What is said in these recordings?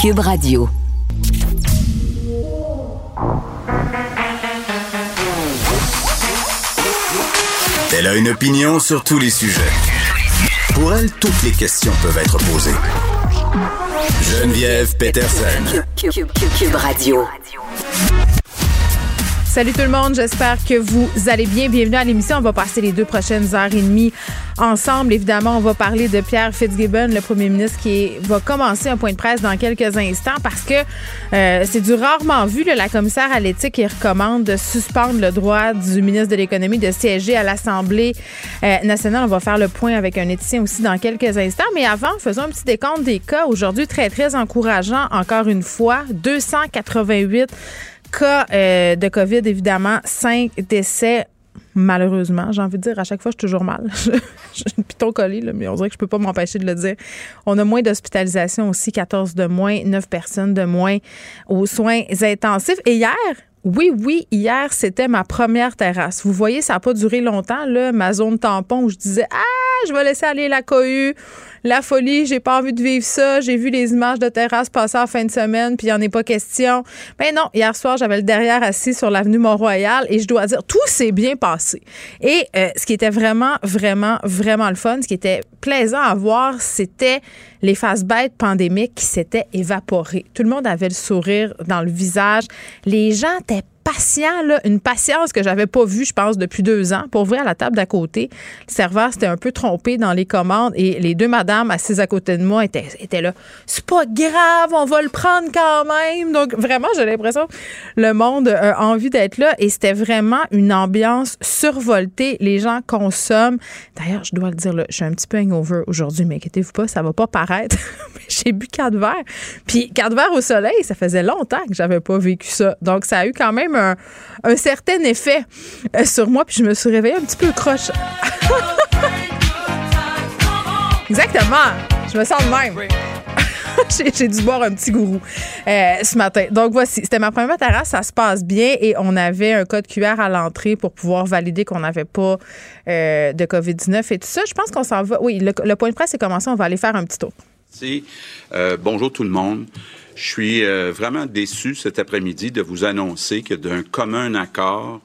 Cube Radio. Elle a une opinion sur tous les sujets. Pour elle, toutes les questions peuvent être posées. Geneviève Peterson. Cube, Radio. Salut tout le monde, j'espère que vous allez bien. Bienvenue à l'émission. On va passer les deux prochaines heures et demie ensemble. Évidemment, on va parler de Pierre Fitzgibbon, le premier ministre, qui va commencer un point de presse dans quelques instants parce que euh, c'est du rarement vu. la commissaire à l'éthique qui recommande de suspendre le droit du ministre de l'Économie de siéger à l'Assemblée euh, nationale. On va faire le point avec un éthicien aussi dans quelques instants. Mais avant, faisons un petit décompte des cas. Aujourd'hui, très, très encourageant, encore une fois. 288 cas euh, de COVID, évidemment, cinq décès. Malheureusement, j'ai envie de dire, à chaque fois, je suis toujours mal. J'ai une piton collé, mais on dirait que je peux pas m'empêcher de le dire. On a moins d'hospitalisation aussi, 14 de moins, 9 personnes de moins aux soins intensifs. Et hier, oui, oui, hier, c'était ma première terrasse. Vous voyez, ça n'a pas duré longtemps, là, ma zone tampon où je disais Ah, je vais laisser aller la cohue la folie, j'ai pas envie de vivre ça. J'ai vu les images de terrasse passer en fin de semaine, puis il n'y en est pas question. Mais non, hier soir, j'avais le derrière assis sur l'avenue Mont-Royal et je dois dire, tout s'est bien passé. Et euh, ce qui était vraiment, vraiment, vraiment le fun, ce qui était plaisant à voir, c'était les faces bêtes pandémiques qui s'étaient évaporées. Tout le monde avait le sourire dans le visage. Les gens étaient une patience que j'avais pas vue, je pense, depuis deux ans. Pour ouvrir la table d'à côté, le serveur s'était un peu trompé dans les commandes et les deux madames assises à côté de moi étaient, étaient là. C'est pas grave, on va le prendre quand même. Donc, vraiment, j'ai l'impression que le monde a envie d'être là et c'était vraiment une ambiance survoltée. Les gens consomment. D'ailleurs, je dois le dire, là, je suis un petit peu hangover aujourd'hui, mais inquiétez-vous pas, ça va pas paraître. j'ai bu quatre verres. Puis quatre verres au soleil, ça faisait longtemps que j'avais pas vécu ça. Donc, ça a eu quand même un, certain effet euh, sur moi, puis je me suis réveillée un petit peu croche. Exactement. Je me sens de même. j'ai dû boire un petit gourou euh, ce matin. Donc voici, c'était ma première terrasse, ça se passe bien et on avait un code QR à l'entrée pour pouvoir valider qu'on n'avait pas euh, de COVID-19 et tout ça. Je pense qu'on s'en va. Oui, le, point de presse est commencé, on va aller faire un petit tour. Bonjour tout le monde. Je suis euh, vraiment déçu cet après-midi de vous annoncer que d'un commun accord,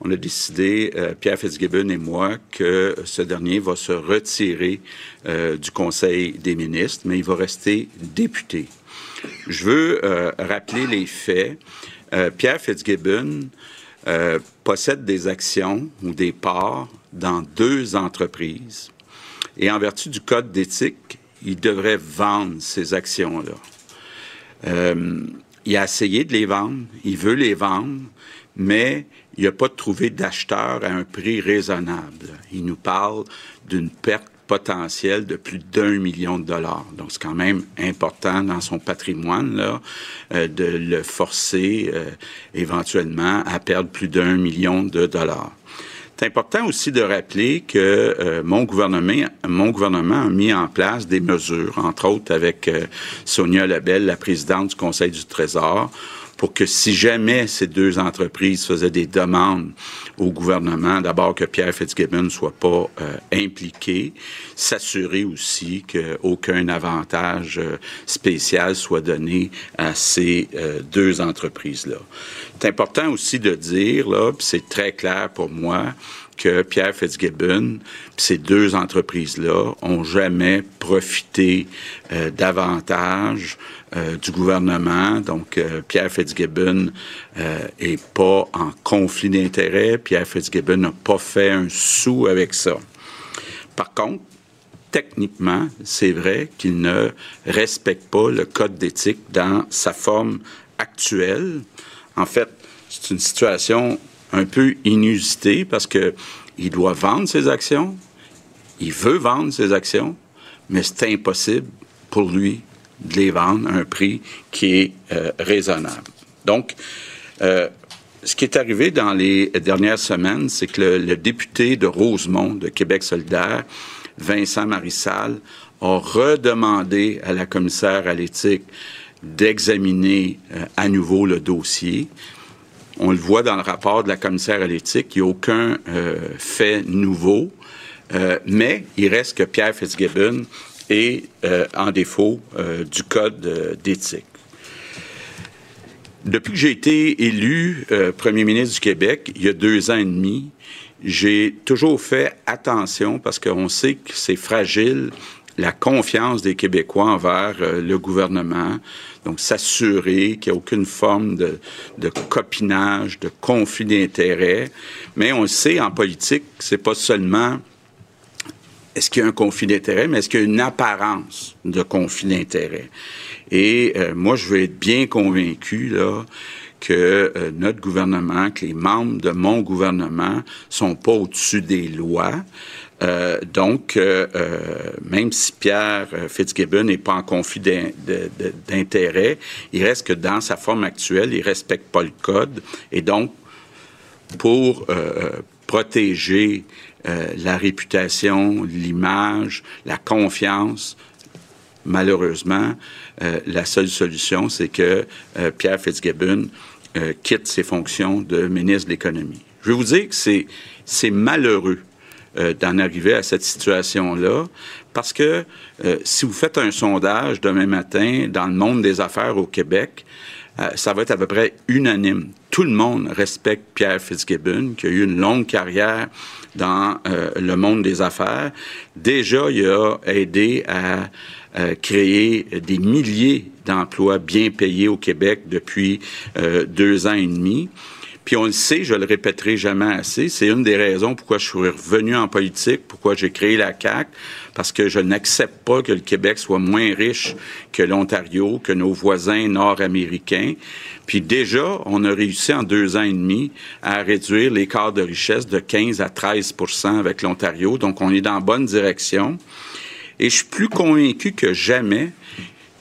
on a décidé, euh, Pierre Fitzgibbon et moi, que ce dernier va se retirer euh, du Conseil des ministres, mais il va rester député. Je veux rappeler les faits. Pierre Fitzgibbon possède des actions ou des parts dans deux entreprises. Et en vertu du code d'éthique, il devrait vendre ces actions-là. Euh, il a essayé de les vendre, il veut les vendre, mais il n'a pas trouvé d'acheteur à un prix raisonnable. Il nous parle d'une perte potentielle de plus d'un million de dollars. Donc, c'est quand même important dans son patrimoine là, euh, de le forcer euh, éventuellement à perdre plus d'un million de dollars. C'est important aussi de rappeler que euh, mon gouvernement, mon gouvernement a mis en place des mesures, entre autres avec euh, Sonia Lebel, la présidente du Conseil du Trésor, pour que si jamais ces deux entreprises faisaient des demandes au gouvernement, d'abord que Pierre Fitzgibbon ne soit pas euh, impliqué, s'assurer aussi qu'aucun avantage euh, spécial soit donné à ces euh, deux entreprises-là. C'est important aussi de dire, là, c'est très clair pour moi, que Pierre Fitzgibbon, ces deux entreprises-là, ont jamais profité davantage euh, du gouvernement. Donc, euh, Pierre Fitzgibbon euh, est pas en conflit d'intérêts. Pierre Fitzgibbon n'a pas fait un sou avec ça. Par contre, techniquement, c'est vrai qu'il ne respecte pas le code d'éthique dans sa forme actuelle. En fait, c'est une situation un peu inusitée parce que il doit vendre ses actions, il veut vendre ses actions, mais c'est impossible pour lui de les vendre à un prix qui est euh, raisonnable. Donc, euh, ce qui est arrivé dans les dernières semaines, c'est que le, député de Rosemont, de Québec solidaire, Vincent Marissal, a redemandé à la commissaire à l'éthique d'examiner euh, à nouveau le dossier. On le voit dans le rapport de la commissaire à l'éthique, il n'y a aucun fait nouveau, mais il reste que Pierre Fitzgibbon et euh, en défaut euh, du code euh, d'éthique. Depuis que j'ai été élu euh, premier ministre du Québec, il y a deux ans et demi, j'ai toujours fait attention parce qu'on sait que c'est fragile la confiance des Québécois envers euh, le gouvernement. Donc, s'assurer qu'il n'y a aucune forme de, copinage, de conflit d'intérêts. Mais on sait, en politique, c'est pas seulement est-ce qu'il y a un conflit d'intérêts, mais est-ce qu'il y a une apparence de conflit d'intérêts. Et euh, moi, je veux être bien convaincu que euh, notre gouvernement, que les membres de mon gouvernement sont pas au-dessus des lois. Euh, donc, euh, même si Pierre Fitzgibbon n'est pas en conflit d'intérêt, il reste que dans sa forme actuelle, il respecte pas le code. Et donc, pour protéger la réputation, l'image, la confiance, malheureusement, la seule solution, c'est que Pierre Fitzgibbon euh, quitte ses fonctions de ministre de l'Économie. Je vais vous dire que c'est malheureux euh, d'en arriver à cette situation-là, parce que euh, si vous faites un sondage demain matin dans le monde des affaires au Québec, ça va être à peu près unanime. Tout le monde respecte Pierre Fitzgibbon, qui a eu une longue carrière dans le monde des affaires. Déjà, il a aidé à euh, créer des milliers d'emplois bien payés au Québec depuis euh, deux ans et demi. Puis on le sait, je le répéterai jamais assez, c'est une des raisons pourquoi je suis revenu en politique, pourquoi j'ai créé la CAC, parce que je n'accepte pas que le Québec soit moins riche que l'Ontario, que nos voisins nord-américains. Puis déjà, on a réussi en deux ans et demi à réduire l'écart de richesse de 15 à 13% avec l'Ontario. Donc, on est dans la bonne direction. Et je suis plus convaincu que jamais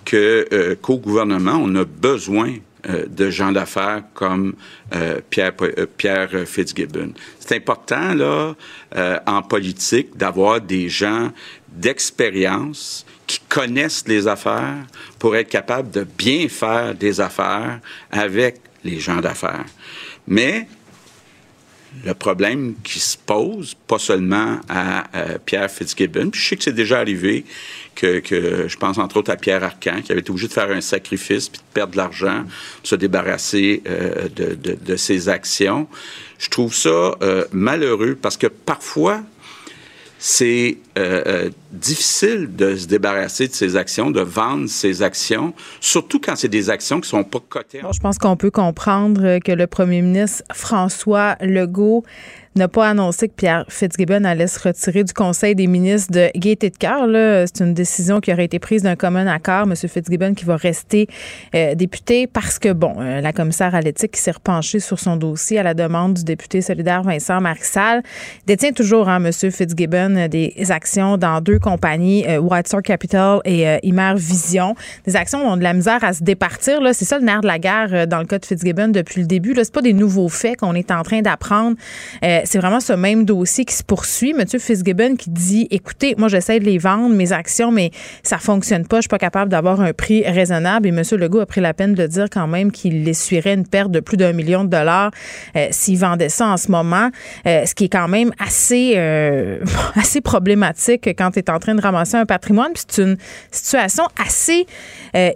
que euh, qu'au gouvernement, on a besoin de gens d'affaires comme euh, Pierre, Pierre Fitzgibbon. C'est important, là, en politique, d'avoir des gens d'expérience qui connaissent les affaires pour être capable de bien faire des affaires avec les gens d'affaires. Mais le problème qui se pose, pas seulement à, Pierre Fitzgibbon, puis je sais que c'est déjà arrivé que, je pense entre autres à Pierre Arcan, qui avait été obligé de faire un sacrifice puis de perdre de l'argent pour se débarrasser euh, de, de, de, ses actions. Je trouve ça euh, malheureux parce que parfois, c'est euh, euh, difficile de se débarrasser de ces actions, de vendre ces actions, surtout quand c'est des actions qui sont pas cotées. je pense qu'on peut comprendre que le premier ministre François Legault n'a pas annoncé que Pierre Fitzgibbon allait se retirer du Conseil des ministres de Gaieté de cœur. C'est une décision qui aurait été prise d'un commun accord. M. Fitzgibbon qui va rester euh, député parce que, bon, euh, la commissaire à l'éthique qui s'est repenchée sur son dossier à la demande du député solidaire Vincent Marissal détient toujours, hein, M. Fitzgibbon, des actions dans deux compagnies, euh, White Star Capital et Imer Vision. Des actions ont de la misère à se départir. C'est ça le nerf de la guerre dans le cas de Fitzgibbon depuis le début. Ce pas des nouveaux faits qu'on est en train d'apprendre c'est vraiment ce même dossier qui se poursuit. Monsieur Fitzgibbon qui dit écoutez, moi j'essaie de les vendre, mes actions, mais ça fonctionne pas, je suis pas capable d'avoir un prix raisonnable. Et Monsieur Legault a pris la peine de dire quand même qu'il essuierait une perte de plus d'un million de dollars euh, s'il vendait ça en ce moment, euh, ce qui est quand même assez euh, assez problématique quand tu es en train de ramasser un patrimoine. Puis c'est une situation assez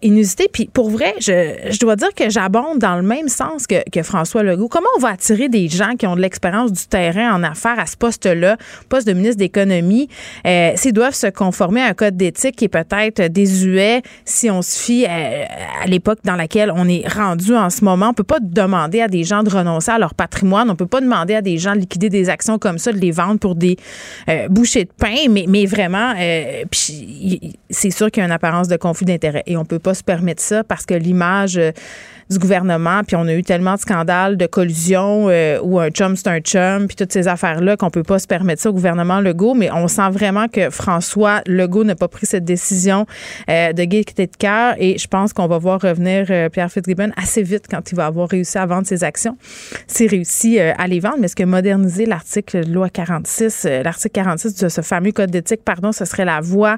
inusitée. Puis pour vrai, je, je dois dire que j'abonde dans le même sens que, que François Legault. Comment on va attirer des gens qui ont de l'expérience du terrain en affaires à ce poste-là, poste de ministre d'économie, euh, s'ils doivent se conformer à un code d'éthique qui est peut-être désuet si on se fie euh, à, l'époque dans laquelle on est rendu en ce moment. On peut pas demander à des gens de renoncer à leur patrimoine. On peut pas demander à des gens de liquider des actions comme ça, de les vendre pour des euh, bouchées de pain. Mais, mais vraiment, c'est sûr qu'il y a une apparence de conflit d'intérêt et on peut pas se permettre ça parce que l'image du gouvernement. Puis on a eu tellement de scandales de collusion euh, où un chum c'est un chum, puis toutes ces affaires-là qu'on peut pas se permettre ça au gouvernement Legault. Mais on sent vraiment que François Legault n'a pas pris cette décision euh, de gaieté de cœur. Et je pense qu'on va voir revenir euh, Pierre Fitzgibbon assez vite quand il va avoir réussi à vendre ses actions. S'il réussit à les vendre, mais est-ce que moderniser l'article loi 46, l'article 46 de ce fameux code d'éthique, pardon, ce serait la voie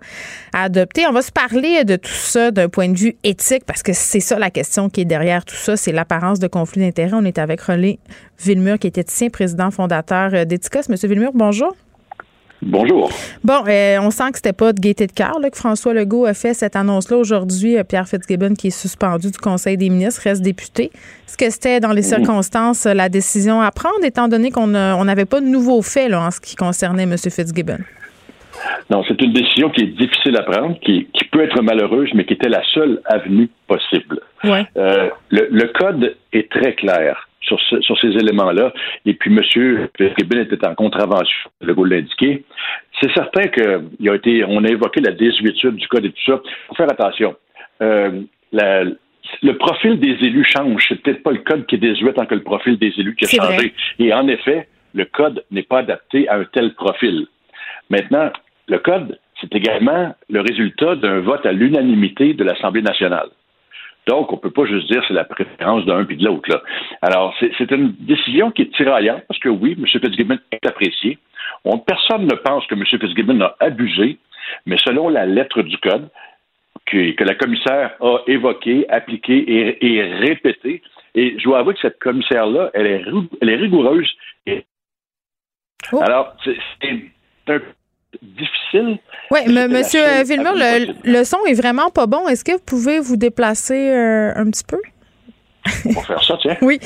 à adopter? On va se parler de tout ça d'un point de vue éthique parce que c'est ça la question qui est derrière tout ça, c'est l'apparence de conflit d'intérêts. On est avec René Villemur, qui est éthicien, président fondateur euh, d'Ethicos. Monsieur Villemur, bonjour. Bonjour. Bon, euh, on sent que c'était pas de gaieté de cœur que François Legault a fait cette annonce-là aujourd'hui. Euh, Pierre Fitzgibbon, qui est suspendu du Conseil des ministres, reste député. Est-ce que c'était dans les circonstances la décision à prendre, étant donné qu'on n'avait pas de nouveaux faits en ce qui concernait M. Fitzgibbon? Non, c'est une décision qui est difficile à prendre, qui, peut être malheureuse, mais qui était la seule avenue possible. Ouais. Euh, le, code est très clair sur, sur ces éléments-là. Et puis, M. Fitzgibbon était en contravention, le goût l'indiquer. C'est certain qu'on a été, on a évoqué la désuétude du code et tout ça. Il faut faire attention. Euh, le profil des élus change. C'est peut-être pas le code qui est désuet tant que le profil des élus qui a changé. Et en effet, le code n'est pas adapté à un tel profil. Maintenant, le code, c'est également le résultat d'un vote à l'unanimité de l'Assemblée nationale. Donc, on ne peut pas juste dire c'est la préférence d'un puis de l'autre. Alors, c'est une décision qui est tiraillante parce que oui, M. Fitzgibbon est apprécié. personne ne pense que M. Fitzgibbon a abusé, mais selon la lettre du code, que, la commissaire a évoqué, appliqué et, répété, et je dois avouer que cette commissaire-là, elle est, elle est rigoureuse. Oh. Alors, c'est un difficile. Oui, monsieur Villemur, le, son est vraiment pas bon. Est-ce que vous pouvez vous déplacer euh, un petit peu? On faire ça, tiens. Oui.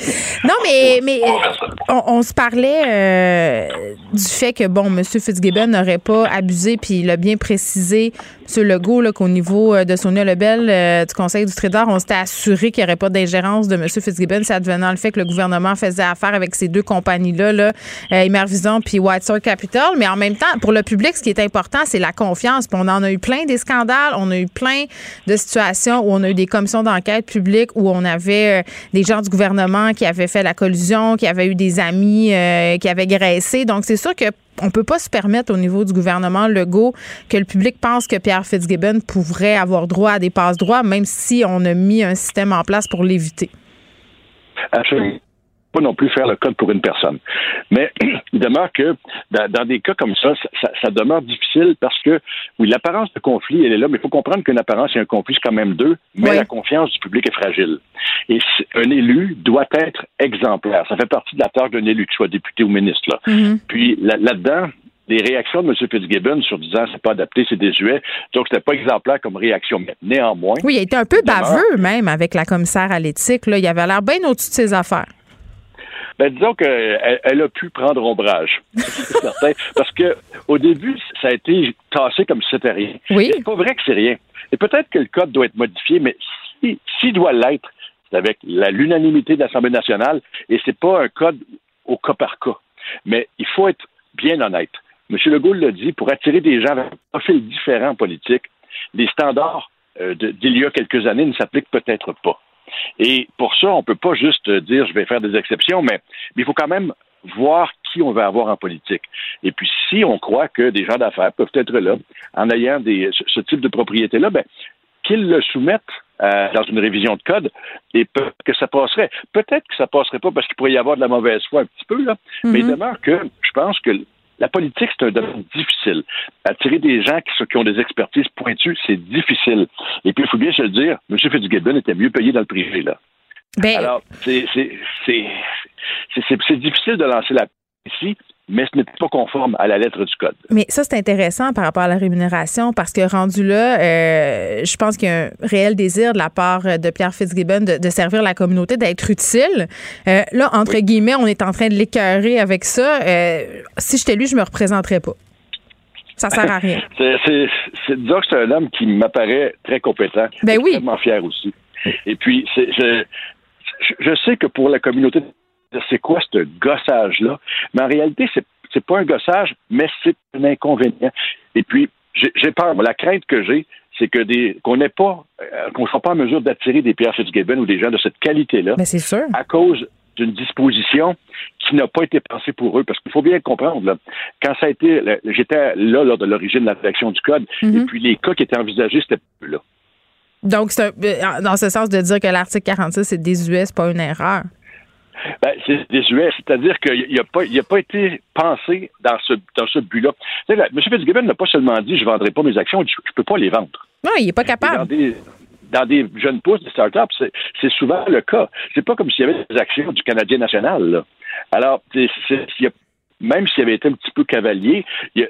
Non, mais, mais on, se parlait euh, du fait que, bon, M. Fitzgibbon n'aurait pas abusé, puis il a bien précisé, M. Legault, qu'au niveau euh, de Sonia Lebel, euh, du Conseil du Trésor, on s'était assuré qu'il n'y aurait pas d'ingérence de M. Fitzgibbon, ça devenant le fait que le gouvernement faisait affaire avec ces deux compagnies-là, là, Immervision puis White Capital. Mais en même temps, pour le public, ce qui est important, c'est la confiance. Puis on en a eu plein des scandales, on a eu plein de situations où on a eu des commissions d'enquête publiques où on avait des gens du gouvernement qui avaient fait la collusion, qui avaient eu des amis euh, qui avaient graissé. Donc, c'est sûr que on peut pas se permettre au niveau du gouvernement Legault que le public pense que Pierre Fitzgibbon pourrait avoir droit à des passes droits, même si on a mis un système en place pour l'éviter. Absolument pas non plus faire le code pour une personne. Mais il demeure que dans, des cas comme ça, ça, demeure difficile parce que, oui, l'apparence de conflit, elle est là, mais il faut comprendre qu'une apparence et un conflit, c'est quand même deux, mais la confiance du public est fragile. Et un élu doit être exemplaire. Ça fait partie de la tâche d'un élu, qu'il soit député ou ministre. Là. Mm-hmm. Puis là-dedans, les réactions de M. Fitzgibbon sur disant c'est pas adapté, c'est désuet. Donc, c'était pas exemplaire comme réaction. Mais néanmoins. Oui, il été un peu baveux, même, avec la commissaire à l'éthique. Il avait l'air bien au-dessus de ses affaires. Ben, disons qu'elle elle a pu prendre ombrage, c'est certain, parce que au début, ça a été tassé comme si c'était rien. Oui. C'est pas vrai que c'est rien. Et peut-être que le code doit être modifié, mais s'il si, doit l'être, c'est avec l'unanimité de l'Assemblée nationale, et c'est pas un code au cas par cas. Mais il faut être bien honnête. M. Legault l'a dit, pour attirer des gens avec un profil différent politique, les standards euh, d'il y a quelques années ne s'appliquent peut-être pas. Et pour ça, on ne peut pas juste dire je vais faire des exceptions, mais, il faut quand même voir qui on va avoir en politique. Et puis, si on croit que des gens d'affaires peuvent être là, en ayant des, ce type de propriété-là, ben, qu'ils le soumettent euh, dans une révision de code et que ça passerait. Peut-être que ça passerait pas parce qu'il pourrait y avoir de la mauvaise foi un petit peu, là, mais il mm-hmm. demeure que je pense que la politique, c'est un domaine difficile. Attirer des gens qui, ont des expertises pointues, c'est difficile. Et puis, il faut bien se le dire, M. Fitzgibbon était mieux payé dans le privé, là. Ben... Alors, c'est difficile de lancer la ici, mais ce n'est pas conforme à la lettre du code. Mais ça, c'est intéressant par rapport à la rémunération parce que rendu là, euh, je pense qu'il y a un réel désir de la part de Pierre Fitzgibbon de, servir la communauté, d'être utile. Euh, là, entre guillemets, on est en train de l'écœurer avec ça. Euh, si j'étais lui, je me représenterais pas. Ça sert à rien. c'est, disons que c'est un homme qui m'apparaît très compétent. Ben oui. Extrêmement fier aussi. Et puis, je, je sais que pour la communauté c'est quoi ce gossage-là? Mais en réalité, c'est c'est pas un gossage, mais c'est un inconvénient. Et puis, j'ai peur. La crainte que j'ai, c'est que des qu'on n'ait pas, euh, qu'on soit pas en mesure d'attirer des Pierre Fitzgibbon ou des gens de cette qualité-là. Mais c'est sûr. À cause d'une disposition qui n'a pas été pensée pour eux. Parce qu'il faut bien comprendre, là, quand ça a été, j'étais là lors de l'origine de la rédaction du code, mm-hmm. et puis les cas qui étaient envisagés, c'était là. Donc, c'est euh, dans ce sens de dire que l'article 46 c'est désuet, c'est pas une erreur. Ben, c'est désuet, c'est-à-dire qu'il n'a pas, pas été pensé dans ce, dans ce but-là. M. Fitzgibbon n'a pas seulement dit je ne vendrai pas mes actions, je ne peux pas les vendre. Non, il n'est pas capable. Dans des, jeunes pousses, des startups, c'est souvent le cas. C'est pas comme s'il y avait des actions du Canadien national. Là. Alors, il même s'il avait été un petit peu cavalier, il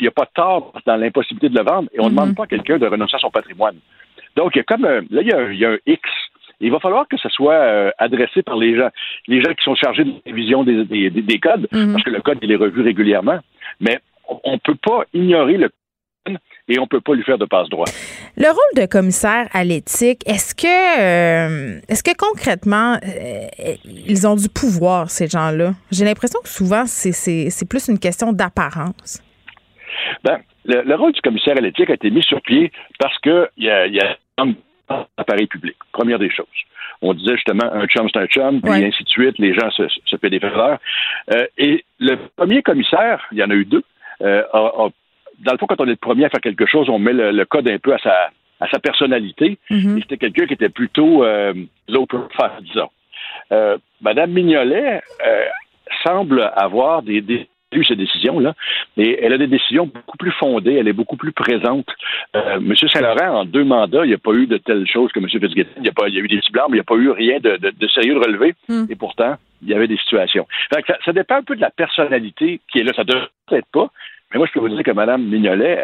n'y a pas tort dans l'impossibilité de le vendre et on ne demande mhm. pas à quelqu'un de renoncer à son patrimoine. Donc, il y a comme là, il y a, un X. Il va falloir que ça soit euh, adressé par les gens, les gens qui sont chargés de la révision des, des, codes, mhm. parce que le code, il est revu régulièrement. Mais on ne peut pas ignorer le et on ne peut pas lui faire de passe-droit. Le rôle de commissaire à l'éthique, est-ce que, euh, est-ce que concrètement, euh, ils ont du pouvoir, ces gens-là? J'ai l'impression que souvent, c'est plus une question d'apparence. Ben, le, rôle du commissaire à l'éthique a été mis sur pied parce qu'il y a, y a un appareil public, première des choses. On disait justement un chum, c'est un chum, puis ainsi de suite, les gens se, se paient des faveurs. Euh, et le premier commissaire, il y en a eu deux, a dans le fond, quand on est le premier à faire quelque chose, on met le, code un peu à sa, à sa personnalité. Mhm. c'était quelqu'un qui était plutôt euh, low profile, disons. Euh, Madame Mignolet euh, semble avoir des, des eu ces décisions-là, et elle a des décisions beaucoup plus fondées, elle est beaucoup plus présente. Euh, M. Saint-Laurent, en deux mandats, il n'y a pas eu de telles choses que M. Fitzgibbon. Il y a, pas, il y a eu des petits mais il n'y a pas eu rien de, de, sérieux de relevé, mhm. et pourtant, il y avait des situations. ça, ça, dépend un peu de la personnalité qui est là. Ça ne devrait être pas, mais moi, je peux vous dire que Mme Mignolet,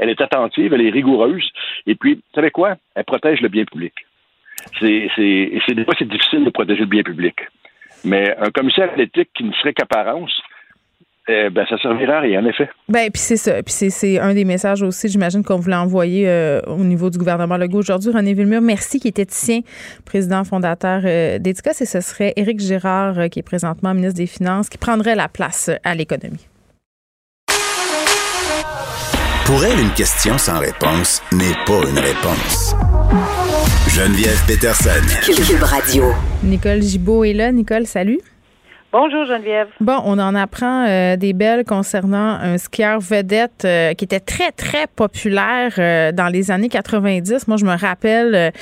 elle, est attentive, elle est rigoureuse. Et puis, vous savez quoi? Elle protège le bien public. C'est, c'est, c'est, des fois, c'est difficile de protéger le bien public. Mais un commissaire à l'éthique qui ne serait qu'apparence, eh ben, ça servira à rien, en effet. Ben, puis c'est ça. Puis c'est, un des messages aussi, j'imagine, qu'on voulait envoyer euh, au niveau du gouvernement Legault aujourd'hui. René Villemur, merci, qui est éthicien, président fondateur euh. Et ce serait Éric Girard, euh, qui est présentement ministre des Finances, qui prendrait la place à l'économie. Pour elle, une question sans réponse n'est pas une réponse. Geneviève Peterson. Cube Radio. Nicole Gibault est là. Nicole, salut. Bonjour Geneviève. Bon, on en apprend euh, des belles concernant un skieur vedette euh, qui était très, très populaire euh, dans les années 90. Moi, je me rappelle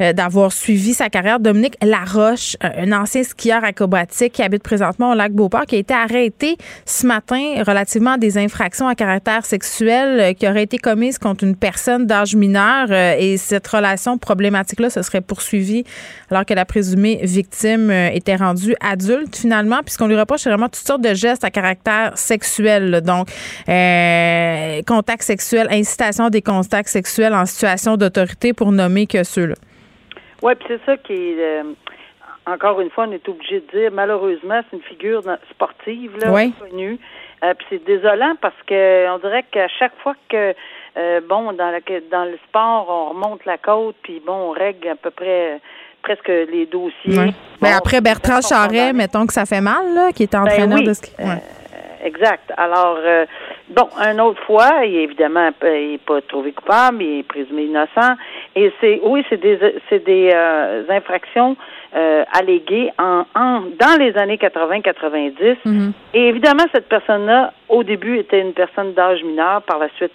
d'avoir suivi sa carrière. Dominique Laroche, un ancien skieur acrobatique qui habite présentement au lac Beauport, qui a été arrêté ce matin relativement à des infractions à caractère sexuel qui auraient été commises contre une personne d'âge mineur. et cette relation problématique-là se serait poursuivie alors que la présumée victime était rendue adulte finalement puisqu'on lui reproche vraiment toutes sortes de gestes à caractère sexuel. Donc, euh, contact sexuel, incitation des contacts sexuels en situation d'autorité pour nommer que ceux-là. Oui, puis c'est ça qui est. Euh, encore une fois, on est obligé de dire, malheureusement, c'est une figure sportive là, connue. Euh, puis c'est désolant parce que on dirait qu'à chaque fois que bon dans, la, dans le sport on remonte la côte puis bon on règle à peu près presque les dossiers. Mais après Bertrand Charret, mettons que ça fait mal, là, qui est ben entraîneur de ski. Euh, exact. Alors, euh, bon, une autre fois, il est évidemment il n'est pas trouvé coupable, il est présumé innocent. Et c'est, oui, c'est des, c'est des euh, infractions euh, alléguées en, en, dans les années 80-90. Mm-hmm. Et évidemment, cette personne-là, au début, était une personne d'âge mineur, par la suite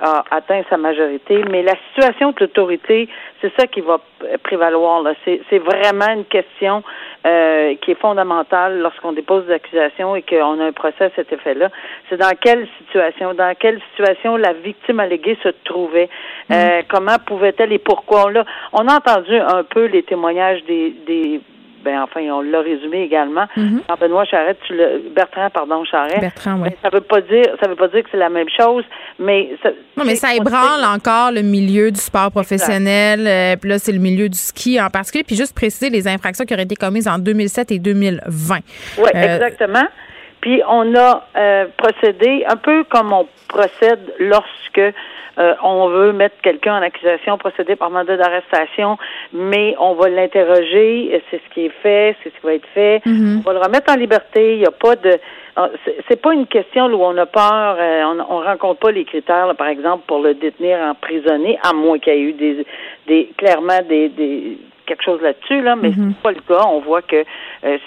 a atteint sa majorité. Mais la situation de l'autorité, c'est ça qui va prévaloir. Là. C'est, vraiment une question euh, qui est fondamentale lorsqu'on dépose des accusations et qu'on a un procès à cet effet-là. C'est dans quelle situation, dans quelle situation la victime alléguée se trouvait, euh, mm-hmm. comment pouvait-elle et pourquoi? On, on a entendu un peu les témoignages des, des ben enfin on l'a résumé également. Mm Benoît Charette, tu le Bertrand pardon Charette. Bertrand, oui. Ça veut pas dire ça veut pas dire que c'est la même chose, mais ça, non mais ça ébranle encore le milieu du sport professionnel. Euh, puis là c'est le milieu du ski en particulier. Puis juste préciser les infractions qui auraient été commises en 2007 et 2020. Oui, euh, exactement. Puis on a euh, procédé un peu comme on procède lorsque euh, on veut mettre quelqu'un en accusation, procéder par mandat d'arrestation, mais on va l'interroger, c'est ce qui est fait, c'est ce qui va être fait. Mhm. On va le remettre en liberté. Il n'y a pas de ah, c'est pas une question où on a peur, euh, on, on rencontre pas les critères, par exemple, pour le détenir emprisonné, à moins qu'il y ait eu des, des clairement des, des quelque chose là-dessus, là, mais mhm. c'est pas le cas. On voit que euh,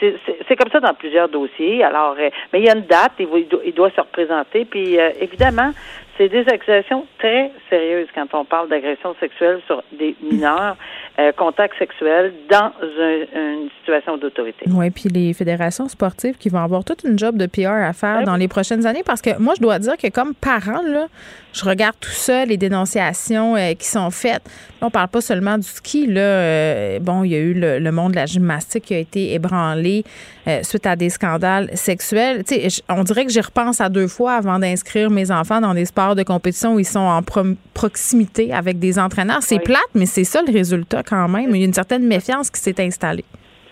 c'est comme ça dans plusieurs dossiers. Alors, mais il y a une date, il, doit, il doit se représenter. Puis évidemment, c'est des accusations très sérieuses quand on parle d'agression sexuelle sur des mineurs. euh, contact sexuel dans une situation d'autorité. Oui, puis les fédérations sportives qui vont avoir toute une job de PR à faire dans les prochaines années parce que moi, je dois dire que comme parent, là, je regarde tout ça, les dénonciations euh, qui sont faites. Là, on parle pas seulement du ski. Là, euh, bon, il y a eu le, monde de la gymnastique qui a été ébranlé suite à des scandales sexuels. Tu sais, on dirait que j'y repense à deux fois avant d'inscrire mes enfants dans des sports de compétition où ils sont en proximité avec des entraîneurs. C'est plate, mais c'est ça le résultat quand même. Il y a une certaine méfiance qui s'est installée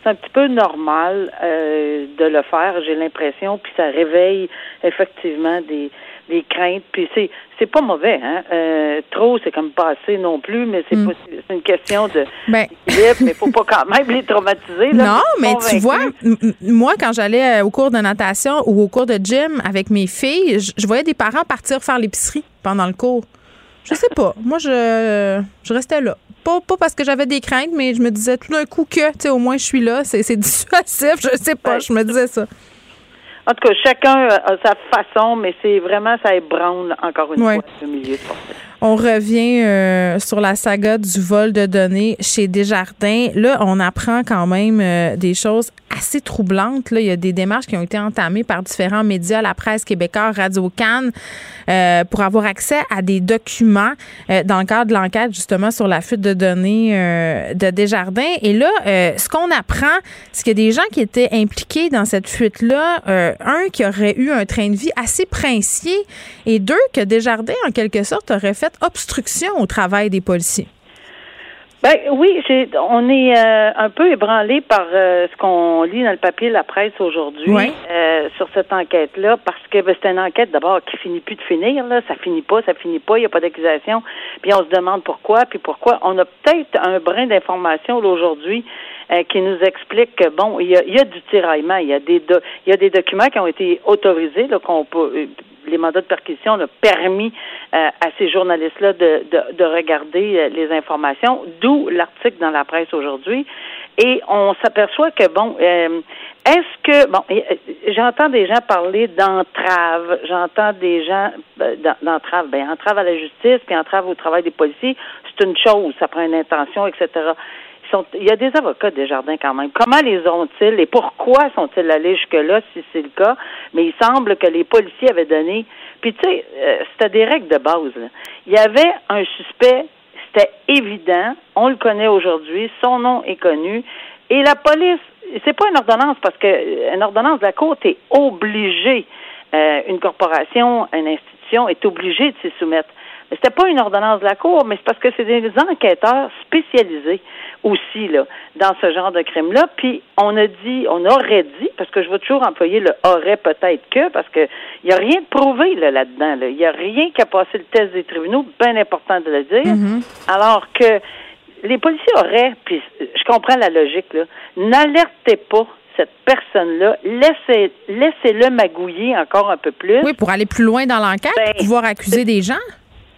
c'est un petit peu normal euh, de le faire, j'ai l'impression, puis ça réveille effectivement des, des craintes. Puis c'est c'est pas mauvais, hein. Euh, trop, c'est comme pas assez non plus, mais c'est mm. c'est une question de ben. mais faut pas quand même les traumatiser. Là, non, mais tu vois, moi quand j'allais euh, au cours de natation ou au cours de gym avec mes filles, je voyais des parents partir faire l'épicerie pendant le cours. Je sais pas. Moi, je, je restais là. Pas, pas parce que j'avais des craintes, mais je me disais tout d'un coup que, tu sais, au moins, je suis là. C'est dissuasif. Je sais pas. Je me disais ça. En tout cas, chacun a sa façon, mais c'est vraiment, ça ébranle encore une fois ce milieu sportif. On revient euh, sur la saga du vol de données chez Desjardins. Là, on apprend quand même euh, des choses assez troublantes. Là, il y a des démarches qui ont été entamées par différents médias, la presse québécoise, Radio Cannes, euh, pour avoir accès à des documents dans le cadre de l'enquête justement sur la fuite de données de Desjardins. Et là, ce qu'on apprend, c'est qu'il y a des gens qui étaient impliqués dans cette fuite-là. un qui aurait eu un train de vie assez princier et deux que Desjardins, en quelque sorte, aurait fait obstruction au travail des policiers? Ben oui, on est euh, un peu ébranlé par euh, ce qu'on lit dans le papier La Presse aujourd'hui euh, sur cette enquête-là, parce que ben, c'est une enquête d'abord qui finit plus de finir, là, ça finit pas, ça finit pas, il n'y a pas d'accusation, puis on se demande pourquoi, puis pourquoi. On a peut-être un brin d'information aujourd'hui qui nous explique que bon, il y a, y a, du tiraillement, il y a des il y a des documents qui ont été autorisés, qu'on peut les mandats de perquisition ont permis euh, à ces journalistes-là de, de, de, regarder euh, les informations, d'où l'article dans la presse aujourd'hui. Et on s'aperçoit que, bon, euh, est-ce que, bon, j'entends des gens parler d'entrave, j'entends des gens, d'entrave, ben, entrave à la justice, puis entrave au travail des policiers, c'est une chose, ça prend une intention, etc il y a des avocats des jardins quand même. Comment les ont-ils et pourquoi sont-ils allés jusque-là si c'est le cas? Mais il semble que les policiers avaient donné. Puis tu sais, euh, c'était des règles de base. Il y avait un suspect, c'était évident. On le connaît aujourd'hui. Son nom est connu. Et la police, c'est pas une ordonnance parce que euh, une ordonnance de la Cour est obligée. Euh, une corporation, une institution est obligée de s'y soumettre. C'était pas une ordonnance de la Cour, mais c'est parce que c'est des enquêteurs spécialisés aussi là dans ce genre de crime-là. Puis on a dit, on aurait dit, parce que je veux toujours employer le aurait peut-être que, parce que il y a rien de prouvé là là-dedans. Il y a rien qui a passé le test des tribunaux, bien important de le dire. Mm-hmm. Alors que les policiers auraient, puis je comprends la logique là, n'alertez pas cette personne-là, laissez, laissez-le magouiller encore un peu plus. Oui, pour aller plus loin dans l'enquête, ben, pouvoir accuser des gens?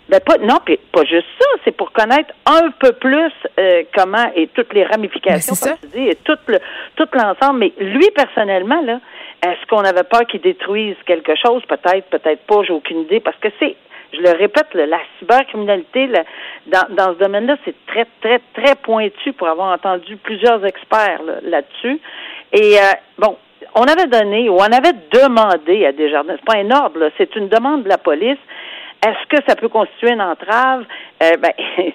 Ben pas non, puis pas juste ça, c'est pour connaître un peu plus euh, comment et toutes les ramifications, ben, comme tu dis, et tout le tout l'ensemble. Mais lui personnellement là, est-ce qu'on avait peur qu'il détruise quelque chose? Peut-être, peut-être pas. J'ai aucune idée parce que c'est, je le répète, la cybercriminalité dans dans ce domaine-là, c'est très très très pointu pour avoir entendu plusieurs experts là-dessus. et euh, bon, on avait donné ou on avait demandé à Desjardins, c'est pas un ordre, c'est une demande de la police est-ce que ça peut constituer une entrave? Euh, ben,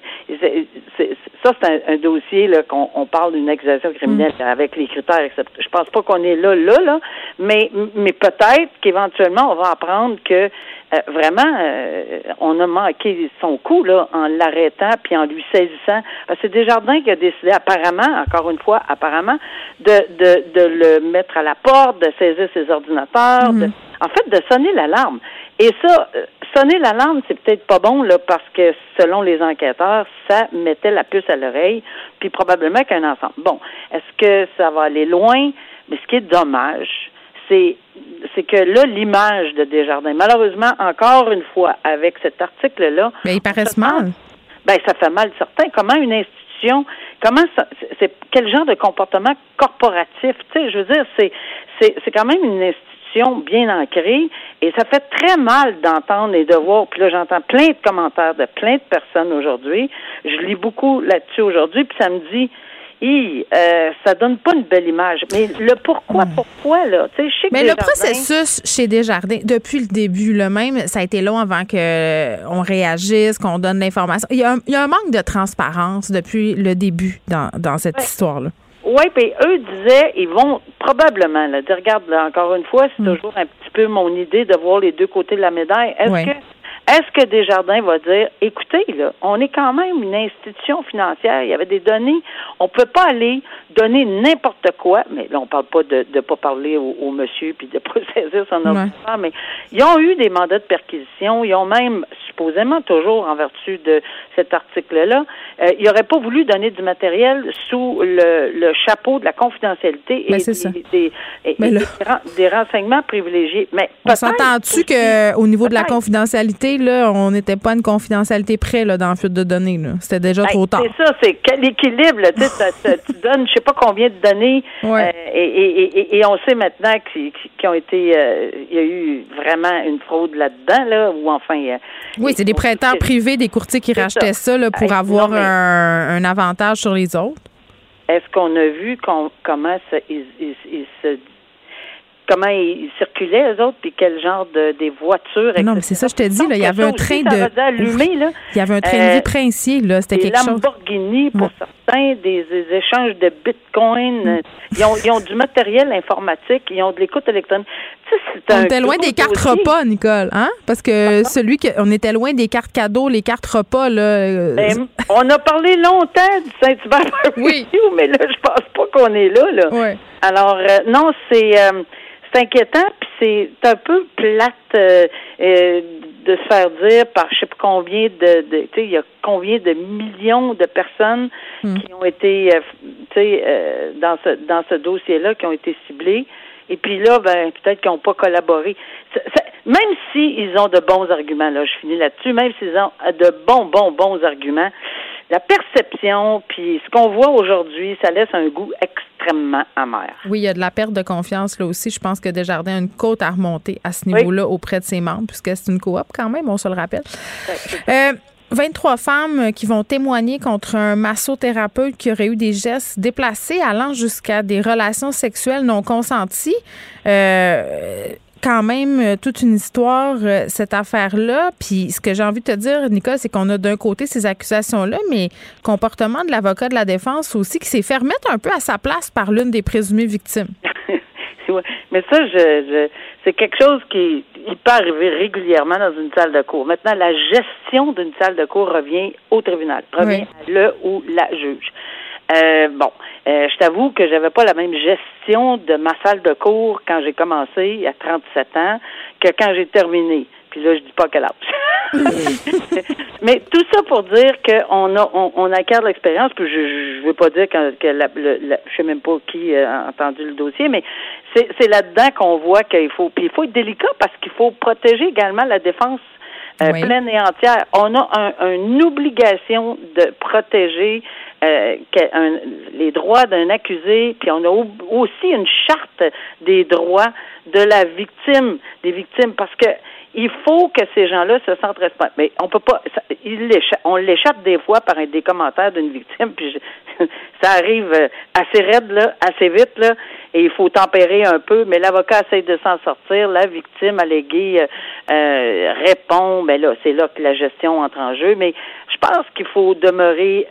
ça, c'est un, dossier là, qu'on on parle d'une accusation criminelle mm. avec les critères, etc. Je pense pas qu'on est là, là, là, mais, mais peut-être qu'éventuellement, on va apprendre que euh, vraiment, euh, on a manqué son coup là, en l'arrêtant puis en lui saisissant. C'est Desjardins qui a décidé, apparemment, encore une fois, apparemment, de, de, de le mettre à la porte, de saisir ses ordinateurs, de, mm. en fait, de sonner l'alarme. Et ça, euh, sonner l'alarme, c'est peut-être pas bon, là, parce que selon les enquêteurs, ça mettait la puce à l'oreille, puis probablement qu'un ensemble. Bon, est-ce que ça va aller loin? Mais ce qui est dommage, c'est c'est que là, l'image de Desjardins, malheureusement, encore une fois, avec cet article-là. Mais il paraissent mal. Ben, ça fait mal certain. Comment une institution, comment ça, c'est, quel genre de comportement corporatif, tu sais, je veux dire, c'est, c'est, c'est quand même une institution bien ancrée. Et ça fait très mal d'entendre et de voir. Puis là, j'entends plein de commentaires de plein de personnes aujourd'hui. Je lis beaucoup là-dessus aujourd'hui, puis ça me dit hi, euh, ça donne pas une belle image. Mais le pourquoi, pourquoi, là, tu sais, je sais Mais le processus chez Desjardins, depuis le début, le même, ça a été long avant qu'on euh, réagisse, qu'on donne l'information. Il y, a un, manque de transparence depuis le début dans, dans cette histoire-là. Oui, puis eux disaient, ils vont probablement, là, regarde, là, encore une fois, c'est hmm. toujours un petit peu mon idée de voir les deux côtés de la médaille. Est-ce que est-ce que Desjardins va dire, écoutez, là, on est quand même une institution financière, il y avait des données, on ne peut pas aller donner n'importe quoi, mais là, on parle pas de ne pas parler au, monsieur puis de pas saisir son ordinateur, mais ils ont eu des mandats de perquisition, ils ont même, supposément toujours en vertu de cet article-là, euh, ils n'auraient pas voulu donner du matériel sous le, chapeau de la confidentialité et, des, des, renseignements privilégiés. Mais on s'entend-tu qu'au niveau de la confidentialité, là, on n'était pas une confidentialité près là, dans le fuite de données. C'était déjà ben, trop tard. C'est ça, c'est l'équilibre. tu donnes je sais pas combien de données euh, et, on sait maintenant qu'ils ont été euh, il y a eu vraiment une fraude là-dedans, là, ou enfin euh, Oui, c'est des prêteurs privés, des courtiers qui rachetaient ça, pour avoir un, avantage sur les autres. Est-ce qu'on a vu comment ça, ils, se comment ils circulaient, eux autres, puis quel genre de des voitures. Non, mais c'est ça, je te dis, là, il y avait un train de. Allumé, là. Il y avait un train de vie princier, là. C'était quelque chose. Des Lamborghini, pour certains, des, échanges de bitcoin. Mm. Ils, ont, ils ont du matériel informatique, ils ont de l'écoute électronique. on était loin des cartes repas, Nicole, hein? Parce que celui que on était loin des cartes cadeaux, les cartes repas, là. Euh, ben, on a parlé longtemps du Saint-Hubert oui. mais là, je pense pas qu'on est là, là. Oui. Alors, euh, non, c'est. Euh, c'est inquiétant, puis c'est un peu plate euh, euh, de se faire dire par je sais pas combien de, de tu sais, il y a combien de millions de personnes hmm. qui ont été, euh, tu sais, dans ce dans ce dossier-là, qui ont été ciblées. Et puis là, ben peut-être qu'ils n'ont pas collaboré. même s'ils ont de bons arguments, là, je finis là-dessus, même s'ils ont de bons, bons, bons arguments, la perception, puis ce qu'on voit aujourd'hui, ça laisse un goût extrêmement amer. Oui, il y a de la perte de confiance là aussi. Je pense que Desjardins a une côte à remonter à ce niveau-là auprès de ses membres, puisque c'est une coop quand même, on se le rappelle. 23 euh, femmes qui vont témoigner contre un massothérapeute qui aurait eu des gestes déplacés allant jusqu'à des relations sexuelles non consenties. Euh, quand même euh, toute une histoire, euh, cette affaire-là. Puis ce que j'ai envie de te dire, Nicole, c'est qu'on a d'un côté ces accusations-là, mais comportement de l'avocat de la défense aussi qui s'est fait remettre un peu à sa place par l'une des présumées victimes. mais ça, je, c'est quelque chose qui il peut arriver régulièrement dans une salle de cour. Maintenant, la gestion d'une salle de cour revient au tribunal, revient à le ou la juge. Euh, bon, euh, je t'avoue que j'avais pas la même gestion de ma salle de cours quand j'ai commencé à 37 ans que quand j'ai terminé. Puis là, je dis pas quel âge. Mais tout ça pour dire qu'on a on, acquiert l'expérience. Puis je, je veux pas dire que, que la, je sais même pas qui a entendu le dossier, mais c'est là-dedans qu'on voit qu'il faut. Puis il faut être délicat parce qu'il faut protéger également la défense euh, pleine et entière. On a un, une obligation de protéger euh, les droits d'un accusé, puis on a aussi une charte des droits de la victime, des victimes, parce que il faut que ces gens-là se sentent responsables. Mais on peut pas, on l'échappe des fois par des commentaires d'une victime, puis ça arrive euh, assez raide là, assez vite là, et il faut tempérer un peu. Mais l'avocat essaie de s'en sortir, la victime alléguée euh, euh, répond, mais là c'est là que la gestion entre en jeu. Mais je pense qu'il faut demeurer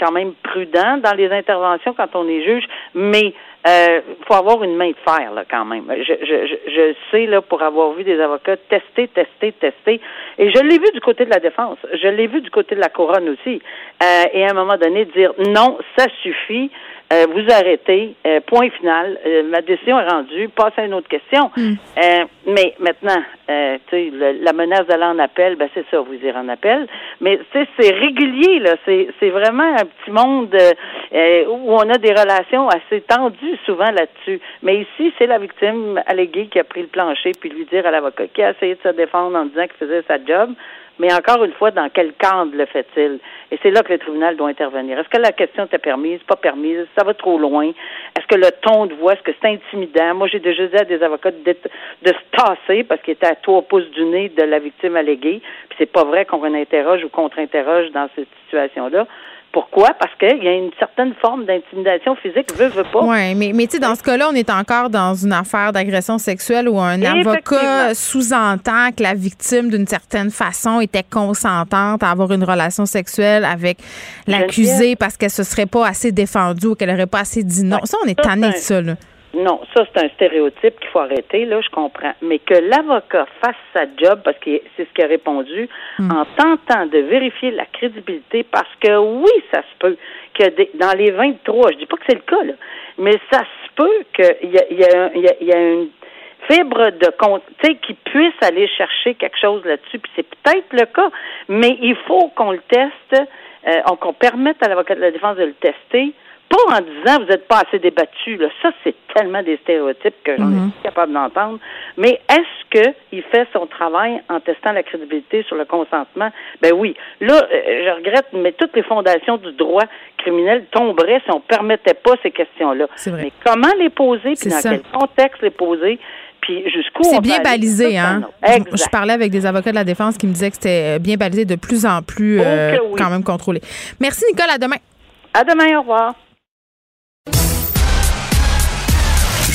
quand même prudent dans les interventions quand on est juge, mais euh, faut avoir une main de fer là quand même. Je, je, je, sais là pour avoir vu des avocats tester, tester, tester, et je l'ai vu du côté de la défense, je l'ai vu du côté de la couronne aussi. Euh, et à un moment donné dire non, ça suffit. Euh, vous arrêtez, euh, point final. Euh, ma décision est rendue, passe à une autre question. Hmm. mais maintenant, tu sais, la menace d'aller en appel, ben c'est ça, vous irez en appel. Mais c'est régulier, là. C'est vraiment un petit monde où on a des relations assez tendues souvent là-dessus. Mais ici, c'est la victime alléguée qui a pris le plancher puis lui dire à l'avocat qui a essayé de se défendre en disant qu'il faisait sa job. Mais encore une fois, dans quel cadre le fait-il? Et c'est là que le tribunal doit intervenir. Est-ce que la question était permise, pas permise? Ça va trop loin? Est-ce que le ton de voix, est-ce que c'est intimidant? Moi, j'ai déjà dit à des avocats de, de se tasser parce qu'ils étaient à trois pouces du nez de la victime alléguée. Puis c'est pas vrai qu'on interroge ou contre-interroge dans cette situation-là. Pourquoi? Parce qu'il y a une certaine forme d'intimidation physique, veut, veut pas. Oui, mais, mais tu sais, dans ce cas-là, on est encore dans une affaire d'agression sexuelle où un avocat sous-entend que la victime, d'une certaine façon, était consentante à avoir une relation sexuelle avec l'accusé parce qu'elle se serait pas assez défendue ou qu'elle aurait pas assez dit non. Ça, on est tanné de ça, là. Non, ça, c'est un stéréotype qu'il faut arrêter, là, je comprends. Mais que l'avocat fasse sa job, parce que c'est ce qu'il a répondu, hmm. en tentant de vérifier la crédibilité, parce que oui, ça se peut que dans les 23, je dis pas que c'est le cas, là, mais ça se peut qu'il y a, il y, a, il y, a, une fibre de compte, tu sais, qui puisse aller chercher quelque chose là-dessus, puis c'est peut-être le cas, mais il faut qu'on le teste, euh, qu'on permette à l'avocat de la défense de le tester pas en disant vous n'êtes pas assez débattu. Là. Ça, c'est tellement des stéréotypes que j'en mm capable d'entendre. Mais est-ce qu'il fait son travail en testant la crédibilité sur le consentement? Ben oui. Là, euh, je regrette, mais toutes les fondations du droit criminel tomberaient si on ne permettait pas ces questions-là. Mais comment les poser, puis dans quel contexte les poser? Puis jusqu'où C'est bien balisé, hein? Je, parlais avec des avocats de la défense qui me disaient que c'était bien balisé, de plus en plus euh, quand même contrôlé. Merci, Nicole. À demain. À demain. Au revoir.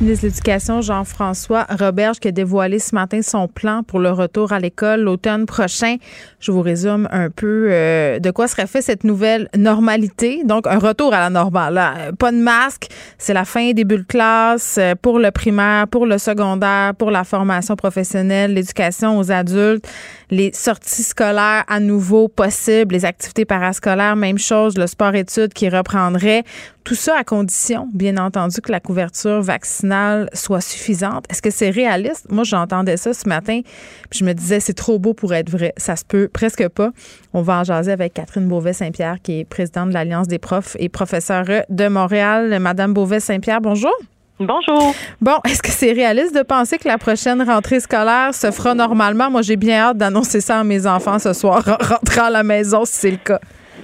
ministre de l'Éducation, Jean-François Roberge, qui a dévoilé ce matin son plan pour le retour à l'école l'automne prochain. Je vous résume un peu euh, de quoi serait fait cette nouvelle normalité. Donc, un retour à la normale. pas de masque, c'est la fin des bulles classe euh, pour le primaire, pour le secondaire, pour la formation professionnelle, l'éducation aux adultes, les sorties scolaires à nouveau possibles, les activités parascolaires, même chose, le sport-études qui reprendrait. Tout ça à condition, bien entendu, que la couverture vaccinale soit suffisante. Est-ce que c'est réaliste? Moi, j'entendais ça ce matin, puis je me disais, c'est trop beau pour être vrai. Ça se peut presque pas. On va en jaser avec Catherine Beauvais-Saint-Pierre, qui est présidente de l'Alliance des profs et professeurs de Montréal. Madame Beauvais-Saint-Pierre, bonjour. Bonjour. Bon, est-ce que c'est réaliste de penser que la prochaine rentrée scolaire se fera normalement? Moi, j'ai bien hâte d'annoncer ça à mes enfants ce soir, rentrer à la maison si c'est le cas.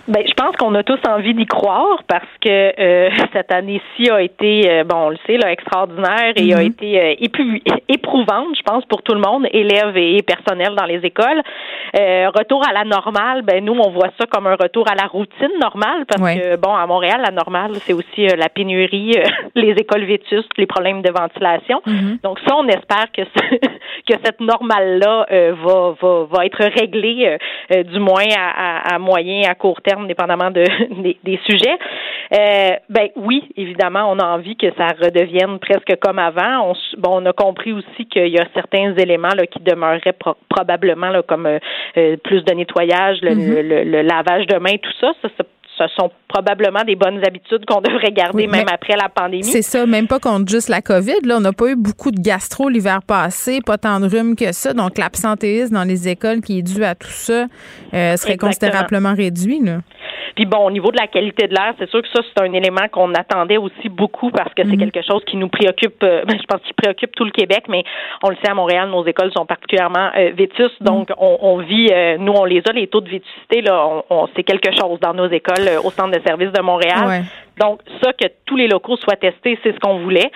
Ben, je pense qu'on a tous envie d'y croire parce que euh, cette année-ci a été, euh, bon, on le sait, là, extraordinaire et a mhm. été euh, éprouvante, je pense, pour tout le monde, élèves et personnel dans les écoles. retour à la normale, ben nous, on voit ça comme un retour à la routine normale parce que, bon, à Montréal, la normale, c'est aussi la pénurie, les écoles vétustes, les problèmes de ventilation. Mhm. Donc ça, on espère que que cette normale-là va, va, va être réglée, du moins à, à, à moyen, à court terme dépendamment de, des, sujets. Euh, ben oui, évidemment, on a envie que ça redevienne presque comme avant. On, bon, on a compris aussi qu'il y a certains éléments là, qui demeureraient probablement là, comme euh, euh, plus de nettoyage, mm-hmm. le, le, lavage de mains, tout ça. Ça, ça ce sont probablement des bonnes habitudes qu'on devrait garder même après la pandémie. C'est ça, même pas contre juste la COVID. Là, on n'a pas eu beaucoup de gastro l'hiver passé, pas tant de rhume que ça. Donc, l'absentéisme dans les écoles qui est dû à tout ça euh, serait considérablement réduit. Là. Puis bon, au niveau de la qualité de l'air, c'est sûr que ça, c'est un élément qu'on attendait aussi beaucoup parce que c'est mhm. quelque chose qui nous préoccupe, euh, ben, je pense qu'il préoccupe tout le Québec, mais on le sait à Montréal, nos écoles sont particulièrement euh, vétustes, mhm. donc on, on vit, euh, nous on les a, les taux de vétusté, là, on, on c'est quelque chose dans nos écoles au centre de services de Montréal. Donc ça, que tous les locaux soient testés, c'est ce qu'on voulait.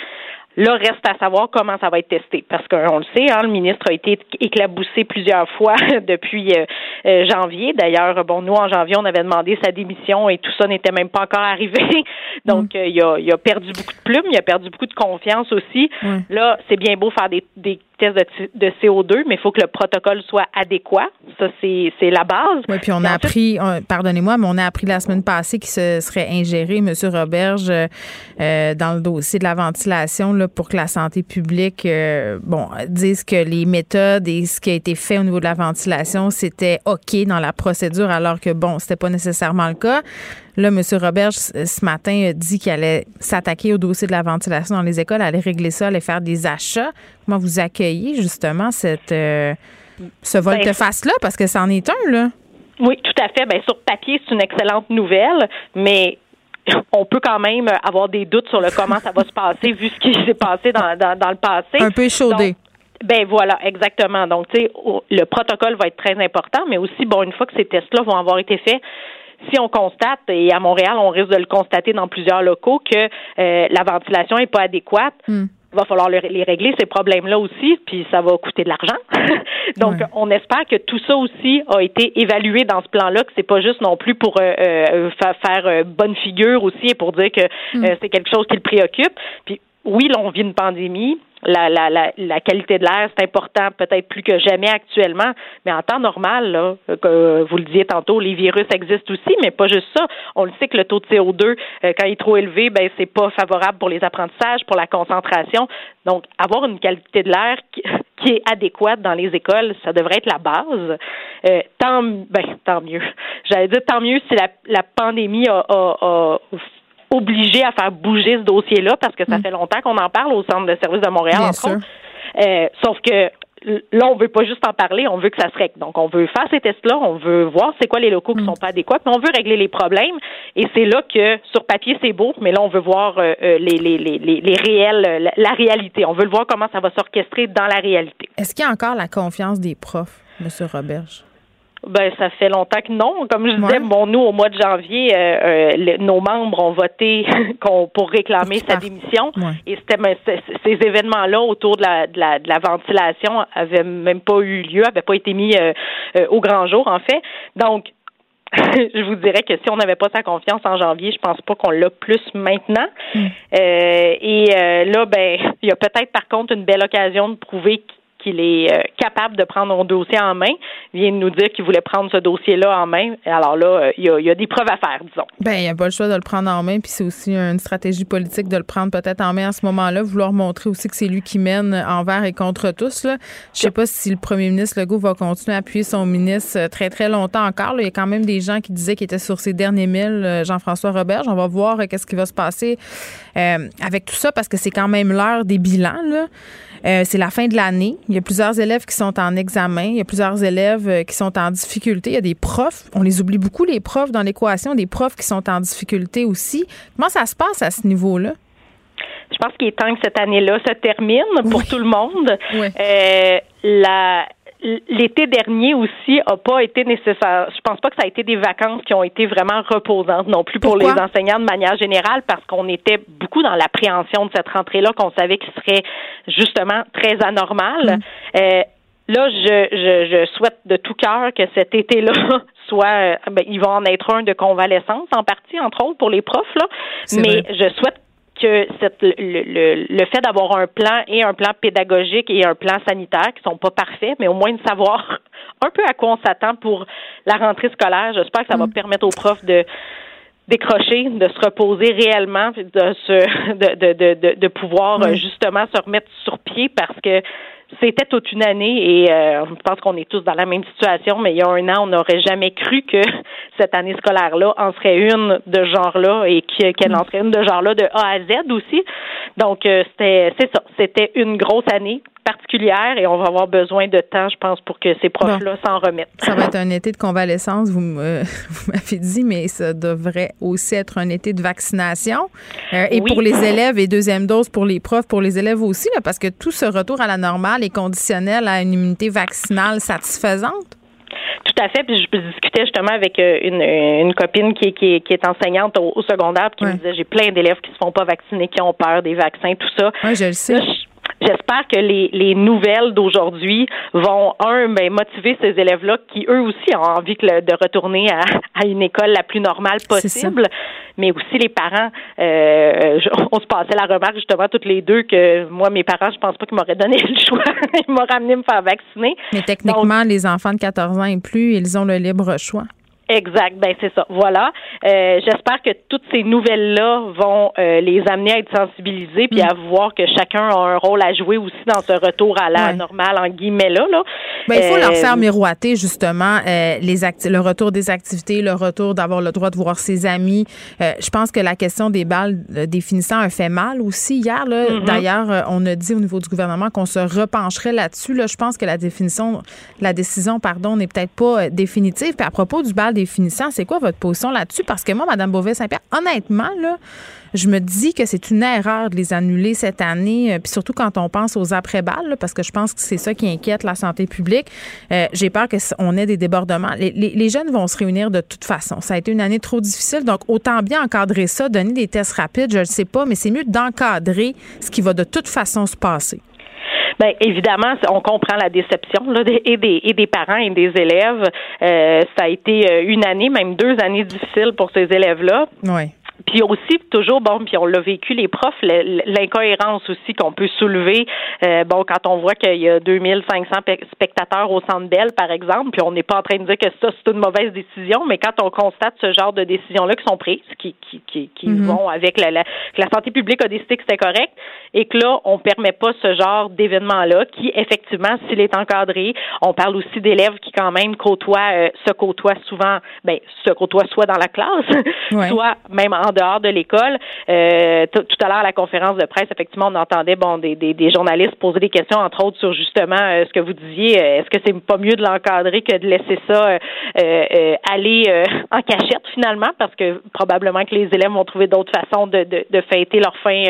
Là, reste à savoir comment ça va être testé. Parce qu'on le sait, hein, le ministre a été éclaboussé plusieurs fois depuis euh, euh, janvier. D'ailleurs, bon, nous, en janvier, on avait demandé sa démission et tout ça n'était même pas encore arrivé. Donc, mm. euh, il, a, il, a, perdu beaucoup de plumes, il a perdu beaucoup de confiance aussi. Là, c'est bien beau faire des, des tests de, CO2, mais il faut que le protocole soit adéquat. Ça, c'est la base. Oui, puis on a appris, pardonnez-moi, mais on a appris la semaine passée qu'il se serait ingéré, M. Roberge, dans le dossier de la ventilation pour que la santé publique euh, bon, dise que les méthodes et ce qui a été fait au niveau de la ventilation, c'était OK dans la procédure, alors que, bon, c'était pas nécessairement le cas. Là, M. Robert, ce matin, a dit qu'il allait s'attaquer au dossier de la ventilation dans les écoles, allait régler ça, allait faire des achats. Comment vous accueillez justement cette, euh, ce ben, volte-face-là? Parce que c'en est un, là. Oui, tout à fait. Bien, sur papier, c'est une excellente nouvelle, mais on peut quand même avoir des doutes sur le comment ça va se passer vu ce qui s'est passé dans, dans, le passé. Un peu échaudé. Ben voilà, exactement. Donc, tu sais, le protocole va être très important, mais aussi, bon, une fois que ces tests-là vont avoir été faits, si on constate, et à Montréal, on risque de le constater dans plusieurs locaux, que euh, la ventilation n'est pas adéquate, hmm. Il va falloir les régler, ces problèmes-là aussi, puis ça va coûter de l'argent. Donc, on espère que tout ça aussi a été évalué dans ce plan-là, que c'est pas juste non plus pour euh, euh faire euh, bonne figure aussi et pour dire que hmm. c'est quelque chose qui le préoccupe. Puis, oui, là, on vit une pandémie la, la, la, la qualité de l'air, c'est important peut-être plus que jamais actuellement, mais en temps normal, là, que vous le disiez tantôt, les virus existent aussi, mais pas juste ça. On le sait que le taux de CO2, euh, quand il est trop élevé, ben c'est pas favorable pour les apprentissages, pour la concentration. Donc, avoir une qualité de l'air qui, est adéquate dans les écoles, ça devrait être la base. Euh, tant, ben, tant mieux. J'allais dire tant mieux si la, la pandémie a, a, a obligé à faire bouger ce dossier-là parce que ça mm. fait longtemps qu'on en parle au Centre de services de Montréal, entre autres. Euh, sauf que là, on veut pas juste en parler, on veut que ça se règle. Donc, on veut faire ces tests-là, on veut voir c'est quoi les locaux qui mm. sont pas adéquats, mais on veut régler les problèmes. Et c'est là que, sur papier, c'est beau, mais là, on veut voir euh, euh, les, les, les, les, réels, la, réalité. On veut le voir comment ça va s'orchestrer dans la réalité. Est-ce qu'il y a encore la confiance des profs, M. Roberge? Ben, ça fait longtemps que non. Comme je disais, bon, nous, au mois de janvier, euh, euh nos membres ont voté pour réclamer sa démission. Et c'était ben, ces événements-là autour de la, de la, de la ventilation avaient même pas eu lieu, avaient pas été mis euh, euh, au grand jour, en fait. Donc, je vous dirais que si on n'avait pas sa confiance en janvier, je pense pas qu'on l'a plus maintenant. Mm. et là, ben, il y a peut-être par contre une belle occasion de prouver qu'il est euh, capable de prendre un dossier en main, vient de nous dire qu'il voulait prendre ce dossier-là en main. Alors là, euh, il y, a, des preuves à faire, disons. Ben, il n'y a pas le choix de le prendre en main, puis c'est aussi une stratégie politique de le prendre peut-être en main à ce moment-là, vouloir montrer aussi que c'est lui qui mène envers et contre tous. Là. Je sais pas si le premier ministre Legault va continuer à appuyer son ministre euh, très, très longtemps encore. Il y a quand même des gens qui disaient qu'il était sur ses derniers milles, Jean-François Robert. On va voir qu'est-ce qui va se passer avec tout ça, parce que c'est quand même l'heure des bilans. Là. Euh, c'est la fin de l'année. Il y a plusieurs élèves qui sont en examen. Il y a plusieurs élèves euh, qui sont en difficulté. Il y a des profs. On les oublie beaucoup, les profs, dans l'équation. Des profs qui sont en difficulté aussi. Comment ça se passe à ce niveau-là? Je pense qu'il est temps que cette année-là se termine pour tout le monde. Euh, la, l'été dernier aussi a pas été nécessaire. Je pense pas que ça a été des vacances qui ont été vraiment reposantes non plus pour les enseignants de manière générale parce qu'on était beaucoup dans l'appréhension de cette rentrée-là qu'on savait qu'il serait justement très anormal. Mm. Euh, là, je, je, je, souhaite de tout cœur que cet été-là soit, euh, ben, il va en être un de convalescence en partie, entre autres pour les profs là, mais je souhaite que cette, le, le, le fait d'avoir un plan et un plan pédagogique et un plan sanitaire qui sont pas parfaits, mais au moins de savoir un peu à quoi on s'attend pour la rentrée scolaire, j'espère que ça va mm. permettre aux profs de décrocher, de se reposer réellement, de se, de, de, de, de pouvoir justement se remettre sur pied parce que c'était toute une année et euh, je pense qu'on est tous dans la même situation, mais il y a un an, on n'aurait jamais cru que cette année scolaire-là en serait une de genre-là et qu'elle en serait une de genre-là de A à Z aussi. Donc, euh, c'était c'est ça. C'était une grosse année particulière et on va avoir besoin de temps, je pense, pour que ces profs-là s'en remettent. Ça va être un été de convalescence, vous, m'avez dit, mais ça devrait aussi être un été de vaccination. Euh, et pour les élèves et deuxième dose pour les profs, pour les élèves aussi, parce que tout ce retour à la normale est conditionnel à une immunité vaccinale satisfaisante. Tout à fait. Puis je discutais justement avec euh, une, une copine qui, qui, qui est enseignante au, secondaire, qui me disait j'ai plein d'élèves qui se font pas vacciner, qui ont peur des vaccins, tout ça. Oui, je le sais. J'espère que les, les nouvelles d'aujourd'hui vont, un, ben, motiver ces élèves-là qui, eux aussi, ont envie de retourner à, à une école la plus normale possible, mais aussi les parents. Euh, on se passait la remarque, justement, toutes les deux, que moi, mes parents, je pense pas qu'ils m'auraient donné le choix. Ils m'ont ramené me faire vacciner. Mais techniquement, les enfants de 14 ans et plus, ils ont le libre choix. Exact, ben c'est ça. Voilà. Euh, J'espère que toutes ces nouvelles-là vont euh, les amener à être sensibilisés puis à voir que chacun a un rôle à jouer aussi dans ce retour à la normale en guillemets là. là. Ben, il faut leur faire euh, miroiter justement les le retour des activités, le retour d'avoir le droit de voir ses amis. je pense que la question des balles définissant un fait mal aussi hier. Mm-hmm. D'ailleurs, on a dit au niveau du gouvernement qu'on se repencherait là-dessus. Là. Je pense que la définition, la décision, pardon, n'est peut-être pas définitive. Puis à propos du bal C'est quoi votre position là-dessus? Parce que moi, Mme Beauvais-Saint-Pierre, honnêtement, là, je me dis que c'est une erreur de les annuler cette année, euh, puis surtout quand on pense aux après-balles, parce que je pense que c'est ça qui inquiète la santé publique. Euh, j'ai peur qu'on ait des débordements. Les, les, jeunes vont se réunir de toute façon. Ça a été une année trop difficile, donc autant bien encadrer ça, donner des tests rapides, je ne sais pas, mais c'est mieux d'encadrer ce qui va de toute façon se passer. Bien, évidemment, on comprend la déception là, et, des, et des parents et des élèves. Euh, ça a été une année, même deux années difficiles pour ces élèves-là. Oui. Puis aussi, toujours, bon, puis on l'a vécu, les profs, l'incohérence aussi qu'on peut soulever. Euh, bon, quand on voit qu'il y a 2500 spectateurs au Centre Bell, par exemple, puis on n'est pas en train de dire que ça, c'est une mauvaise décision, mais quand on constate ce genre de décisions-là qui sont prises, qui, qui, qui, qui mm-hmm. vont avec la, la, que la santé publique a décidé que c'était correct, et que là, on permet pas ce genre d'événement-là, qui, effectivement, s'il est encadré, on parle aussi d'élèves qui, quand même, côtoient, euh, se côtoient souvent, ben, se côtoient soit dans la classe, soit même en dehors de l'école. Euh, tout à l'heure à la conférence de presse, effectivement, on entendait bon des, des, journalistes poser des questions, entre autres sur justement euh, ce que vous disiez. Euh, est-ce que c'est pas mieux de l'encadrer que de laisser ça aller en cachette finalement, parce que probablement que les élèves vont trouver d'autres façons de, de, fêter leur fin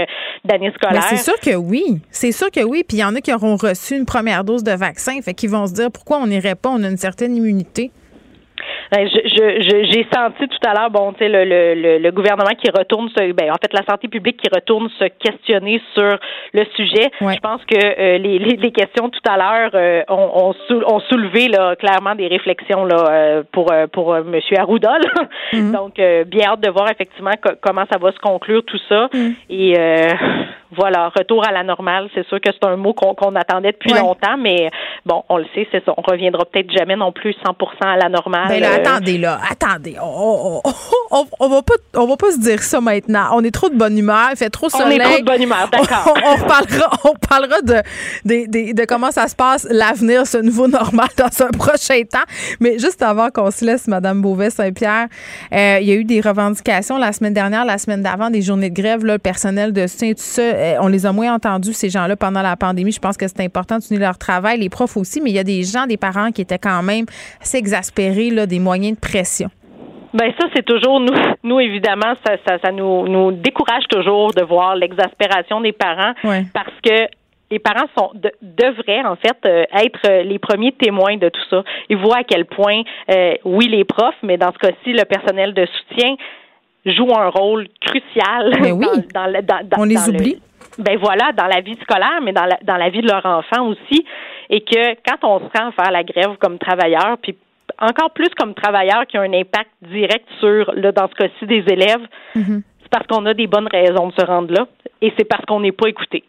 d'année scolaire. C'est sûr que oui, c'est sûr que oui. Puis il y en a qui auront reçu une première dose de vaccin, fait qu'ils vont se dire pourquoi on n'irait pas, on a une certaine immunité. Ben, je, j'ai senti tout à l'heure, bon, tu sais, le, le, le, gouvernement qui retourne se, ben, en fait, la santé publique qui retourne se questionner sur le sujet. Je pense que euh, les, les, questions tout à l'heure euh, ont, ont, soulevé là, clairement des réflexions là, euh, pour, pour M. Arruda. Mhm. Donc, bien hâte de voir effectivement comment ça va se conclure tout ça. Mhm. Et voilà, retour à la normale. C'est sûr que c'est un mot qu'on attendait depuis longtemps, mais bon, on le sait, c'est ça. On reviendra peut-être jamais non plus 100% à la normale. Ben attendez là, attendez. On, on, va pas, on va pas se dire ça maintenant. On est trop de bonne humeur, il fait trop soleil. On est trop de bonne humeur, d'accord. On, reparlera, on parlera de, de, de, comment ça se passe l'avenir, ce nouveau normal dans un prochain temps. Mais juste avant qu'on se laisse, Madame Beauvais-Saint-Pierre, euh, il y a eu des revendications la semaine dernière, la semaine d'avant, des journées de grève, là, le personnel de soutien, tout ça. Euh, on les a moins entendus, ces gens-là, pendant la pandémie. Je pense que c'est important de tenir leur travail, les profs aussi, mais il y a des gens, des parents qui étaient quand même assez exaspérés, là, des moyens de pression. Ben ça c'est toujours nous nous évidemment ça ça, ça nous nous décourage toujours de voir l'exaspération des parents parce que les parents sont devraient en fait euh, être les premiers témoins de tout ça. Ils voient à quel point euh, oui les profs mais dans ce cas-ci le personnel de soutien joue un rôle crucial mais oui. dans, dans, dans, On les oublie ben voilà, dans la vie scolaire, mais dans la, dans la vie de leur enfant aussi. Et que quand on se rend à faire la grève comme travailleur, puis encore plus comme travailleur qui a un impact direct sur, là, dans ce cas-ci, des élèves, mm-hmm. c'est parce qu'on a des bonnes raisons de se rendre là et c'est parce qu'on n'est pas écouté.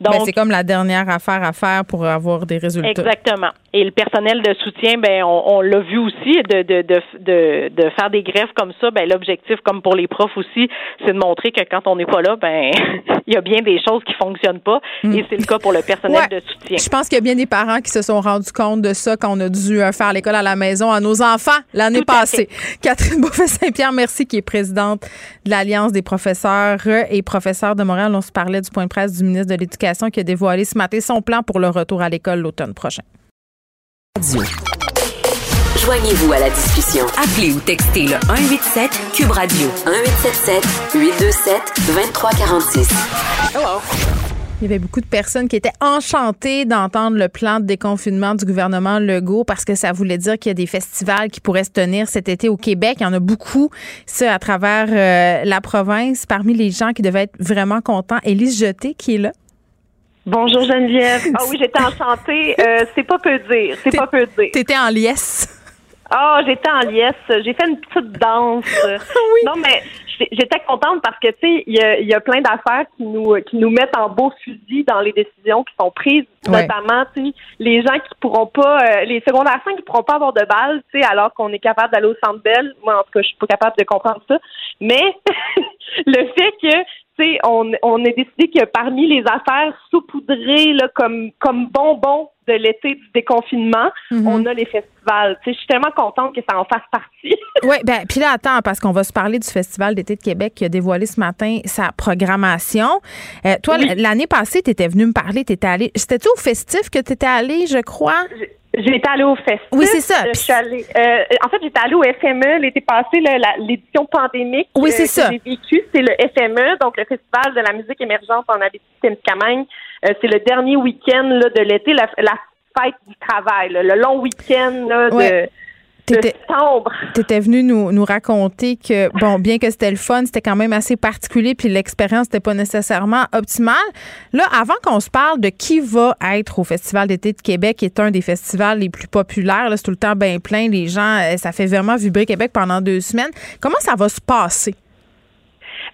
Ben, Donc, c'est comme la dernière affaire à faire pour avoir des résultats. Exactement. Et le personnel de soutien, ben on, l'a vu aussi de, de, de, de, faire des grèves comme ça. Ben l'objectif, comme pour les profs aussi, c'est de montrer que quand on n'est pas là, ben il y a bien des choses qui fonctionnent pas. Mm. Et c'est le cas pour le personnel de soutien. Je pense qu'il y a bien des parents qui se sont rendus compte de ça quand on a dû euh, faire l'école à la maison à nos enfants l'année passée. Catherine Bouffet-Saint-Pierre, merci, qui est présidente de l'Alliance des professeurs et professeurs de Montréal. On se parlait du point de presse du ministre de l'Éducation qui a dévoilé ce matin son plan pour le retour à l'école l'automne prochain. Joignez-vous à la discussion. Appelez ou textez le 187 Cube Radio 1877 827 2346. Hello. Il y avait beaucoup de personnes qui étaient enchantées d'entendre le plan de déconfinement du gouvernement Legault parce que ça voulait dire qu'il y a des festivals qui pourraient se tenir cet été au Québec. Il y en a beaucoup, ça, à travers euh, la province. Parmi les gens qui devaient être vraiment contents, Élise Jeté, qui est là. Bonjour Geneviève. Ah oui, j'étais enchantée. Euh, c'est pas peu dire. C'est pas peu dire. T'étais en liesse. Ah, oh, j'étais en liesse. J'ai fait une petite danse. oui. Non, mais j'étais contente parce que tu sais, il y a, y a, plein d'affaires qui nous qui nous mettent en beau fusil dans les décisions qui sont prises, notamment tu sais, les gens qui pourront pas, euh, les secondaires 5 qui pourront pas avoir de balles, tu sais, alors qu'on est capable d'aller au Centre Bell. Moi, en tout cas, je suis pas capable de comprendre ça. Mais le fait que on, on a décidé que parmi les affaires saupoudrées comme, comme bonbons de l'été du déconfinement, mhm. on a les festivals. je suis tellement contente que ça en fasse partie. oui, ben puis là, attends, parce qu'on va se parler du Festival d'été de Québec qui a dévoilé ce matin sa programmation. Euh, toi, l'année passée, tu étais venu me parler, tu étais allé. C'était-tu au festif que tu étais allé, je crois? Été allée au festival. Oui, c'est ça. Je suis allée, euh, en fait, j'étais allée au FME l'été passé, l'édition pandémique. Oui, euh, que. J'ai vécu, c'est le FME, donc le Festival de la musique émergente en Abitibi-Témiscamingue. Euh, c'est le dernier week-end là, de l'été, la, la fête du travail, là, le long week-end là, de, Ouais. de T'étais- septembre. Tu étais venu nous, nous raconter que, bon, bien que c'était le fun, c'était quand même assez particulier, puis l'expérience n'était pas nécessairement optimale. Là, avant qu'on se parle de qui va être au Festival d'été de Québec, qui est un des festivals les plus populaires, là, c'est tout le temps bien plein, les gens, euh, ça fait vraiment vibrer Québec pendant deux semaines. Comment ça va se passer?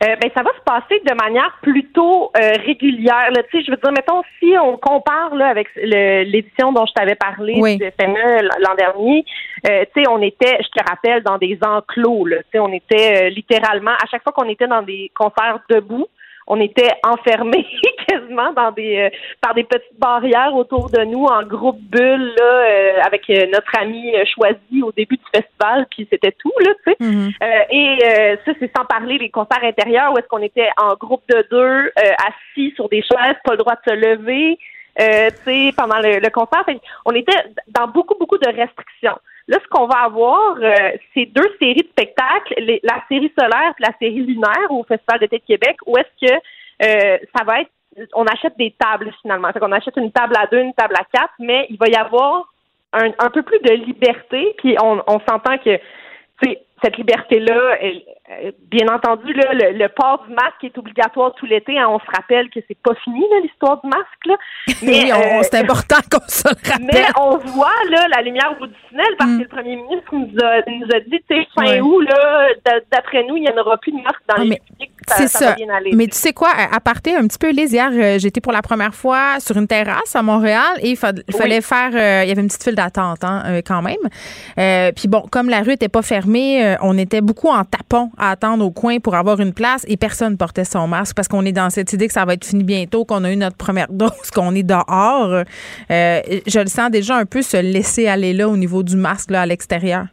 Euh, ben, ça va se passer de manière plutôt euh, régulière. Là. Tu sais, Je veux dire, mettons, si on compare là, avec l'édition dont je t'avais parlé Oui. FME l'an dernier, euh, tu sais, on était, je te rappelle, dans des enclos. Là. Tu sais, On était euh, littéralement, à chaque fois qu'on était dans des concerts debout, on était enfermés quasiment dans des euh, par des petites barrières autour de nous en groupe bulle là, euh, avec euh, notre ami euh, choisi au début du festival puis c'était tout là tu sais euh, et euh, ça, c'est sans parler des concerts intérieurs où est-ce qu'on était en groupe de deux, euh, assis sur des chaises, pas le droit de se lever, euh, tu sais, pendant le, le concert. Fait on était dans beaucoup, beaucoup de restrictions. Là, ce qu'on va avoir, euh, c'est deux séries de spectacles, les- la série solaire et la série lunaire au Festival d'été de Québec, où est-ce que euh, ça va être, on achète des tables finalement. Fait qu'on achète une table à deux, une table à quatre, mais il va y avoir un, un peu plus de liberté, puis on, on s'entend que sais, cette liberté-là, euh, bien entendu, là, le, le port du masque est obligatoire tout l'été. hein. on se rappelle que c'est pas fini l'histoire du masque. Là. oui, on- euh, c'est important qu'on se le rappelle. mais on voit là la lumière au bout du tunnel parce Mm. que le premier ministre nous a, nous a dit, tu sais, fin Ouais. août, d'après nous, il n'y en aura plus de masque dans Ah, les mais publics. Ça, C'est ça ça. va bien aller. Mais tu sais quoi, à partir un petit peu, Lise, hier, euh, j'étais pour la première fois sur une terrasse à Montréal et il fa- fallait faire. euh, il y avait une petite file d'attente hein, euh, quand même. Euh, Puis bon, comme la rue était pas fermée, on était beaucoup en tapon à attendre au coin pour avoir une place et personne portait son masque parce qu'on est dans cette idée que ça va être fini bientôt, qu'on a eu notre première dose, qu'on est dehors. Euh, je le sens déjà un peu se laisser aller là au niveau du masque là, à l'extérieur.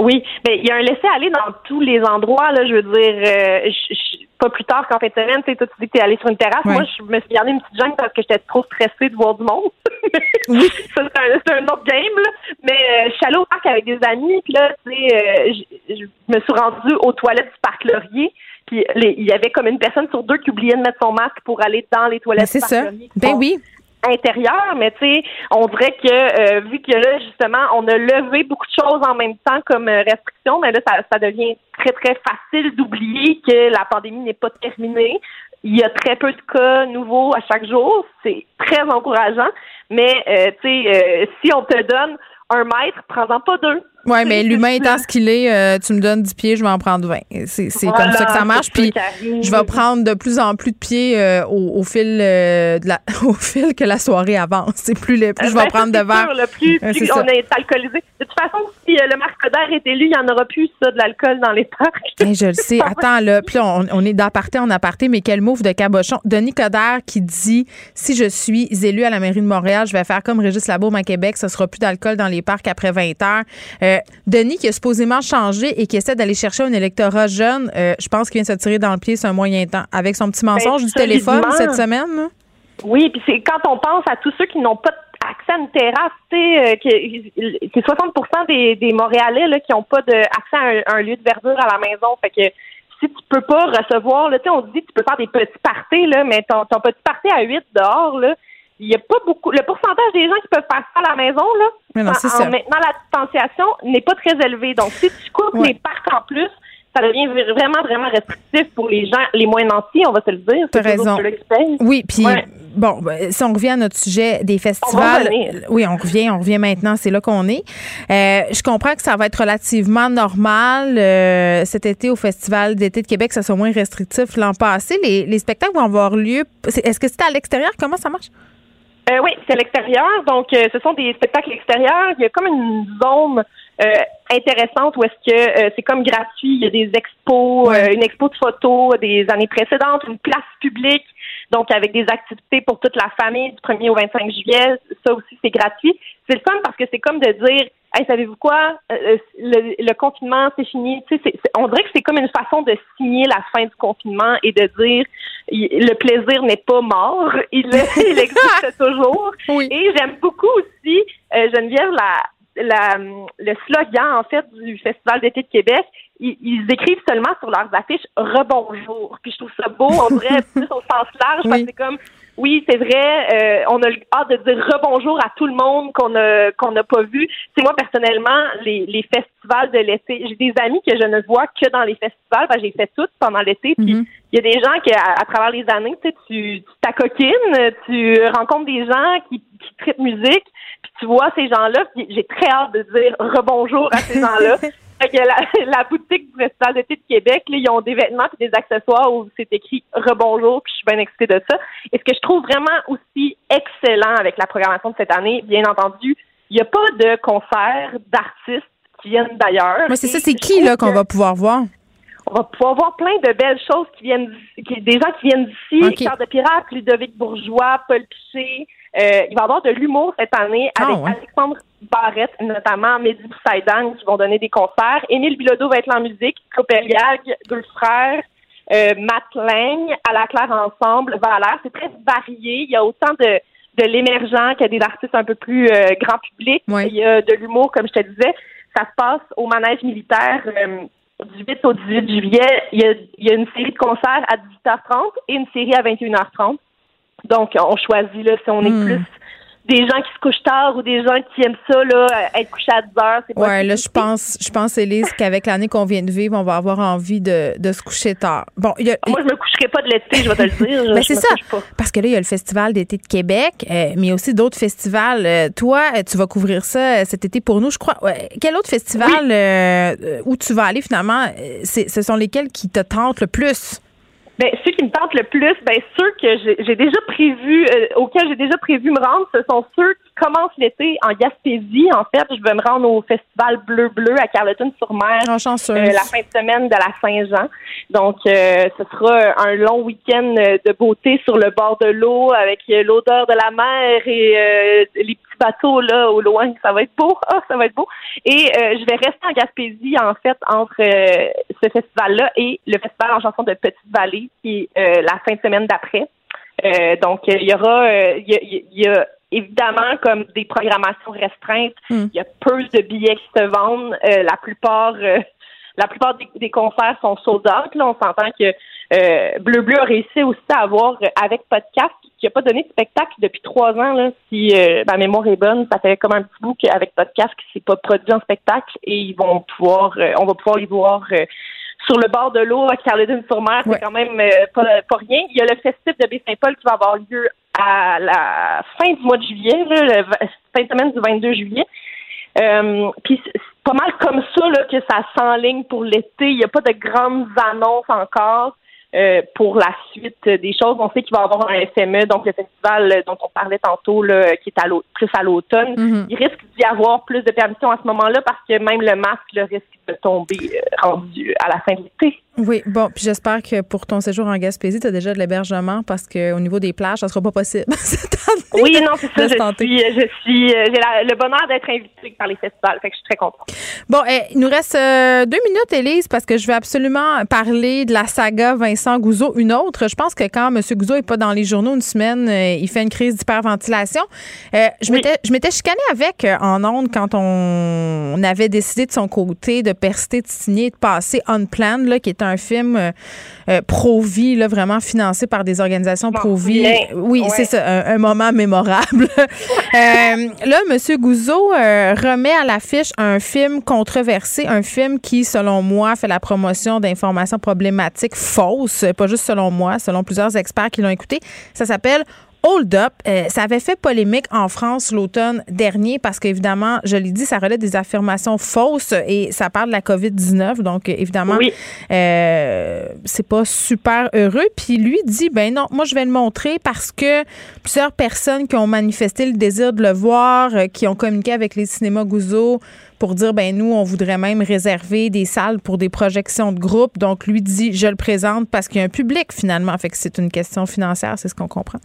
Oui, mais il y a un laisser-aller dans tous les endroits. Là, je veux dire, euh, je- je- pas plus tard qu'en fin de semaine, tu sais, toi, tu dis que tu es allé sur une terrasse. Ouais. Moi, je me suis gardé une petite jungle parce que j'étais trop stressée de voir du monde. Oui. Ça, c'est un, autre game, là. Mais euh, je suis allée au parc avec des amis, puis là, tu sais, euh, je je me suis rendue aux toilettes du parc Laurier. Puis les- il y avait comme une personne sur deux qui oubliait de mettre son masque pour aller dans les toilettes c'est ça. Laurier. Ben oui. Intérieur, mais tu sais, on dirait que euh, vu que là, justement, on a levé beaucoup de choses en même temps comme euh, restriction, mais là, ça, ça devient très, très facile d'oublier que la pandémie n'est pas terminée. Il y a très peu de cas nouveaux à chaque jour. C'est très encourageant. Mais, euh, tu sais, euh, si on te donne un mètre, prends-en pas deux. Oui, mais l'humain étant ce qu'il est, euh, tu me donnes 10 pieds, je vais en prendre 20. C'est Voilà, comme ça que ça marche. Puis je vais prendre de plus en plus de pieds euh, au, au fil euh, de la, au fil que la soirée avance. C'est plus, le, plus je vais Ben, prendre de verre. sûr, là, plus, plus on est alcoolisé. De toute façon, si euh, le d'air est élu, il n'y en aura plus, ça, de l'alcool dans les parcs. Hey, je le sais. Attends, là. Puis là, on, on est d'aparté en aparté, mais quel move de cabochon. Denis Coderre qui dit si je suis élu à la mairie de Montréal, je vais faire comme Régis Labaume à Québec, ce sera plus d'alcool dans les parcs après 20 heures. Euh, Denis qui a supposément changé et qui essaie d'aller chercher un électorat jeune, euh, je pense qu'il vient de se tirer dans le pied c'est un moyen temps. Avec son petit mensonge du téléphone solidement. cette semaine. Oui, puis c'est quand on pense à tous ceux qui n'ont pas accès à une terrasse, tu sais, euh, que- c'est 60 des, des Montréalais là, qui n'ont pas de, accès à un, un lieu de verdure à la maison. Fait que si tu peux pas recevoir, là, on dit que tu peux faire des petits parties, là, mais ton, ton petit party à 8 dehors, là, il y a pas beaucoup. Le pourcentage des gens qui peuvent faire ça à la maison, là, Mais non, en, ça. maintenant la distanciation, n'est pas très élevé. Donc, si tu coupes Ouais. les parcs en plus, ça devient vraiment, vraiment restrictif pour les gens, les moins nantis, on va se le dire. T'as raison. Oui, puis Ouais. bon, ben, si on revient à notre sujet des festivals, revenir. oui, on revient, on revient maintenant, c'est là qu'on est. Euh, je comprends que ça va être relativement normal euh, cet été au Festival d'été de Québec, ça soit moins restrictif l'an passé. Les, les spectacles vont avoir lieu. Est-ce que c'est à l'extérieur? Comment ça marche? Euh, oui, c'est à l'extérieur. Donc, euh, ce sont des spectacles extérieurs. Il y a comme une zone euh, intéressante où est-ce que euh, c'est comme gratuit. Il y a des expos, euh, une expo de photos des années précédentes, une place publique, donc avec des activités pour toute la famille du 1er au 25 juillet. Ça aussi, c'est gratuit. C'est le fun parce que c'est comme de dire, hey, savez-vous quoi, Euh, le, le confinement, c'est fini. Tu sais, on dirait que c'est comme une façon de signer la fin du confinement et de dire, il- le plaisir n'est pas mort, il, il existe toujours. Oui. Et j'aime beaucoup aussi Geneviève, la, la, le slogan, en fait, du Festival d'été de Québec, ils, écrivent seulement sur leurs affiches rebonjour. Puis je trouve ça beau, on dirait plus au sens large, parce que c'est comme oui, c'est vrai, euh, on a hâte de dire rebonjour à tout le monde qu'on a qu'on n'a pas vu. C'est moi personnellement les, les festivals de l'été. J'ai des amis que je ne vois que dans les festivals, que j'ai fait tout pendant l'été. Puis mhm. il y a des gens qui à, travers les années, tu sais, tu t'acoquines, tu rencontres des gens qui qui traitent musique, puis tu vois ces gens-là. J'ai très hâte de dire rebonjour à ces gens-là. la, boutique du Festival d'été de Québec, là, ils ont des vêtements et des accessoires où c'est écrit Rebonjour, puis je suis bien excitée de ça. Et ce que je trouve vraiment aussi excellent avec la programmation de cette année, bien entendu, il n'y a pas de concert d'artistes qui viennent d'ailleurs. Mais c'est ça, c'est qui là qu'on va pouvoir voir? On va pouvoir voir plein de belles choses qui viennent qui, des gens qui viennent d'ici, Charles de Pirate, Ludovic Bourgeois, Paul Piché, euh, il va y avoir de l'humour cette année ah, avec Alexandre Barrette, notamment Mehdi Boussaïdan, qui vont donner des concerts. Émile Bilodeau va être en musique, Copeliag, deux frères, euh, Matt Lang, à la claire ensemble, Valère. C'est très varié. Il y a autant de, de l'émergent qu'il y a des artistes un peu plus euh, grand public. Il y a de l'humour, comme je te disais. Ça se passe au manège militaire euh, du 8 au 18 juillet. Il y, a, il y a une série de concerts à 18h30 et une série à 21h30. Donc, on choisit là, si on est hmm. plus des gens qui se couchent tard ou des gens qui aiment ça, là, être couché à 10 heures. C'est pas ouais, là, je pense, je pense, Élise, qu'avec l'année qu'on vient de vivre, on va avoir envie de, de se coucher tard. Bon, y a, Moi, je me coucherai pas de l'été, je vais te le dire. Mais ben, c'est ça. Parce que là, il y a le Festival d'été de Québec, euh, mais aussi d'autres festivals. Euh, toi, euh, tu vas couvrir ça cet été pour nous, je crois. quel autre festival où tu vas aller finalement? ce sont lesquels qui te tentent le plus? Ben, ceux qui me tentent le plus, ben, ceux que j'ai déjà prévu, euh, auxquels j'ai déjà prévu me rendre, ce sont ceux qui commencent l'été en Gaspésie. En fait, je vais me rendre au Festival Bleu Bleu à Carleton-sur-Mer oh, euh, la fin de semaine de la Saint-Jean. Donc, euh, ce sera un long week-end de beauté sur le bord de l'eau avec l'odeur de la mer et les petits bateaux là au loin. Ça va être beau. Ah, ça va être beau. Et je vais rester en Gaspésie, en fait, entre ce festival-là et le festival en chanson de Petite-Vallée qui est euh, la fin de semaine d'après. Euh, donc, il y aura, euh, il y, a évidemment comme des programmations restreintes. Hmm. Il y a peu de billets qui se vendent. la plupart, la plupart des, concerts sont sold out. Là, on s'entend que Bleu Bleu a réussi aussi à avoir avec podcast qui n'a pas donné de spectacle depuis trois ans. Là, si ma mémoire est bonne, ça fait comme un petit bout qu'avec podcast qui s'est pas produit en spectacle et ils vont pouvoir, on va pouvoir y voir sur le bord de l'eau à Carleton-sur-Mer, c'est quand même euh, pas, pas, rien. Il y a le festif de Baie-Saint-Paul qui va avoir lieu à la fin du mois de juillet, là, le fin de semaine du 22 juillet. Euh, puis c'est pas mal comme ça là, que ça s'enligne pour l'été. Il n'y a pas de grandes annonces encore. Euh, pour la suite des choses. On sait qu'il va y avoir un FME, donc le festival dont on parlait tantôt, là, qui est à plus à l'automne. Mm-hmm. Il risque d'y avoir plus de permissions à ce moment-là parce que même le masque le risque de tomber euh, rendu à la fin de l'été. Oui, bon, puis j'espère que pour ton séjour en Gaspésie, tu as déjà de l'hébergement parce qu'au niveau des plages, ça sera pas possible Oui, non, c'est ça. Je suis, je suis, euh, j'ai le bonheur d'être invitée par les festivals, fait que je suis très contente. Bon, eh, il nous reste deux minutes, Élise, parce que je veux absolument parler de la saga Vincent Gouzeau une autre. Je pense que quand M. Gouzeau n'est pas dans les journaux une semaine, euh, il fait une crise d'hyperventilation. Euh, je m'étais chicanée avec euh, en ondes quand on, avait décidé de son côté de persister, de signer, de passer Unplanned, là, qui est un film pro-vie, vraiment financé par des organisations pro-vie. Oui, c'est ça, un, moment mémorable. là, M. Gouzeau remet à l'affiche un film controversé, un film qui, selon moi, fait la promotion d'informations problématiques fausses pas juste selon moi, selon plusieurs experts qui l'ont écouté. Ça s'appelle Hold Up, euh, ça avait fait polémique en France l'automne dernier parce qu'évidemment, je l'ai dit, ça relève des affirmations fausses et ça parle de la COVID-19. Donc, évidemment, euh, c'est pas super heureux. Puis lui dit, ben non, moi, je vais le montrer parce que plusieurs personnes qui ont manifesté le désir de le voir, euh, qui ont communiqué avec les cinémas Gouzeau pour dire, ben nous, on voudrait même réserver des salles pour des projections de groupe. Donc, lui dit, je le présente parce qu'il y a un public finalement. Fait que c'est une question financière, c'est ce qu'on comprend.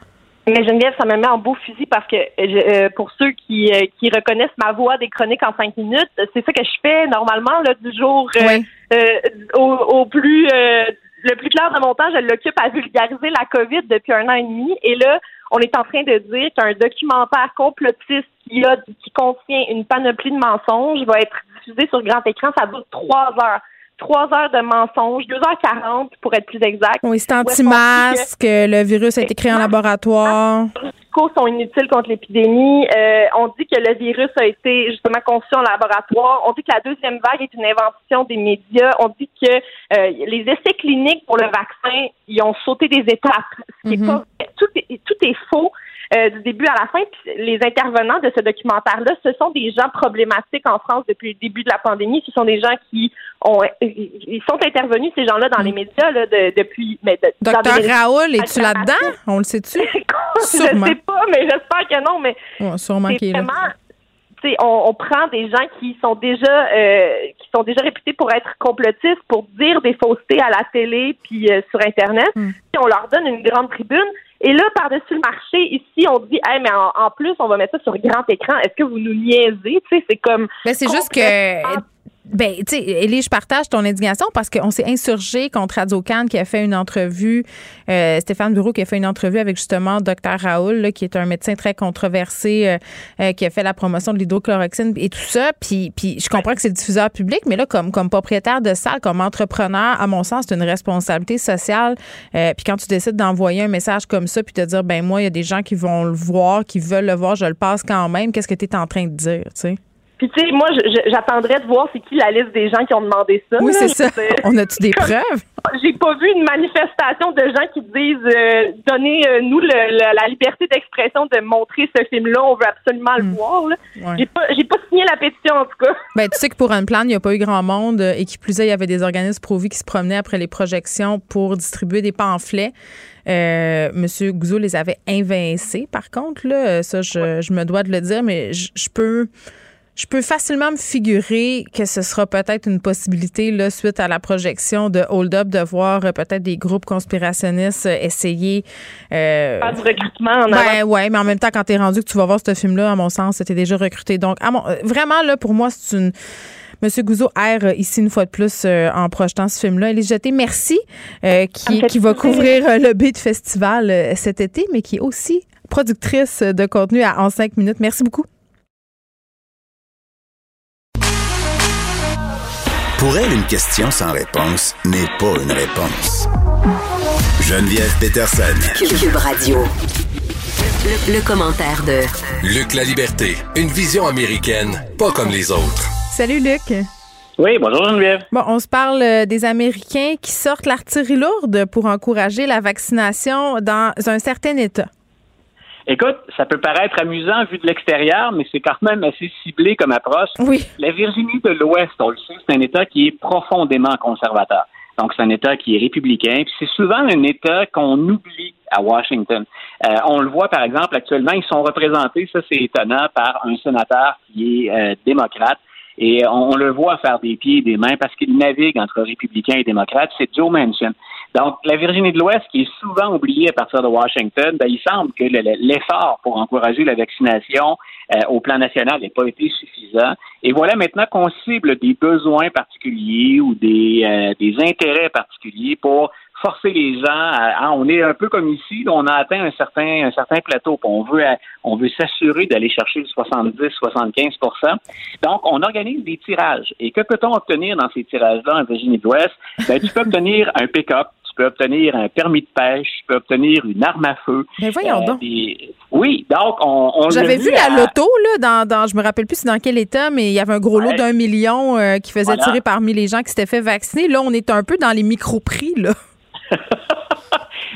Mais Geneviève, ça me met en beau fusil parce que euh, pour ceux qui, euh, qui reconnaissent ma voix des chroniques en cinq minutes, c'est ça que je fais normalement là, du jour euh, au, au, plus le plus clair de mon temps, je l'occupe à vulgariser la COVID depuis un an et demi. Et là, on est en train de dire qu'un documentaire complotiste qui, a, qui contient une panoplie de mensonges va être diffusé sur grand écran. Ça dure trois heures. Trois heures de mensonges, 2h40 pour être plus exact. Oui, c'est anti-masque, le virus a été créé en laboratoire sont inutiles contre l'épidémie. Euh, on dit que le virus a été justement conçu en laboratoire. On dit que la deuxième vague est une invention des médias. On dit que euh, les essais cliniques pour le vaccin, ils ont sauté des étapes. Ce qui est mhm. pas, tout, est, tout est faux. Euh, du début à la fin. les intervenants de ce documentaire-là, ce sont des gens problématiques en France depuis le début de la pandémie. Ce sont des gens qui ils sont intervenus ces gens-là dans les médias là, depuis. Mais Docteur Raoul, es-tu là-dedans? On le sait-tu? Je sais pas, mais j'espère que non. Mais sûrement qu'il est là. On, on, prend des gens qui sont déjà euh, qui sont déjà réputés pour être complotistes, pour dire des faussetés à la télé puis euh, sur internet. Mm. Puis on leur donne une grande tribune. Et là, par-dessus le marché, ici, on dit, hey, mais en, plus, on va mettre ça sur grand écran. Est-ce que vous nous niaisez? Tu sais, c'est comme. Mais c'est juste que ben, tu sais, Élie, je partage ton indignation parce qu'on s'est insurgé contre Radio qui a fait une entrevue, euh, Stéphane Bureau qui a fait une entrevue avec justement Dr Raoul, qui est un médecin très controversé, euh, euh, qui a fait la promotion de l'hydrochloroxine et tout ça. Puis, puis je comprends que c'est diffuseur public, mais là, comme, comme propriétaire de salle, comme entrepreneur, à mon sens, c'est une responsabilité sociale. puis quand tu décides d'envoyer un message comme ça, puis te dire, ben moi, il y a des gens qui vont le voir, qui veulent le voir, je le passe quand même, qu'est-ce que tu es en train de dire, tu sais? Puis tu sais, moi, j'attendrais de voir c'est qui la liste des gens qui ont demandé ça. Oui, c'est ça. On a-tu des preuves? J'ai pas vu une manifestation de gens qui disent euh, donnez-nous la liberté d'expression de montrer ce film-là, on veut absolument le hmm. voir. J'ai pas j'ai pas signé la pétition en tout cas. Ben tu sais que pour un plan, il n'y a pas eu grand monde et qui plus est, il y avait des organismes pro qui se promenaient après les projections pour distribuer des pamphlets. Euh, Monsieur Gouzeau les avait invincés, par contre, là, ça, je, je me dois de le dire, mais je peux je peux facilement me figurer que ce sera peut-être une possibilité là, suite à la projection de Hold Up de voir euh, peut-être des groupes conspirationnistes euh, essayer. Euh, du recrutement en ben, ouais, mais en même temps, quand tu es rendu que tu vas voir ce film-là, à mon sens, c'était déjà recruté. Donc, vraiment, là, pour moi, c'est une. Monsieur Gouzeau erre ici une fois de plus en projetant ce film-là. Elie Jeté, merci, qui, qui va couvrir le Beat Festival cet été, mais qui est aussi productrice de contenu à En 5 minutes. Merci beaucoup. Pour elle, une question sans réponse n'est pas une réponse. Geneviève Peterson. Cube Radio. Le, commentaire de Luc La Liberté, une vision américaine, pas comme les autres. Salut Luc. Oui, bonjour Geneviève. Bon, on se parle euh, des Américains qui sortent l'artillerie lourde pour encourager la vaccination dans un certain État. Écoute, ça peut paraître amusant vu de l'extérieur, mais c'est quand même assez ciblé comme approche. Oui. La Virginie de l'Ouest, on le sait, c'est un État qui est profondément conservateur. Donc, c'est un État qui est républicain. Puis c'est souvent un État qu'on oublie à Washington. Euh, on le voit, par exemple, actuellement, ils sont représentés, ça c'est étonnant, par un sénateur qui est euh, démocrate. Et on, le voit faire des pieds et des mains parce qu'il navigue entre républicains et démocrates. C'est Joe Manchin. Donc, la Virginie de l'Ouest, qui est souvent oubliée à partir de Washington, ben, il semble que l'effort pour encourager la vaccination euh, au plan national n'ait pas été suffisant. Et voilà maintenant qu'on cible des besoins particuliers ou des, euh, des intérêts particuliers pour forcer les gens à, on est un peu comme ici, on a atteint un certain un certain plateau, on veut on veut s'assurer d'aller chercher le 70 75% Donc on organise des tirages. Et que peut-on obtenir dans ces tirages-là en Virginie de l'Ouest? Ben tu peux obtenir un pick-up peux obtenir un permis de pêche, tu peux obtenir une arme à feu. Mais voyons euh, donc. Oui, donc on, J'avais vu, la loto là, dans, dans, je me rappelle plus dans quel état, mais il y avait un gros lot d'un million euh, qui faisait tirer parmi les gens qui s'étaient fait vacciner. Là, on est un peu dans les micro-prix là.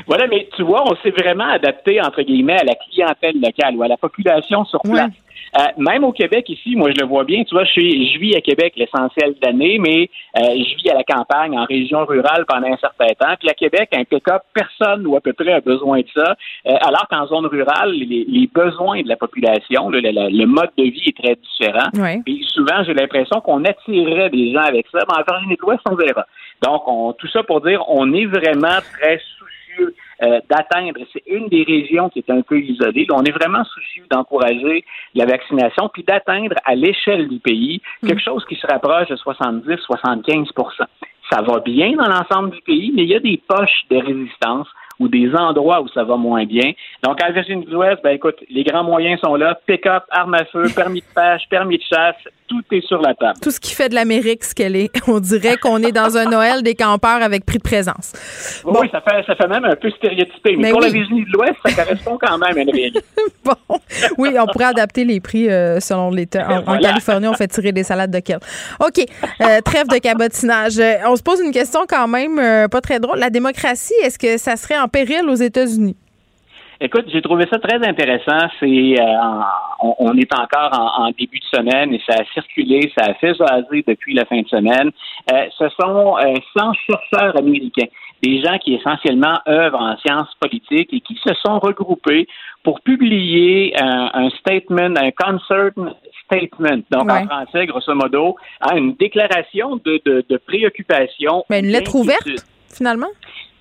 voilà, mais tu vois, on s'est vraiment adapté entre guillemets à la clientèle locale ou à la population sur place. Euh, même au Québec, ici, moi, je le vois bien. Tu vois, je, suis, je vis à Québec l'essentiel de l'année, mais euh, je vis à la campagne, en région rurale pendant un certain temps. Puis à Québec, un pick-up, personne ou à peu près a besoin de ça. Euh, alors qu'en zone rurale, les, besoins de la population, le, mode de vie est très différent. Et souvent, j'ai l'impression qu'on attirerait des gens avec ça. Mais en Virginie de l'Ouest, on verra. Donc, on, tout ça pour dire, on est vraiment très soucieux euh, d'atteindre, c'est une des régions qui est un peu isolée. on est vraiment soucieux d'encourager la vaccination, puis d'atteindre à l'échelle du pays quelque mm. chose qui se rapproche de 70-75% Ça va bien dans l'ensemble du pays, mais il y a des poches de résistance ou des endroits où ça va moins bien. Donc, à Virginie-de-l'Ouest, ben écoute, les grands moyens sont là. Pick-up, armes à feu, permis de pêche, permis de chasse, tout est sur la table. Tout ce qui fait de l'Amérique, ce qu'elle est. On dirait qu'on est dans un Noël des campeurs avec prix de présence. Oui, ça fait, ça fait même un peu stéréotypé. Mais, pour la Virginie-de-l'Ouest, ça correspond quand même à une réalité. bon, oui, on pourrait adapter les prix euh, selon l'État. En, Californie, on fait tirer des salades de kale. OK, euh, trêve de cabotinage. Euh, on se pose une question quand même pas très drôle. La démocratie, est-ce que ça serait en péril aux États-Unis? Écoute, j'ai trouvé ça très intéressant. C'est, on, est encore en, début de semaine et ça a circulé, ça a fait jaser depuis la fin de semaine. ce sont 100 chercheurs américains des gens qui essentiellement œuvrent en sciences politiques et qui se sont regroupés pour publier un, statement, un concert statement, donc en français, grosso modo, à une déclaration de, de, préoccupation. Mais une lettre ouverte, finalement?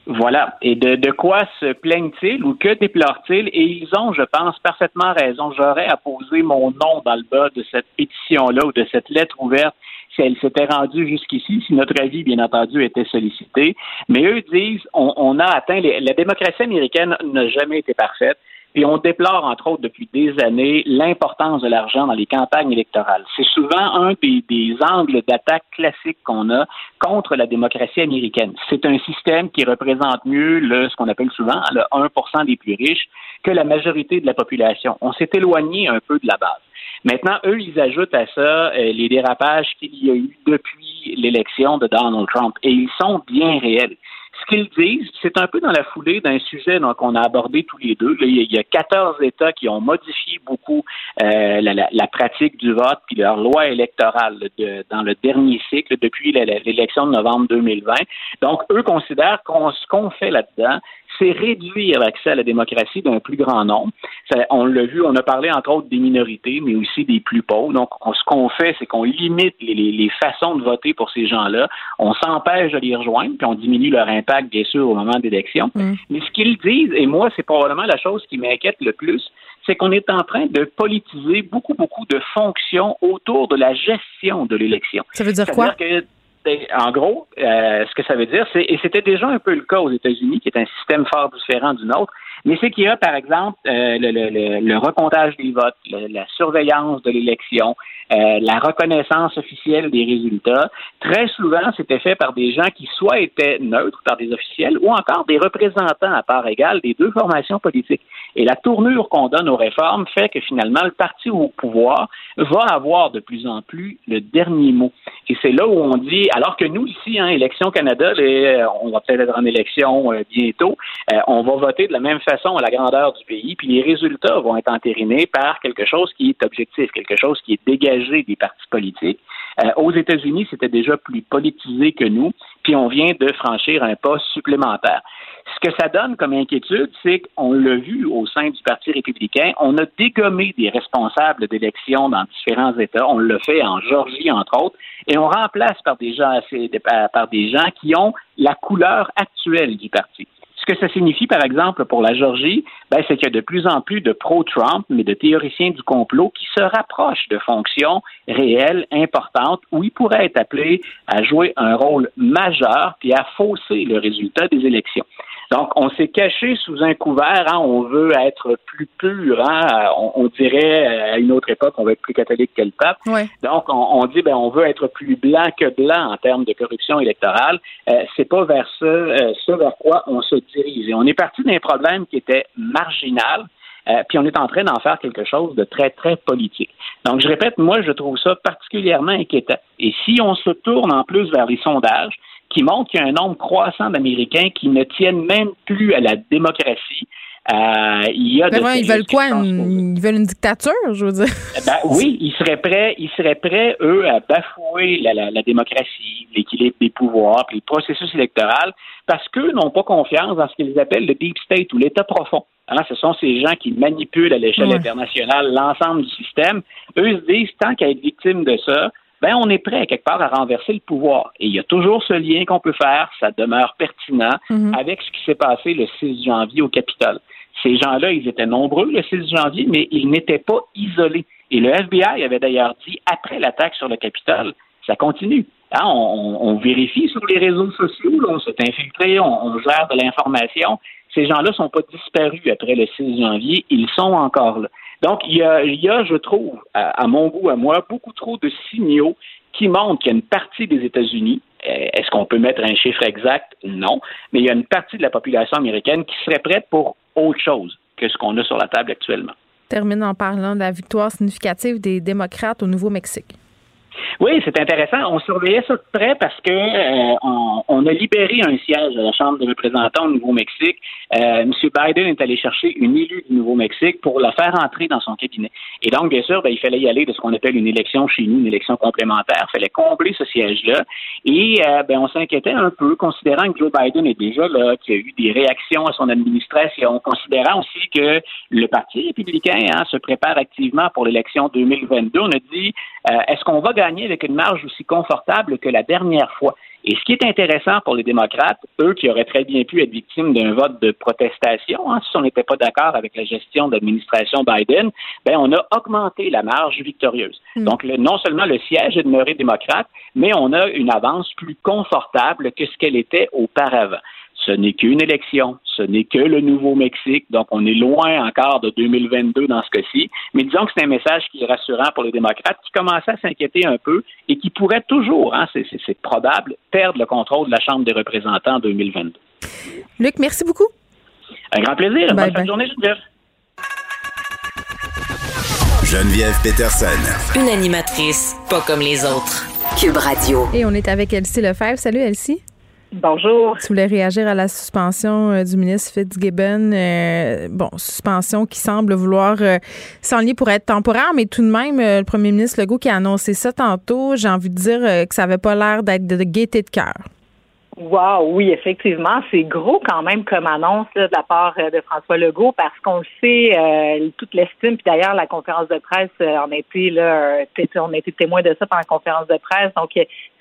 Voilà. Et de, quoi se plaignent-ils ou que déplorent-ils? Et ils ont, je pense, parfaitement raison. J'aurais à poser mon nom dans le bas de cette pétition-là ou de cette lettre ouverte si elle s'était rendue jusqu'ici, si notre avis, bien entendu, était sollicité. Mais eux disent, on, on a atteint, la démocratie américaine n'a jamais été parfaite. Et on déplore, entre autres, depuis des années, l'importance de l'argent dans les campagnes électorales. C'est souvent un des, des angles d'attaque classiques qu'on a contre la démocratie américaine. C'est un système qui représente mieux le, ce qu'on appelle souvent le 1% des plus riches que la majorité de la population. On s'est éloigné un peu de la base. Maintenant, eux, ils ajoutent à ça euh, les dérapages qu'il y a eu depuis l'élection de Donald Trump, et ils sont bien réels. Ce qu'ils disent, c'est un peu dans la foulée d'un sujet qu'on a abordé tous les deux. il y a 14 États qui ont modifié beaucoup euh, la, pratique du vote puis leur loi électorale dans le dernier cycle depuis l'élection de novembre 2020. Donc, eux considèrent qu'on ce qu'on fait là-dedans, c'est réduire l'accès à la démocratie d'un plus grand nombre. on l'a vu, on a parlé entre autres des minorités, mais aussi des plus pauvres. Donc, ce qu'on fait, c'est qu'on limite les, façons de voter pour ces gens-là. On s'empêche de les rejoindre, puis on diminue leur impact, bien sûr, au moment d'élection. Mm. Mais ce qu'ils disent, et moi, c'est probablement la chose qui m'inquiète le plus, c'est qu'on est en train de politiser beaucoup, beaucoup de fonctions autour de la gestion de l'élection. Ça veut dire quoi? En gros, euh, ce que ça veut dire, c'est, et c'était déjà un peu le cas aux États-Unis, qui est un système fort différent du nôtre, mais c'est qu'il y a, par exemple, euh, le, le, le, recomptage des votes, la surveillance de l'élection, euh, la reconnaissance officielle des résultats. Très souvent, c'était fait par des gens qui soit étaient neutres, par des officiels, ou encore des représentants à part égale des deux formations politiques. Et la tournure qu'on donne aux réformes fait que finalement, le parti au pouvoir va avoir de plus en plus le dernier mot. Et c'est là où on dit, alors que nous ici, hein, Élection Canada, les, on va peut-être être en élection bientôt, on va voter de la même façon à la grandeur du pays, puis les résultats vont être entérinés par quelque chose qui est objectif, quelque chose qui est dégagé des partis politiques. Euh, aux États-Unis, c'était déjà plus politisé que nous, puis on vient de franchir un pas supplémentaire. Ce que ça donne comme inquiétude, c'est qu'on l'a vu au sein du Parti républicain, on a dégommé des responsables d'élections dans différents États. On le fait en Georgie, entre autres, et on remplace par des par des gens qui ont la couleur actuelle du parti. Ce que ça signifie, par exemple, pour la Georgie, ben, c'est qu'il y a de plus en plus de pro-Trump, mais de théoriciens du complot qui se rapprochent de fonctions réelles, importantes, où ils pourraient être appelés à jouer un rôle majeur puis à fausser le résultat des élections. Donc, on s'est caché sous un couvert, hein, on veut être plus pur, hein, on, dirait à une autre époque, on veut être plus catholique que le pape. Donc, on, dit, ben, on veut être plus blanc que blanc en termes de corruption électorale. Euh, c'est pas vers ce, euh, ce vers quoi on se on est parti d'un problème qui était marginal. Euh, puis on est en train d'en faire quelque chose de très, très politique. Donc, je répète, moi, je trouve ça particulièrement inquiétant. Et si on se tourne en plus vers les sondages, qui montrent qu'il y a un nombre croissant d'Américains qui ne tiennent même plus à la démocratie. Euh, il y a ben ils veulent quoi? Une, ils veulent une dictature, je veux dire. Eh ben, oui, ils seraient prêts, ils seraient prêts, eux, à bafouer la, la, la démocratie, l'équilibre des pouvoirs, puis le processus électoral, parce qu'eux n'ont pas confiance dans ce qu'ils appellent le deep state ou l'État profond. Hein, ce sont ces gens qui manipulent à l'échelle internationale l'ensemble du système. Eux se disent, tant qu'à être victime de ça, ben on est prêt quelque part à renverser le pouvoir. Et il y a toujours ce lien qu'on peut faire, ça demeure pertinent mhm. avec ce qui s'est passé le 6 janvier au Capitole. Ces gens-là, ils étaient nombreux le 6 janvier, mais ils n'étaient pas isolés. Et le FBI avait d'ailleurs dit, après l'attaque sur le Capitole, ça continue. Hein, on, vérifie sur les réseaux sociaux, on s'est infiltré, on, gère de l'information. Ces gens-là ne sont pas disparus après le 6 janvier, ils sont encore là. Donc, il y a, je trouve, à, mon goût, à moi, beaucoup trop de signaux qui montrent qu'il y a une partie des États-Unis, euh, est-ce qu'on peut mettre un chiffre exact? Non. Mais il y a une partie de la population américaine qui serait prête pour autre chose que ce qu'on a sur la table actuellement. Termine en parlant de la victoire significative des démocrates au Nouveau-Mexique. Oui, c'est intéressant. On surveillait ça de près parce que euh, on, a libéré un siège à la Chambre des représentants au Nouveau-Mexique. Euh, M. Biden est allé chercher une élue du Nouveau-Mexique pour la faire entrer dans son cabinet. Et donc, bien sûr, ben, il fallait y aller de ce qu'on appelle une élection chez nous, une élection complémentaire. Il fallait combler ce siège-là. Et euh, ben, on s'inquiétait un peu, considérant que Joe Biden est déjà là, qu'il y a eu des réactions à son administration, considérant aussi que le Parti républicain hein, se prépare activement pour l'élection 2022. On a dit, est-ce qu'on va gagner avec une marge aussi confortable que la dernière fois. Et ce qui est intéressant pour les démocrates, eux qui auraient très bien pu être victimes d'un vote de protestation, hein, si on n'était pas d'accord avec la gestion de l'administration Biden, ben on a augmenté la marge victorieuse. Hmm. Donc non seulement le siège est demeuré démocrate, mais on a une avance plus confortable que ce qu'elle était auparavant. Ce n'est qu'une élection, ce n'est que le Nouveau-Mexique, donc on est loin encore de 2022 dans ce cas-ci, mais disons que c'est un message qui est rassurant pour les démocrates qui commençaient à s'inquiéter un peu et qui pourraient toujours, hein, c'est probable, perdre le contrôle de la Chambre des représentants en 2022. Luc, merci beaucoup. Un grand plaisir. Bonne fin de journée, Geneviève. Geneviève Peterson. Une animatrice pas comme les autres. Cube Radio. Et on est avec Elsie Lefebvre. Salut, Elsie. Bonjour. Tu voulais réagir à la suspension euh, du ministre Fitzgibbon. Euh, bon, suspension qui semble vouloir euh, s'enlier pour être temporaire, mais tout de même, le premier ministre Legault qui a annoncé ça tantôt, j'ai envie de dire que ça n'avait pas l'air d'être de, gaieté de cœur. Wow, oui, effectivement, c'est gros quand même comme annonce de la part de François Legault parce qu'on le sait, toute l'estime, puis d'ailleurs la conférence de presse, on a été là, on a été témoin de ça pendant la conférence de presse, donc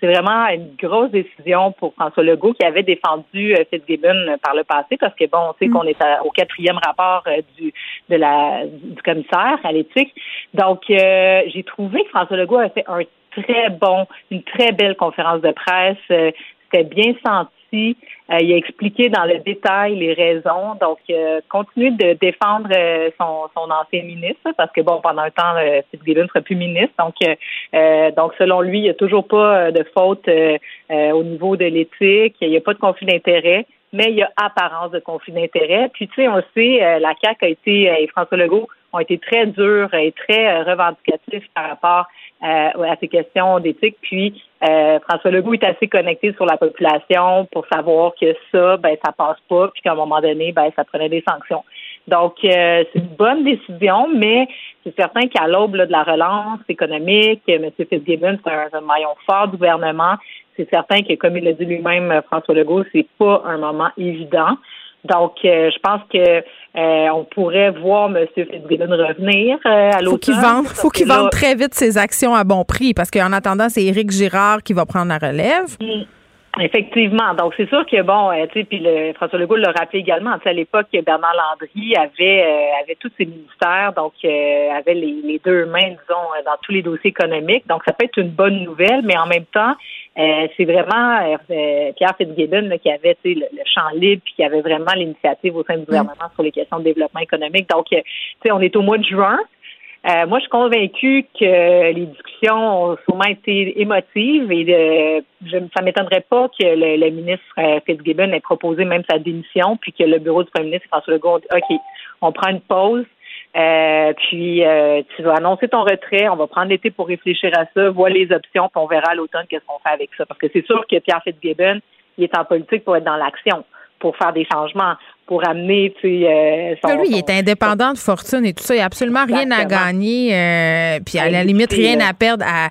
c'est vraiment une grosse décision pour François Legault qui avait défendu euh, Fitzgibbon par le passé parce que bon, on sait mm. qu'on est au quatrième rapport euh, du de la du commissaire à l'éthique. Donc euh, j'ai trouvé que François Legault a fait un très bon, une très belle conférence de presse. Bien senti. Euh, il a expliqué dans le détail les raisons. Donc, euh, continue de défendre euh, son, son, ancien ministre, parce que bon, pendant un temps, euh, Fitzgibbon ne sera plus ministre. Donc, donc, selon lui, il n'y a toujours pas de faute au niveau de l'éthique. Il n'y a pas de conflit d'intérêt mais il y a apparence de conflit d'intérêt. Puis, tu sais, on sait, la CAQ a été, et François Legault ont été très durs et très revendicatifs par rapport à ces questions d'éthique. Puis, euh, François Legault est assez connecté sur la population pour savoir que ça, ben, ça passe pas, puis qu'à un moment donné, ben, ça prenait des sanctions. Donc, euh, c'est une bonne décision, mais c'est certain qu'à l'aube de la relance économique, M. Fitzgibbon, c'est un, maillon fort du gouvernement. C'est certain que, comme il l'a dit lui-même, François Legault, c'est pas un moment évident. Donc, euh, je pense que euh, on pourrait voir M. Fitzgibbon revenir euh, à l'automne. Faut qu'il vende, très vite ses actions à bon prix, parce qu'en attendant, c'est Éric Girard qui va prendre la relève. Mm. Effectivement. Donc, c'est sûr que, bon, tu sais, puis le, François Legault l'a rappelé également, tu sais, à l'époque, Bernard Landry avait, avait tous ses ministères, donc avait les, les, deux mains, disons, dans tous les dossiers économiques. Donc, ça peut être une bonne nouvelle, mais en même temps, euh, c'est vraiment euh, Pierre Fitzgibbon qui avait le, le, champ libre puis qui avait vraiment l'initiative au sein du gouvernement sur les questions de développement économique. Donc, euh, on est au mois de juin. Moi, je suis convaincue que les discussions ont sûrement été émotives et je, ça m'étonnerait pas que le, ministre Fitzgibbon ait proposé même sa démission, puis que le bureau du premier ministre François Legault dit OK, on prend une pause, euh, puis euh, tu vas annoncer ton retrait, on va prendre l'été pour réfléchir à ça, voir les options, puis on verra à l'automne qu'est-ce qu'on fait avec ça. Parce que c'est sûr que Pierre Fitzgibbon, il est en politique pour être dans l'action, pour faire des changements, pour amener, tu sais, euh, son, Lui, il est indépendant de fortune et tout ça. Il n'y a absolument rien à gagner, euh, puis à la limite, rien à perdre. À...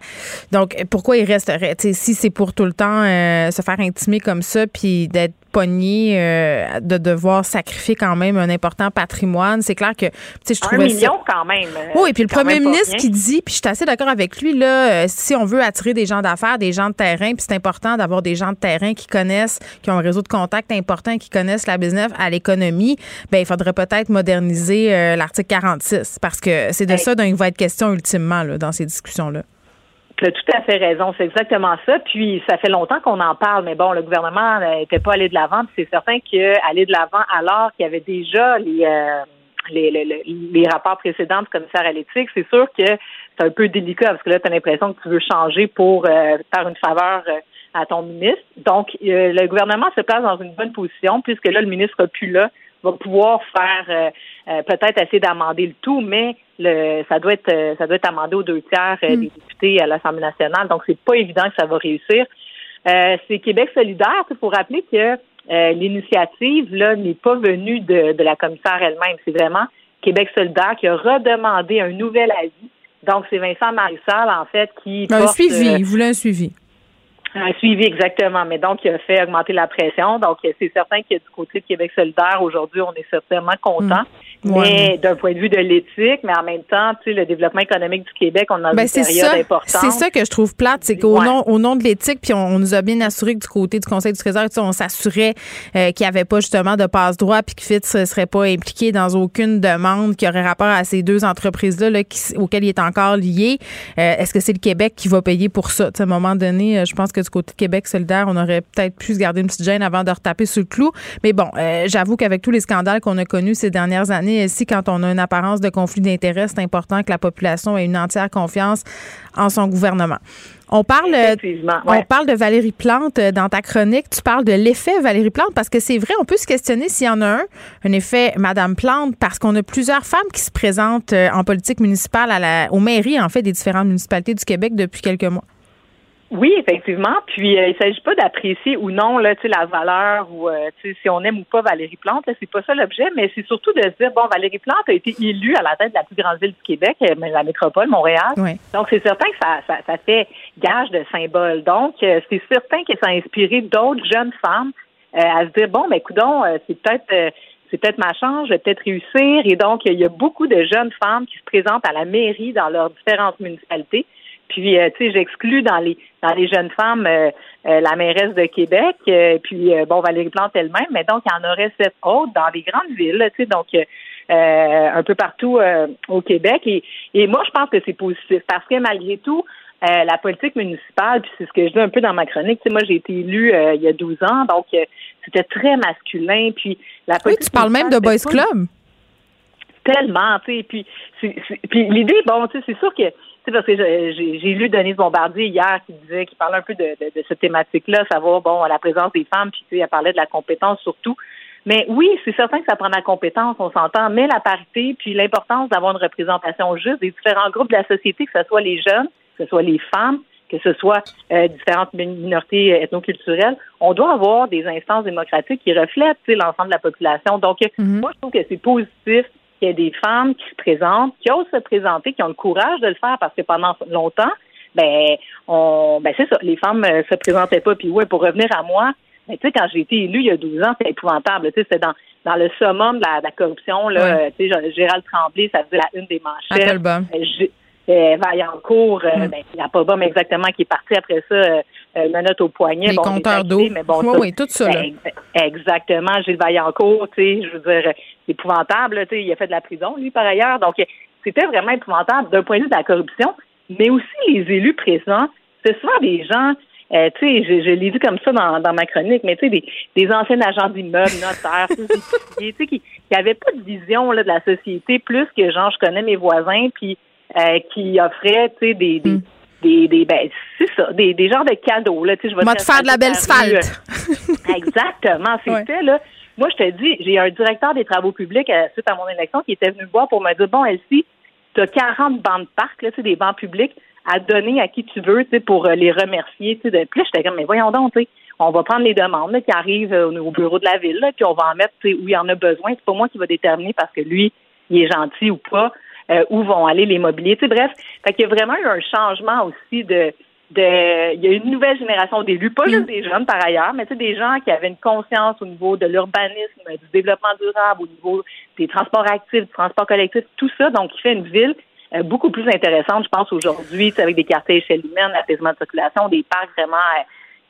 Donc, pourquoi il resterait? Si c'est pour tout le temps se faire intimer comme ça, puis d'être pogné euh, de devoir sacrifier quand même un important patrimoine. C'est clair que, tu sais, je trouvais un million quand même. Euh, oui, et puis le premier ministre qui dit, puis je suis assez d'accord avec lui, là, euh, si on veut attirer des gens d'affaires, des gens de terrain, puis c'est important d'avoir des gens de terrain qui connaissent, qui ont un réseau de contacts important, qui connaissent la business à l'économie, ben il faudrait peut-être moderniser l'article 46 parce que c'est de ça dont il va être question ultimement là, dans ces discussions-là. Tu as tout à fait raison, c'est exactement ça. Puis ça fait longtemps qu'on en parle, mais bon, le gouvernement n'était pas allé de l'avant. Puis c'est certain qu'aller de l'avant alors qu'il y avait déjà les, euh, les, les, les, rapports précédents du commissaire à l'éthique, c'est sûr que c'est un peu délicat parce que là, tu as l'impression que tu veux changer pour euh, faire une faveur euh, à ton ministre. Donc, le gouvernement se place dans une bonne position puisque là, le ministre n'a plus là, va pouvoir faire peut-être essayer d'amender le tout, mais le, ça doit être euh, ça doit être amendé aux deux tiers euh, des hmm. députés à l'Assemblée nationale. Donc c'est pas évident que ça va réussir. Euh, c'est Québec solidaire. Il faut rappeler que l'initiative là n'est pas venue de, de la commissaire elle-même. C'est vraiment Québec solidaire qui a redemandé un nouvel avis. Donc c'est Vincent Marissal en fait qui un suivi. il voulait un suivi. Un suivi, exactement. Mais donc, il a fait augmenter la pression. Donc, c'est certain que du côté de Québec solidaire, aujourd'hui, on est certainement content. Mais d'un point de vue de l'éthique, mais en même temps, tu sais, le développement économique du Québec, on a ben, une période importante. C'est ça que je trouve plate, c'est qu'au nom, au nom de l'éthique, puis on, nous a bien assuré que du côté du Conseil du Trésor, tu sais, on s'assurait euh, qu'il n'y avait pas justement de passe-droit, puis que FITS ne serait pas impliqué dans aucune demande qui aurait rapport à ces deux entreprises-là là, auxquelles il est encore lié. Euh, est-ce que c'est le Québec qui va payer pour ça? à un moment donné, euh, je pense que du côté de Québec solidaire, on aurait peut-être pu se garder une petite gêne avant de retaper sur le clou. Mais bon, j'avoue qu'avec tous les scandales qu'on a connus ces dernières années, ici, quand on a une apparence de conflit d'intérêts, c'est important que la population ait une entière confiance en son gouvernement. On parle, on parle de Valérie Plante euh, dans ta chronique. Tu parles de l'effet Valérie Plante parce que c'est vrai, on peut se questionner s'il y en a un, un effet Madame Plante, parce qu'on a plusieurs femmes qui se présentent euh, en politique municipale à la, aux mairies, en fait, des différentes municipalités du Québec depuis quelques mois. Oui, effectivement. Puis euh, il s'agit pas d'apprécier ou non là, tu sais, la valeur ou euh, tu sais, si on aime ou pas Valérie Plante, c'est pas ça l'objet, mais c'est surtout de se dire bon, Valérie Plante a été élue à la tête de la plus grande ville du Québec, euh, la métropole, Montréal. Donc c'est certain que ça, ça, ça, fait gage de symbole. Donc c'est certain que ça a inspiré d'autres jeunes femmes à se dire bon, ben coudon, c'est peut-être c'est peut-être ma chance, je vais peut-être réussir. Et donc, il y a beaucoup de jeunes femmes qui se présentent à la mairie dans leurs différentes municipalités puis, euh, tu sais, j'exclus dans les dans les jeunes femmes euh, euh, la mairesse de Québec, puis bon Valérie Plante elle-même, mais donc il y en aurait sept autres dans les grandes villes, tu sais, donc un peu partout au Québec. Et, et moi, je pense que c'est positif parce que malgré tout, la politique municipale, puis c'est ce que je dis un peu dans ma chronique, tu sais, moi j'ai été élue il y a 12 ans, donc c'était très masculin. Puis la politique oui, tu parles même de Boys Club. Tellement, tu sais, puis, puis l'idée, bon, tu sais, c'est sûr que sais, parce que j'ai lu Denise Bombardier hier qui disait, qui parlait un peu de, de, cette thématique-là, savoir, bon, la présence des femmes, puis tu sais, elle parlait de la compétence surtout. Mais oui, c'est certain que ça prend la compétence, on s'entend, mais la parité, puis l'importance d'avoir une représentation juste des différents groupes de la société, que ce soit les jeunes, que ce soit les femmes, que ce soit euh, différentes minorités ethnoculturelles, on doit avoir des instances démocratiques qui reflètent l'ensemble de la population. Donc, mm-hmm. moi, je trouve que c'est positif qu'il y a des femmes qui se présentent, qui osent se présenter, qui ont le courage de le faire parce que pendant longtemps, ben, on, ben c'est ça, les femmes euh, se présentaient pas. Puis ouais, pour revenir à moi, ben, tu sais, quand j'ai été élue il y a 12 ans, c'était épouvantable. Tu sais, c'était dans, dans le summum de la, corruption, là. Tu sais, Gérald Tremblay, ça faisait la une des manchettes. Euh, euh, Vaillancourt, euh, mm. ben, il n'y a pas exactement, qui est parti après ça, euh, menotte au poignet. Les bon, compteurs d'eau. Mais bon, oui, oui, tout ça. Ben, exactement, Gilles Vaillancourt, tu sais, je veux dire, c'est épouvantable, tu sais, il a fait de la prison, lui, par ailleurs. Donc, c'était vraiment épouvantable d'un point de vue de la corruption, mais aussi les élus présents, c'est souvent des gens euh, tu sais, je, je l'ai dit comme ça dans, dans ma chronique, mais tu sais, des, des anciens agents d'immeubles, notaires, tu sais, qui n'avaient pas de vision là, de la société plus que genre, je connais mes voisins, puis euh, qui offrait, tu sais, des, des, hmm. Des, des, ben, c'est ça, des, des genres de cadeaux, là, tu sais, je vais te faire de la belle spalte. Exactement, c'était, là. Moi, je te dis, j'ai un directeur des travaux publics euh, suite à mon élection qui était venu me voir pour me dire, bon, Elsie, tu as 40 bancs de parc, là, tu sais, des bancs publics à donner à qui tu veux, tu sais, pour euh, les remercier, tu sais. De... Puis j'étais comme, mais voyons donc, tu sais, on va prendre les demandes là, qui arrivent au bureau de la ville, là, puis on va en mettre, tu sais, où il y en a besoin. C'est pas moi qui va déterminer parce que lui, il est gentil ou pas. Euh, où vont aller les mobiliers. Tu sais, bref, fait qu'il y a vraiment eu un changement aussi de, de, il y a une nouvelle génération d'élus, pas juste des jeunes par ailleurs, mais tu sais, des gens qui avaient une conscience au niveau de l'urbanisme, du développement durable, au niveau des transports actifs, du transport collectif, tout ça, donc qui fait une ville euh, beaucoup plus intéressante, je pense, aujourd'hui, avec des quartiers échelle humaine, l'apaisement de circulation, des parcs vraiment,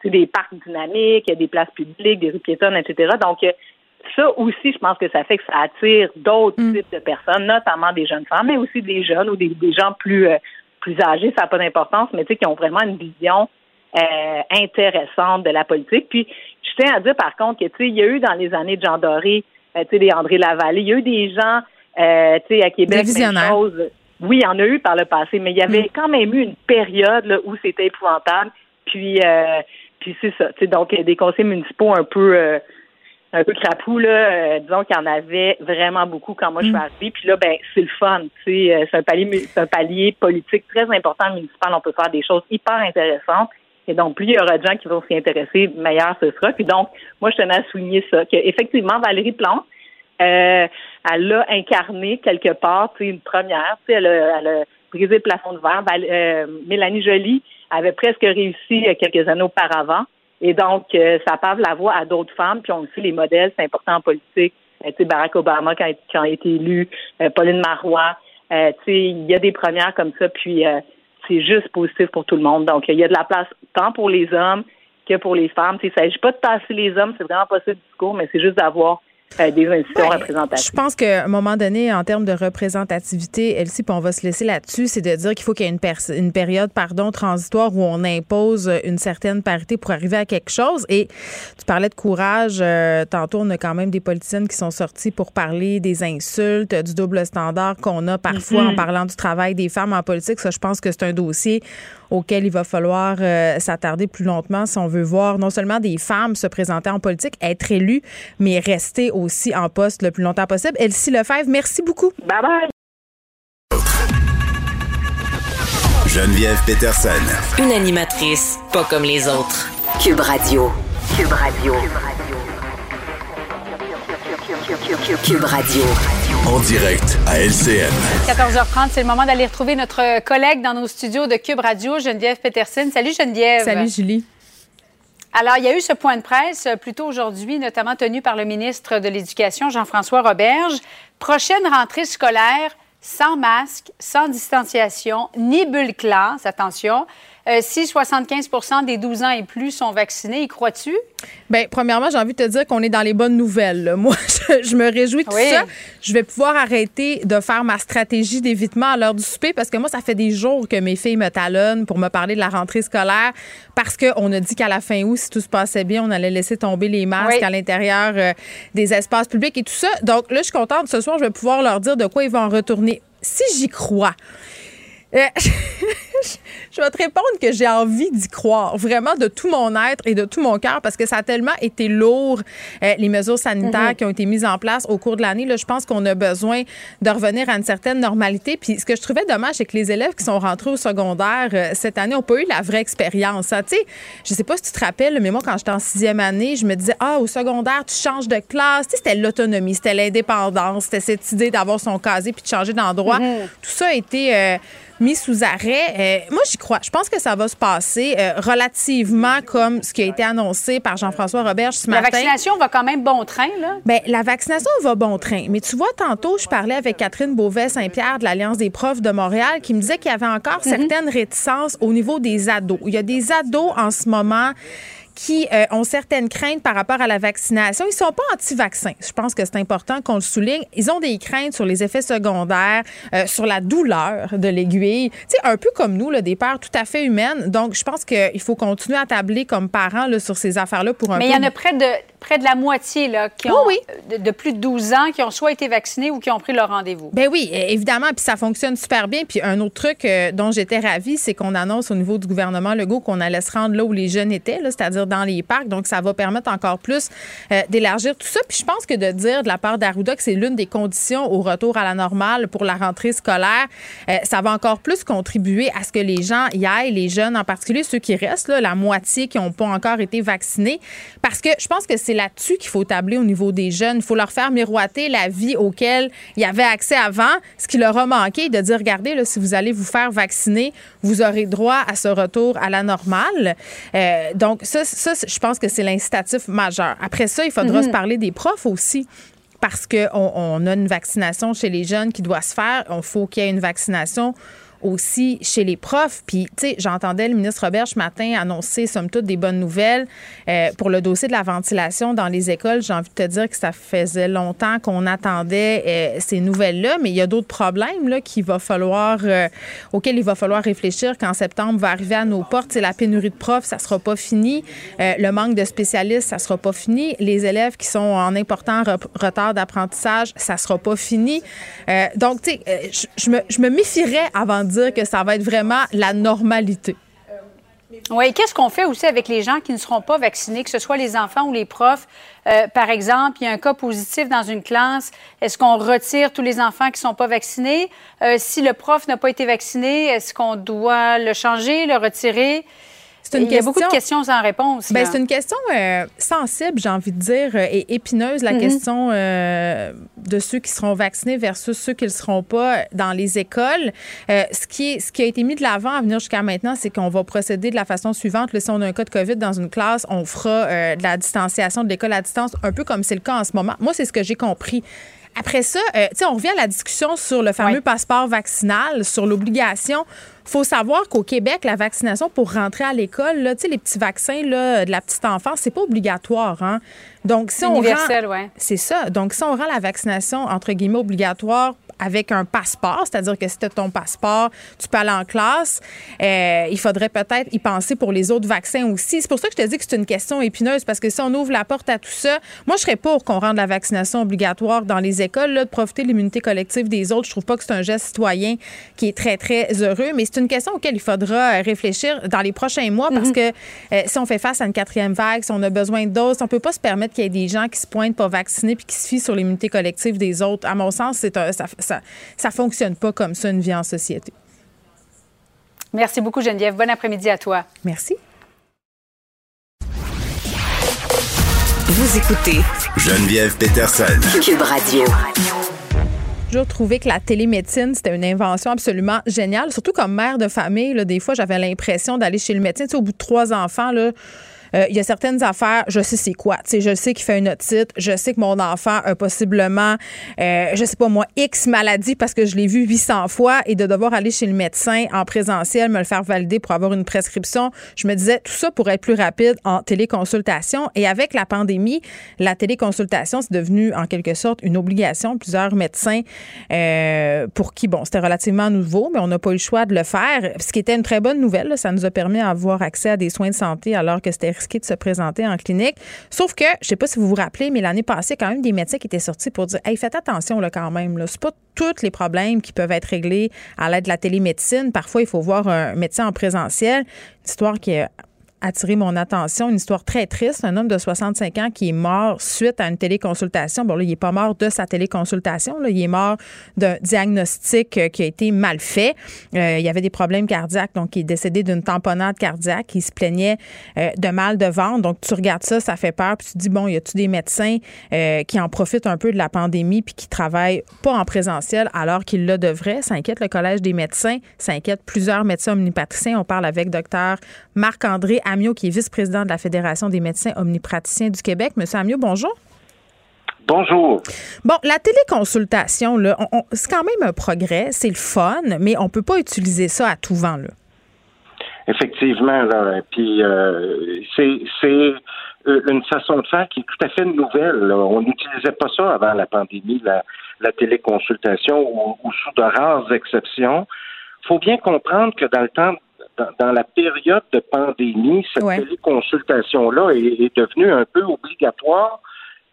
euh, des parcs dynamiques, des places publiques, des rues piétonnes, etc. Donc, ça aussi, je pense que ça fait que ça attire d'autres mm. types de personnes, notamment des jeunes femmes, mais aussi des jeunes ou des, gens plus euh, plus âgés, ça n'a pas d'importance, mais tu sais, qui ont vraiment une vision euh, intéressante de la politique. Puis, je tiens à dire par contre que, tu sais, il y a eu dans les années de Jean Doré, euh, tu sais, des André Lavallée, il y a eu des gens, euh, tu sais, à Québec, même chose. Oui, il y en a eu par le passé, mais il y avait mm. quand même eu une période là, où c'était épouvantable. Puis, puis c'est ça. Tu sais, donc des conseils municipaux un peu un peu crapou, là, euh, disons qu'il y en avait vraiment beaucoup quand moi je suis mm. arrivée. Puis là, ben, c'est le fun. C'est euh, un palier, c'est un palier politique très important municipal. On peut faire des choses hyper intéressantes. Et donc, plus il y aura de gens qui vont s'y intéresser, meilleur ce sera. Puis donc, moi, je tenais à souligner ça, qu'effectivement, Valérie Plante, euh, elle a incarné quelque part, tu sais, une première, tu sais, elle a, elle a brisé le plafond de verre. Euh, Mélanie Joly avait presque réussi quelques années auparavant. Et donc, euh, ça parle la voix à d'autres femmes. Puis on sait, les modèles, c'est important en politique. Euh, tu sais, Barack Obama, quand, il a été élu, euh, Pauline Marois. il y a des premières comme ça. Puis c'est juste positif pour tout le monde. Donc, il y a de la place tant pour les hommes que pour les femmes. Tu sais, il ne s'agit pas de passer les hommes, c'est vraiment pas ça discours, mais c'est juste d'avoir euh, des institutions représentatives. Je pense qu'à un moment donné, en termes de représentativité, Elsie, puis on va se laisser là-dessus, c'est de dire qu'il faut qu'il y ait une, une, période pardon, transitoire où on impose une certaine parité pour arriver à quelque chose. Et tu parlais de courage. Euh, tantôt, on a quand même des politiciennes qui sont sorties pour parler des insultes, du double standard qu'on a parfois en mm-hmm. parlant du travail des femmes en politique. Ça, je pense que c'est un dossier auquel il va falloir euh, s'attarder plus longtemps si on veut voir non seulement des femmes se présenter en politique, être élues, mais rester aussi en poste le plus longtemps possible. Elsie Lefebvre, merci beaucoup. Bye bye. Geneviève Peterson. Une animatrice pas comme les autres. Cube Radio. Cube Radio. Cube Radio. En direct à LCN. 14h30, c'est le moment d'aller retrouver notre collègue dans nos studios de Cube Radio, Geneviève Peterson. Salut Geneviève. Salut Julie. Alors, il y a eu ce point de presse euh, plus tôt aujourd'hui, notamment tenu par le ministre de l'Éducation, Jean-François Roberge. Prochaine rentrée scolaire sans masque, sans distanciation, ni bulle classe, attention. Euh, si 75% des 12 ans et plus sont vaccinés, y crois-tu? Bien, premièrement, j'ai envie de te dire qu'on est dans les bonnes nouvelles. Moi, je, me réjouis de tout ça. Je vais pouvoir arrêter de faire ma stratégie d'évitement à l'heure du souper parce que moi, ça fait des jours que mes filles me talonnent pour me parler de la rentrée scolaire parce qu'on a dit qu'à la fin août, si tout se passait bien, on allait laisser tomber les masques à l'intérieur euh, des espaces publics et tout ça. Donc là, je suis contente. Ce soir, je vais pouvoir leur dire de quoi ils vont retourner. Si j'y crois, je vais te répondre que j'ai envie d'y croire, vraiment de tout mon être et de tout mon cœur, parce que ça a tellement été lourd, euh, les mesures sanitaires mhm. qui ont été mises en place au cours de l'année. Là, je pense qu'on a besoin de revenir à une certaine normalité. Puis ce que je trouvais dommage, c'est que les élèves qui sont rentrés au secondaire euh, cette année n'ont pas eu la vraie expérience. Hein. Tu sais, je sais pas si tu te rappelles, mais moi, quand j'étais en sixième année, je me disais, ah, au secondaire, tu changes de classe. Tu sais, c'était l'autonomie, c'était l'indépendance, c'était cette idée d'avoir son casier puis de changer d'endroit. Mhm. Tout ça a été mis sous arrêt. Euh, moi, j'y crois. Je pense que ça va se passer euh, relativement comme ce qui a été annoncé par Jean-François Robert ce matin. La vaccination va quand même bon train, là? Bien, la vaccination va bon train. Mais tu vois, tantôt, je parlais avec Catherine Beauvais-Saint-Pierre de l'Alliance des profs de Montréal qui me disait qu'il y avait encore mhm. certaines réticences au niveau des ados. Il y a des ados en ce moment qui euh, ont certaines craintes par rapport à la vaccination. Ils sont pas anti-vaccins. Je pense que c'est important qu'on le souligne. Ils ont des craintes sur les effets secondaires, euh, sur la douleur de l'aiguille. Tu sais, un peu comme nous, là, des peurs tout à fait humaines. Donc, je pense qu'il faut continuer à tabler comme parents là, sur ces affaires-là pour un Mais il y en a près de près de la moitié là, qui ont De, plus de 12 ans qui ont soit été vaccinés ou qui ont pris leur rendez-vous. Ben oui, évidemment, puis ça fonctionne super bien. Puis un autre truc euh, dont j'étais ravie, c'est qu'on annonce au niveau du gouvernement Legault qu'on allait se rendre là où les jeunes étaient, c'est-à-dire dans les parcs. Donc ça va permettre encore plus euh, d'élargir tout ça. Puis je pense que de dire de la part d'Arruda que c'est l'une des conditions au retour à la normale pour la rentrée scolaire, euh, ça va encore plus contribuer à ce que les gens y aillent, les jeunes en particulier, ceux qui restent, là, la moitié qui n'ont pas encore été vaccinés. Parce que je pense que c'est c'est là-dessus qu'il faut tabler au niveau des jeunes. Il faut leur faire miroiter la vie auquel il y avait accès avant, ce qui leur a manqué, de dire, regardez, là, si vous allez vous faire vacciner, vous aurez droit à ce retour à la normale. Euh, donc, ça, ça, je pense que c'est l'incitatif majeur. Après ça, il faudra mhm. se parler des profs aussi parce qu'on on a une vaccination chez les jeunes qui doit se faire. Il faut qu'il y ait une vaccination aussi chez les profs. Puis, tu sais, j'entendais le ministre Robert ce matin annoncer, somme toute, des bonnes nouvelles euh, pour le dossier de la ventilation dans les écoles. J'ai envie de te dire que ça faisait longtemps qu'on attendait euh, ces nouvelles-là, mais il y a d'autres problèmes là, qu'il va falloir, euh, auxquels il va falloir réfléchir quand septembre va arriver à nos portes. C'est la pénurie de profs, ça sera pas fini. le manque de spécialistes, ça sera pas fini. Les élèves qui sont en important retard d'apprentissage, ça sera pas fini. donc, tu sais, je me, je me méfierais avant de dire que ça va être vraiment la normalité. Oui, qu'est-ce qu'on fait aussi avec les gens qui ne seront pas vaccinés, que ce soit les enfants ou les profs? Euh, par exemple, il y a un cas positif dans une classe. Est-ce qu'on retire tous les enfants qui ne sont pas vaccinés? Euh, si le prof n'a pas été vacciné, est-ce qu'on doit le changer, le retirer? Il y a beaucoup de questions sans réponse. Ben, c'est une question euh, sensible, j'ai envie de dire, euh, et épineuse, la question euh, de ceux qui seront vaccinés versus ceux qui ne le seront pas dans les écoles. ce, qui est, ce qui a été mis de l'avant à venir jusqu'à maintenant, c'est qu'on va procéder de la façon suivante. Là, si on a un cas de COVID dans une classe, on fera de la distanciation de l'école à distance, un peu comme c'est le cas en ce moment. Moi, c'est ce que j'ai compris. Après ça, tu sais, on revient à la discussion sur le fameux passeport vaccinal, sur l'obligation faut savoir qu'au Québec, la vaccination pour rentrer à l'école, là, les petits vaccins là, de la petite enfance, c'est pas obligatoire. Hein? Donc, si on rend, c'est ça. Donc, si on rend la vaccination entre guillemets obligatoire avec un passeport, c'est-à-dire que si tu as ton passeport, tu peux aller en classe. Euh, il faudrait peut-être y penser pour les autres vaccins aussi. C'est pour ça que je te dis que c'est une question épineuse, parce que si on ouvre la porte à tout ça, moi, je serais pour qu'on rende la vaccination obligatoire dans les écoles, là, de profiter de l'immunité collective des autres. Je trouve pas que c'est un geste citoyen qui est très, très heureux, mais c'est une question auquel il faudra euh, réfléchir dans les prochains mois, parce mhm. que euh, si on fait face à une quatrième vague, si on a besoin de doses, on peut pas se permettre qu'il y ait des gens qui se pointent pas vaccinés puis qui se fient sur l'immunité collective des autres. À mon sens, c'est ça, ça ne fonctionne pas comme ça, une vie en société. Merci beaucoup, Geneviève. Bon après-midi à toi. Merci. Vous écoutez Geneviève Peterson. Cube Radio. J'ai toujours trouvé que la télémédecine, c'était une invention absolument géniale. Surtout comme mère de famille, là, des fois, j'avais l'impression d'aller chez le médecin. Tu sais, au bout de trois enfants, là, euh, il y a certaines affaires, je sais c'est quoi. Tu je sais qu'il fait une otite, je sais que mon enfant a possiblement, euh, je sais pas moi, X maladie parce que je l'ai vu 800 fois et de devoir aller chez le médecin en présentiel, me le faire valider pour avoir une prescription. Je me disais, tout ça pourrait être plus rapide en téléconsultation. Et avec la pandémie, la téléconsultation, c'est devenu en quelque sorte une obligation. Plusieurs médecins euh, pour qui, bon, c'était relativement nouveau, mais on n'a pas eu le choix de le faire. Ce qui était une très bonne nouvelle, ça nous a permis d'avoir accès à des soins de santé alors que c'était de se présenter en clinique. Sauf que, je sais pas si vous vous rappelez, mais l'année passée, quand même des médecins qui étaient sortis pour dire Hey, faites attention là, quand même. Là. C'est pas tous les problèmes qui peuvent être réglés à l'aide de la télémédecine. Parfois, il faut voir un médecin en présentiel. Une histoire qui est attiré mon attention. Une histoire très triste. Un homme de 65 ans qui est mort suite à une téléconsultation. Bon, là, il n'est pas mort de sa téléconsultation. Là. Il est mort d'un diagnostic euh, qui a été mal fait. Euh, il y avait des problèmes cardiaques, donc il est décédé d'une tamponnade cardiaque. Il se plaignait euh, de mal de ventre. Donc, tu regardes ça, ça fait peur. Puis tu te dis, bon, y a-tu des médecins qui en profitent un peu de la pandémie puis qui travaillent pas en présentiel alors qu'ils le devraient? Ça inquiète le Collège des médecins. Ça inquiète plusieurs médecins omnipatriciens. On parle avec docteur Marc-André Amiot, qui est vice-président de la Fédération des médecins omnipraticiens du Québec. Monsieur Amiot, bonjour. Bonjour. Bon, la téléconsultation, là, c'est quand même un progrès, c'est le fun, mais on ne peut pas utiliser ça à tout vent. Là. Effectivement, là. Puis euh, c'est euh, une façon de faire qui est tout à fait nouvelle. On n'utilisait pas ça avant la pandémie, la, téléconsultation, ou, ou, sous de rares exceptions. Il faut bien comprendre que dans le temps dans, la période de pandémie, cette téléconsultation-là est, devenue un peu obligatoire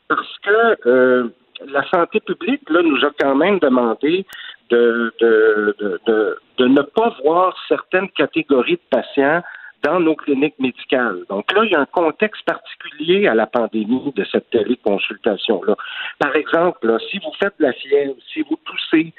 parce que euh, la santé publique là, nous a quand même demandé de, de, de, de, ne pas voir certaines catégories de patients dans nos cliniques médicales. Donc là, il y a un contexte particulier à la pandémie de cette téléconsultation-là. Par exemple, si vous faites de la fièvre, si vous toussez,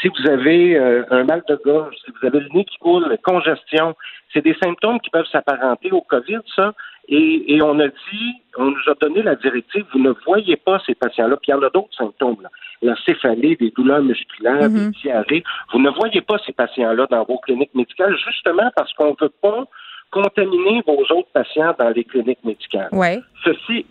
si vous avez euh, un mal de gorge, si vous avez le nez qui coule, congestion, c'est des symptômes qui peuvent s'apparenter au COVID, ça. Et, on a dit, on nous a donné la directive, vous ne voyez pas ces patients-là. Puis il y en a d'autres symptômes, là. la céphalée, des douleurs musculaires, des mm-hmm. diarrhées. Vous ne voyez pas ces patients-là dans vos cliniques médicales, justement parce qu'on ne veut pas contaminer vos autres patients dans les cliniques médicales. Ouais. Ceci,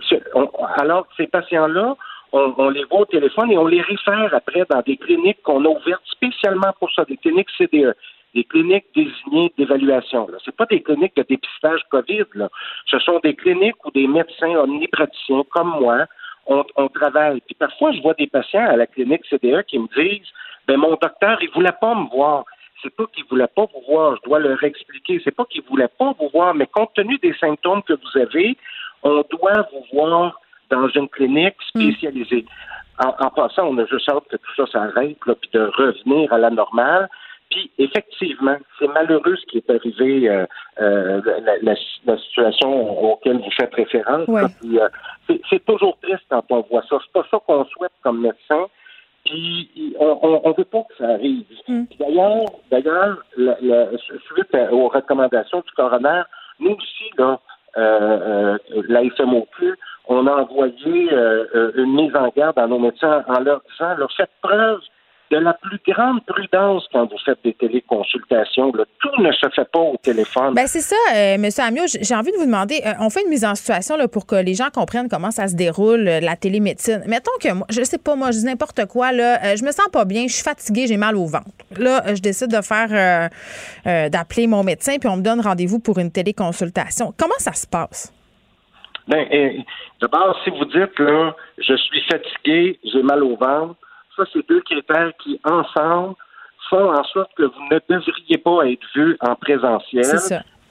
alors ces patients-là, on, les voit au téléphone et on les réfère après dans des cliniques qu'on a ouvertes spécialement pour ça, des cliniques CDE. des cliniques désignées d'évaluation. Ce pas des cliniques de dépistage COVID. Là. Ce sont des cliniques où des médecins omnipraticiens comme moi, on, on, travaille. Puis parfois, je vois des patients à la clinique CDE qui me disent ben mon docteur, il voulait pas me voir. C'est pas qu'il voulait pas vous voir, je dois leur expliquer. C'est pas qu'il voulait pas vous voir, mais compte tenu des symptômes que vous avez, on doit vous voir dans une clinique spécialisée. En, passant, on a juste hâte que tout ça s'arrête, puis de revenir à la normale. Puis effectivement, c'est malheureux ce qui est arrivé, euh, euh, la, situation auquel vous faites référence. Euh, c'est toujours triste quand on voit ça. C'est pas ça qu'on souhaite comme médecin. Puis on ne veut pas que ça arrive. Mm. D'ailleurs, d'ailleurs, suite aux recommandations du coroner, nous aussi, là, la FMOQ, on a envoyé euh, une mise en garde à nos médecins en leur disant, faites preuve de la plus grande prudence quand vous faites des téléconsultations. Tout ne se fait pas au téléphone. Ben c'est ça, euh, M. Amiot. J'ai envie de vous demander, euh, on fait une mise en situation pour que les gens comprennent comment ça se déroule, euh, la télémédecine. Mettons que moi, je sais pas, moi, je dis n'importe quoi, là, je me sens pas bien, je suis fatiguée, j'ai mal au ventre. Là, je décide de faire, d'appeler mon médecin, puis on me donne rendez-vous pour une téléconsultation. Comment ça se passe? Ben, d'abord, si vous dites, là, je suis fatigué, j'ai mal au ventre, ça, c'est deux critères qui, ensemble, font en sorte que vous ne devriez pas être vu en présentiel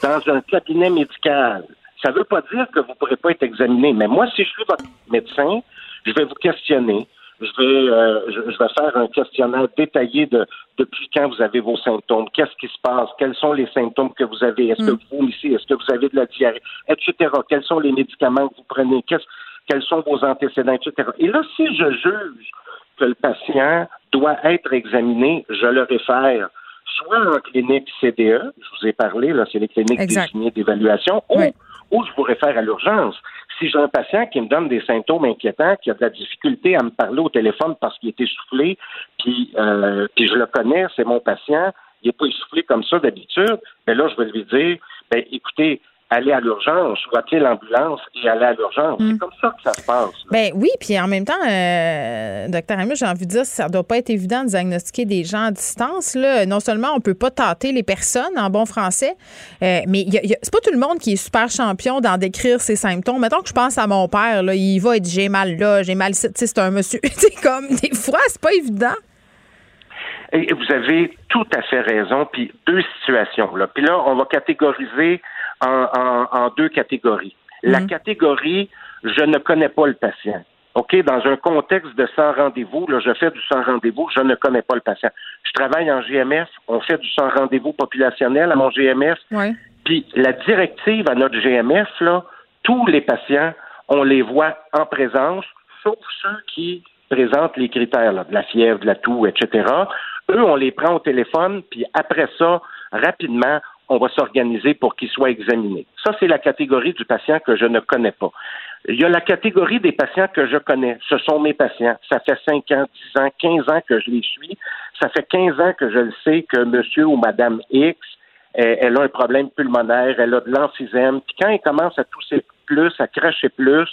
dans un cabinet médical. Ça ne veut pas dire que vous ne pourrez pas être examiné, mais moi, si je suis votre médecin, je vais vous questionner. Je vais, euh, je, vais faire un questionnaire détaillé de depuis quand vous avez vos symptômes, qu'est-ce qui se passe, quels sont les symptômes que vous avez, est-ce que mm. vous vomissez, est-ce que vous avez de la diarrhée, etc. Quels sont les médicaments que vous prenez, quels sont vos antécédents, etc. Et là, si je juge que le patient doit être examiné, je le réfère soit en clinique CDE, je vous ai parlé, là, c'est les cliniques désignées d'évaluation, ou, ou je vous réfère à l'urgence. Si j'ai un patient qui me donne des symptômes inquiétants, qui a de la difficulté à me parler au téléphone parce qu'il est essoufflé, puis, euh, puis je le connais, c'est mon patient, il n'est pas essoufflé comme ça d'habitude, mais là, je vais lui dire, ben, écoutez, aller à l'urgence ou appeler l'ambulance et aller à l'urgence. C'est hmm. comme ça que ça se passe. Ben oui, puis en même temps, euh, docteur Amieux, j'ai envie de dire, ça doit pas être évident de diagnostiquer des gens à distance. Là. Non seulement on peut pas tâter les personnes en bon français, euh, mais c'est pas tout le monde qui est super champion d'en décrire ses symptômes. Mettons que je pense à mon père, là, il va être j'ai mal là, j'ai mal c'est un monsieur. c'est comme des fois, c'est pas évident. Et vous avez tout à fait raison. Puis deux situations. Là. Puis là, on va catégoriser en, deux catégories. La mhm. catégorie, je ne connais pas le patient. OK, dans un contexte de sans rendez-vous, là, je fais du sans rendez-vous, je ne connais pas le patient. Je travaille en GMF, on fait du sans rendez-vous populationnel à mon GMF. Puis la directive à notre GMF, là, tous les patients, on les voit en présence, sauf ceux qui présentent les critères de la fièvre, de la toux, etc. Eux, on les prend au téléphone, puis après ça, rapidement, on va s'organiser pour qu'il soit examiné. Ça, c'est la catégorie du patient que je ne connais pas. Il y a la catégorie des patients que je connais. Ce sont mes patients. Ça fait 5 ans, 10 ans, 15 ans que je les suis. Ça fait 15 ans que je le sais que monsieur ou madame X, elle a un problème pulmonaire, elle a de l'emphysème. Puis quand elle commence à tousser plus, à cracher plus,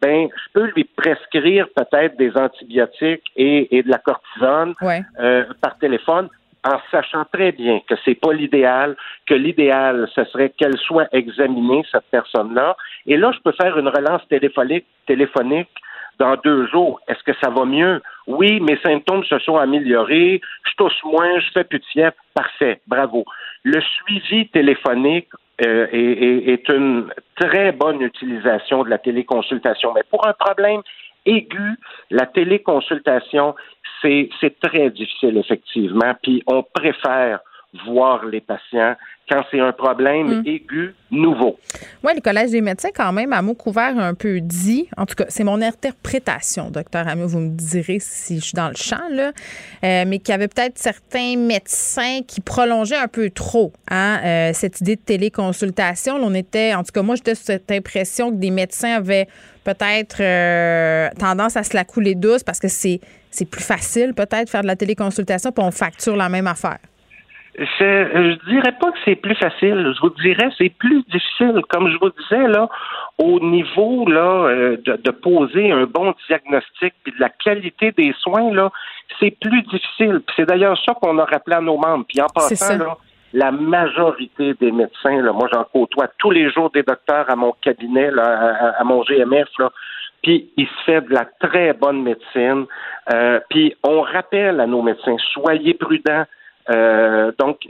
ben, je peux lui prescrire peut-être des antibiotiques et, de la cortisone euh, par téléphone en sachant très bien que c'est pas l'idéal, que l'idéal, ce serait qu'elle soit examinée, cette personne-là. Et là, je peux faire une relance téléphonique, dans deux jours. Est-ce que ça va mieux? Oui, mes symptômes se sont améliorés, je tousse moins, je fais plus de fièvre. Parfait, bravo. Le suivi téléphonique euh, est, une très bonne utilisation de la téléconsultation. Mais pour un problème aigu, la téléconsultation, c'est très difficile, effectivement. Puis on préfère voir les patients quand c'est un problème mm. aigu nouveau. Oui, le Collège des médecins, quand même, à mot couvert, un peu dit, en tout cas, c'est mon interprétation, docteur Amiot, vous me direz si je suis dans le champ, là, euh, mais qu'il y avait peut-être certains médecins qui prolongeaient un peu trop hein, euh, cette idée de téléconsultation. on était, en tout cas, moi, j'étais sous cette impression que des médecins avaient peut-être euh, tendance à se la couler douce parce que c'est plus facile peut-être faire de la téléconsultation puis on facture la même affaire. Je dirais pas que c'est plus facile. Je vous dirais c'est plus difficile. Comme je vous disais là, au niveau là euh, de, poser un bon diagnostic puis de la qualité des soins là, c'est plus difficile. C'est d'ailleurs ça qu'on a rappelé à nos membres. Puis en passant là, la majorité des médecins, là, moi j'en côtoie tous les jours des docteurs à mon cabinet, là, à, mon GMF, là, puis il se fait de la très bonne médecine. Euh, puis on rappelle à nos médecins, soyez prudents, euh, donc,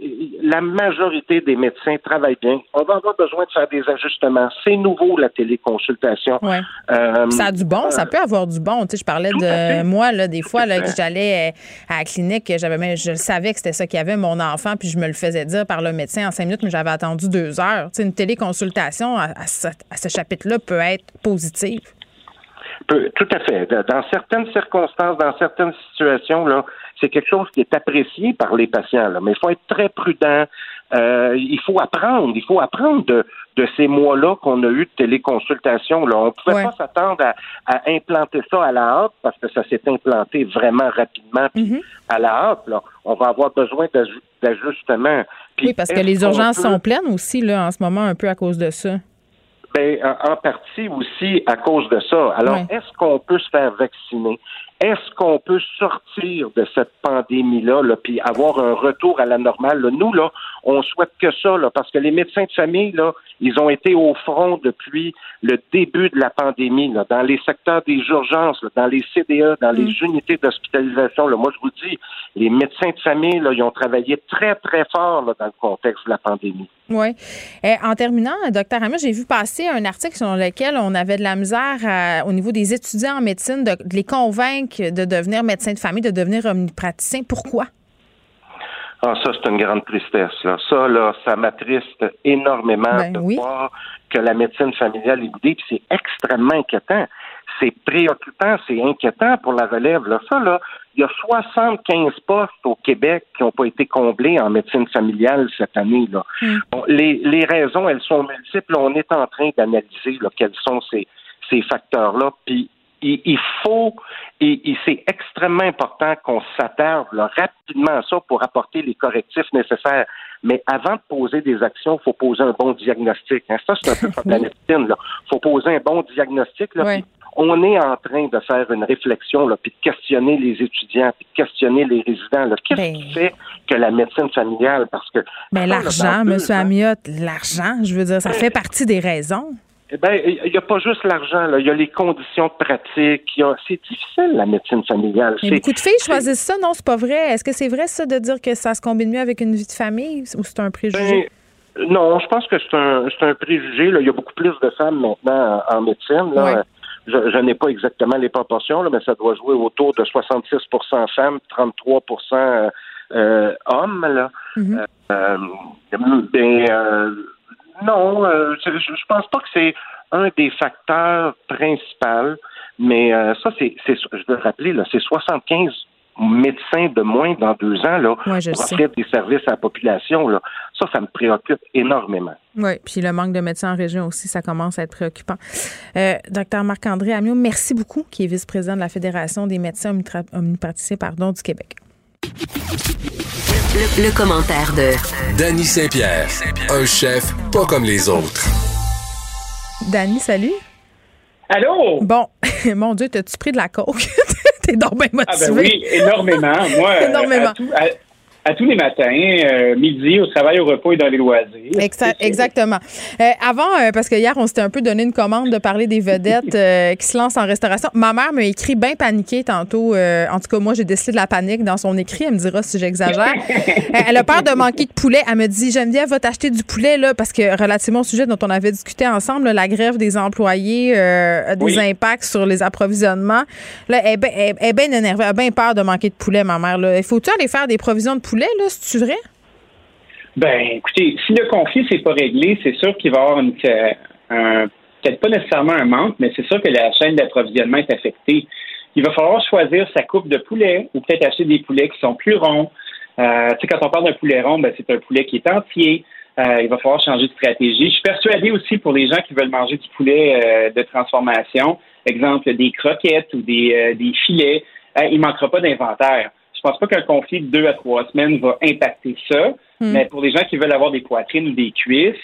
la majorité des médecins travaillent bien. On va avoir besoin de faire des ajustements. C'est nouveau, la téléconsultation. Ouais. Euh, ça a du bon, ça peut avoir du bon. Tu sais, je parlais de moi, là, des fois, là, que j'allais euh, à la clinique, j'avais je savais que c'était ça qu'il y avait, mon enfant, puis je me le faisais dire par le médecin en cinq minutes, mais j'avais attendu deux heures. Tu sais, une téléconsultation à, ce, à ce chapitre-là peut être positive. tout à fait. Dans certaines circonstances, dans certaines situations, là, c'est quelque chose qui est apprécié par les patients, là, mais il faut être très prudent. Euh, il faut apprendre, il faut apprendre de, ces mois-là qu'on a eu de téléconsultation. Là. On ne pouvait pas s'attendre à, implanter ça à la hâte parce que ça s'est implanté vraiment rapidement mm-hmm. à la hâte. Là. On va avoir besoin d'ajustements. Oui, parce que les urgences sont pleines aussi là, en ce moment, un peu à cause de ça. Ben, en, partie aussi à cause de ça. Alors, est-ce qu'on peut se faire vacciner? Est-ce qu'on peut sortir de cette pandémie-là, là, puis avoir un retour à la normale? Nous, là, on souhaite que ça, là, parce que les médecins de famille, là, ils ont été au front depuis le début de la pandémie, là, dans les secteurs des urgences, dans les CDE, dans les mm. unités d'hospitalisation. Moi, je vous dis, les médecins de famille, là, ils ont travaillé très, très fort là, dans le contexte de la pandémie. Oui. Eh, en terminant, docteur Hamel, j'ai vu passer un article sur lequel on avait de la misère au niveau des étudiants en médecine de, les convaincre de devenir médecin de famille, de devenir omnipraticien. Pourquoi? Ah, ça, c'est une grande tristesse. Là. Ça, là, ça m'attriste énormément ben de voir que la médecine familiale est puis c'est extrêmement inquiétant. C'est préoccupant, c'est inquiétant pour la relève. Là. Ça, là, il y a 75 postes au Québec qui n'ont pas été comblés en médecine familiale cette année. Là. Hmm. les, les raisons, elles sont multiples. On est en train d'analyser quels sont ces, ces facteurs-là. Puis il, faut, et, c'est extrêmement important qu'on s'attarde rapidement à ça pour apporter les correctifs nécessaires. Mais avant de poser des actions, il faut poser un bon diagnostic. Hein. Ça, c'est un peu comme la médecine. Il faut poser un bon diagnostic. Là, on est en train de faire une réflexion, là, puis de questionner les étudiants, puis de questionner les résidents. Qu'est-ce ben qui fait que la médecine familiale? Parce que. Mais ben, l'argent, M. Amiot, l'argent, je veux dire, ça fait partie des raisons. Eh bien, il n'y a pas juste l'argent, il y a les conditions pratiques. C'est difficile, la médecine familiale. beaucoup de filles choisissent ça, non, c'est pas vrai. Est-ce que c'est vrai, ça, de dire que ça se combine mieux avec une vie de famille ou c'est un préjugé? Ben, non, je pense que c'est un, un préjugé. Il y a beaucoup plus de femmes maintenant en, médecine. Je, n'ai pas exactement les proportions, mais ça doit jouer autour de 66% femmes, 33 euh, hommes. Là. Mm-hmm. Euh, euh, ben, non, euh, je, je pense pas que c'est un des facteurs principaux, mais euh, ça, c'est, je veux rappeler, là, c'est 75 médecins de moins dans deux ans là, pour offrir des services à la population. Là. Ça, ça me préoccupe énormément. Oui, puis le manque de médecins en région aussi, ça commence à être préoccupant. Euh, docteur Marc-André Amiot, merci beaucoup, qui est vice-président de la Fédération des médecins omnipraticiens pardon, du Québec. Le, commentaire de Danny Saint-Pierre, un chef pas comme les autres. Danny, salut. Allô? Bon, mon Dieu, t'as-tu pris de la coke? T'es donc bien motivé. Ah ben oui, énormément. Moi, énormément à tous les matins, euh, midi, au travail, au repos et dans les loisirs. exactement. Euh, avant, euh, parce que hier, on s'était un peu donné une commande de parler des vedettes qui se lancent en restauration. Ma mère m'a écrit bien paniquée tantôt. en tout cas, moi, j'ai décidé de la panique dans son écrit. Elle me dira si j'exagère. elle a peur de manquer de poulet. Elle me dit Geneviève, va t'acheter du poulet, là, parce que relativement au sujet dont on avait discuté ensemble, la grève des employés a des impacts sur les approvisionnements. Là, elle, est bien énervée. Elle a bien peur de manquer de poulet, ma mère. Il faut-tu aller faire des provisions de poulet? Là, c'est-tu vrai? Ben, écoutez, si le conflit n'est pas réglé, c'est sûr qu'il va y avoir une, peut-être pas nécessairement un manque, mais c'est sûr que la chaîne d'approvisionnement est affectée. Il va falloir choisir sa coupe de poulet ou peut-être acheter des poulets qui sont plus ronds. Euh, tu sais, quand on parle d'un poulet rond, ben, c'est un poulet qui est entier. Euh, il va falloir changer de stratégie. Je suis persuadé aussi pour les gens qui veulent manger du poulet euh, de transformation, exemple des croquettes ou des, des filets, il ne manquera pas d'inventaire. Je pense pas qu'un conflit de deux à trois semaines va impacter ça, hmm. mais pour les gens qui veulent avoir des poitrines ou des cuisses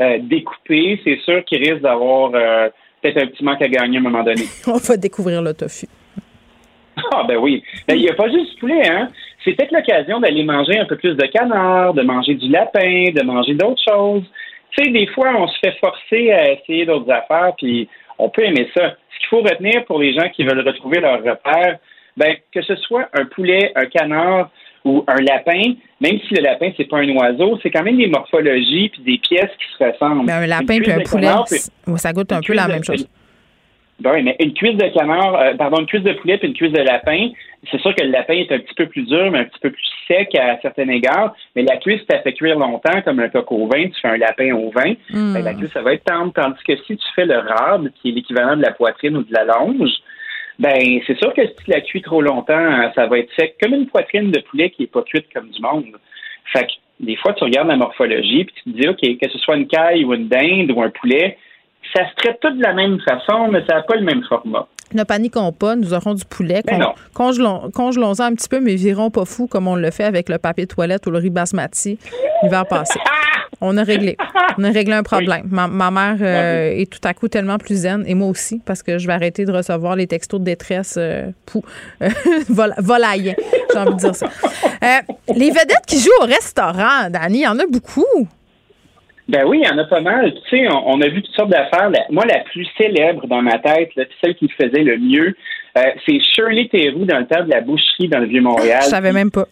euh, découpées, c'est sûr qu'ils risquent d'avoir euh, peut-être un petit manque à gagner à un moment donné. On va découvrir le tofu. Ah ben oui. Ben, il n'y a pas juste du poulet, hein. c'est peut-être l'occasion d'aller manger un peu plus de canard, de manger du lapin, de manger d'autres choses. Tu sais, des fois, on se fait forcer à essayer d'autres affaires, puis on peut aimer ça. Ce qu'il faut retenir pour les gens qui veulent retrouver leur repère, ben, que ce soit un poulet, un canard ou un lapin, même si le lapin, c'est pas un oiseau, c'est quand même des morphologies puis des pièces qui se ressemblent. Ben, un lapin puis un poulet, ça goûte un peu la même chose. Ben oui, mais une cuisse de canard, euh, pardon, une cuisse de poulet puis une cuisse de lapin, c'est sûr que le lapin est un petit peu plus dur, mais un petit peu plus sec à certains égards. Mais la cuisse, ça fait cuire longtemps, comme un coq au vin, tu fais un lapin au vin, hmm. ben, la cuisse, ça va être tendre. Tandis que si tu fais le rab, qui est l'équivalent de la poitrine ou de la longe, ben c'est sûr que si tu la cuis trop longtemps, ça va être sec, comme une poitrine de poulet qui est pas cuite comme du monde. Fait que des fois, tu regardes la morphologie, puis tu te dis, OK, que ce soit une caille ou une dinde ou un poulet, ça se traite tout de la même façon, mais ça n'a pas le même format. Ne paniquons pas, nous aurons du poulet. Ben congelons-en un petit peu, mais virons pas fou comme on le fait avec le papier toilette ou le riz basmati l'hiver passé. On a réglé. On a réglé un problème. Ma, mère euh, est tout à coup tellement plus zen, et moi aussi, parce que je vais arrêter de recevoir les textos de détresse euh, euh, volaille, j'ai envie de dire ça. les vedettes qui jouent au restaurant, Dani, il y en a beaucoup. Ben oui, il y en a pas mal. Tu sais, on, a vu toutes sortes d'affaires. Moi, la plus célèbre dans ma tête, celle qui faisait le mieux, euh, c'est Shirley Theroux dans le temps de la boucherie dans le Vieux-Montréal. Je savais même pas.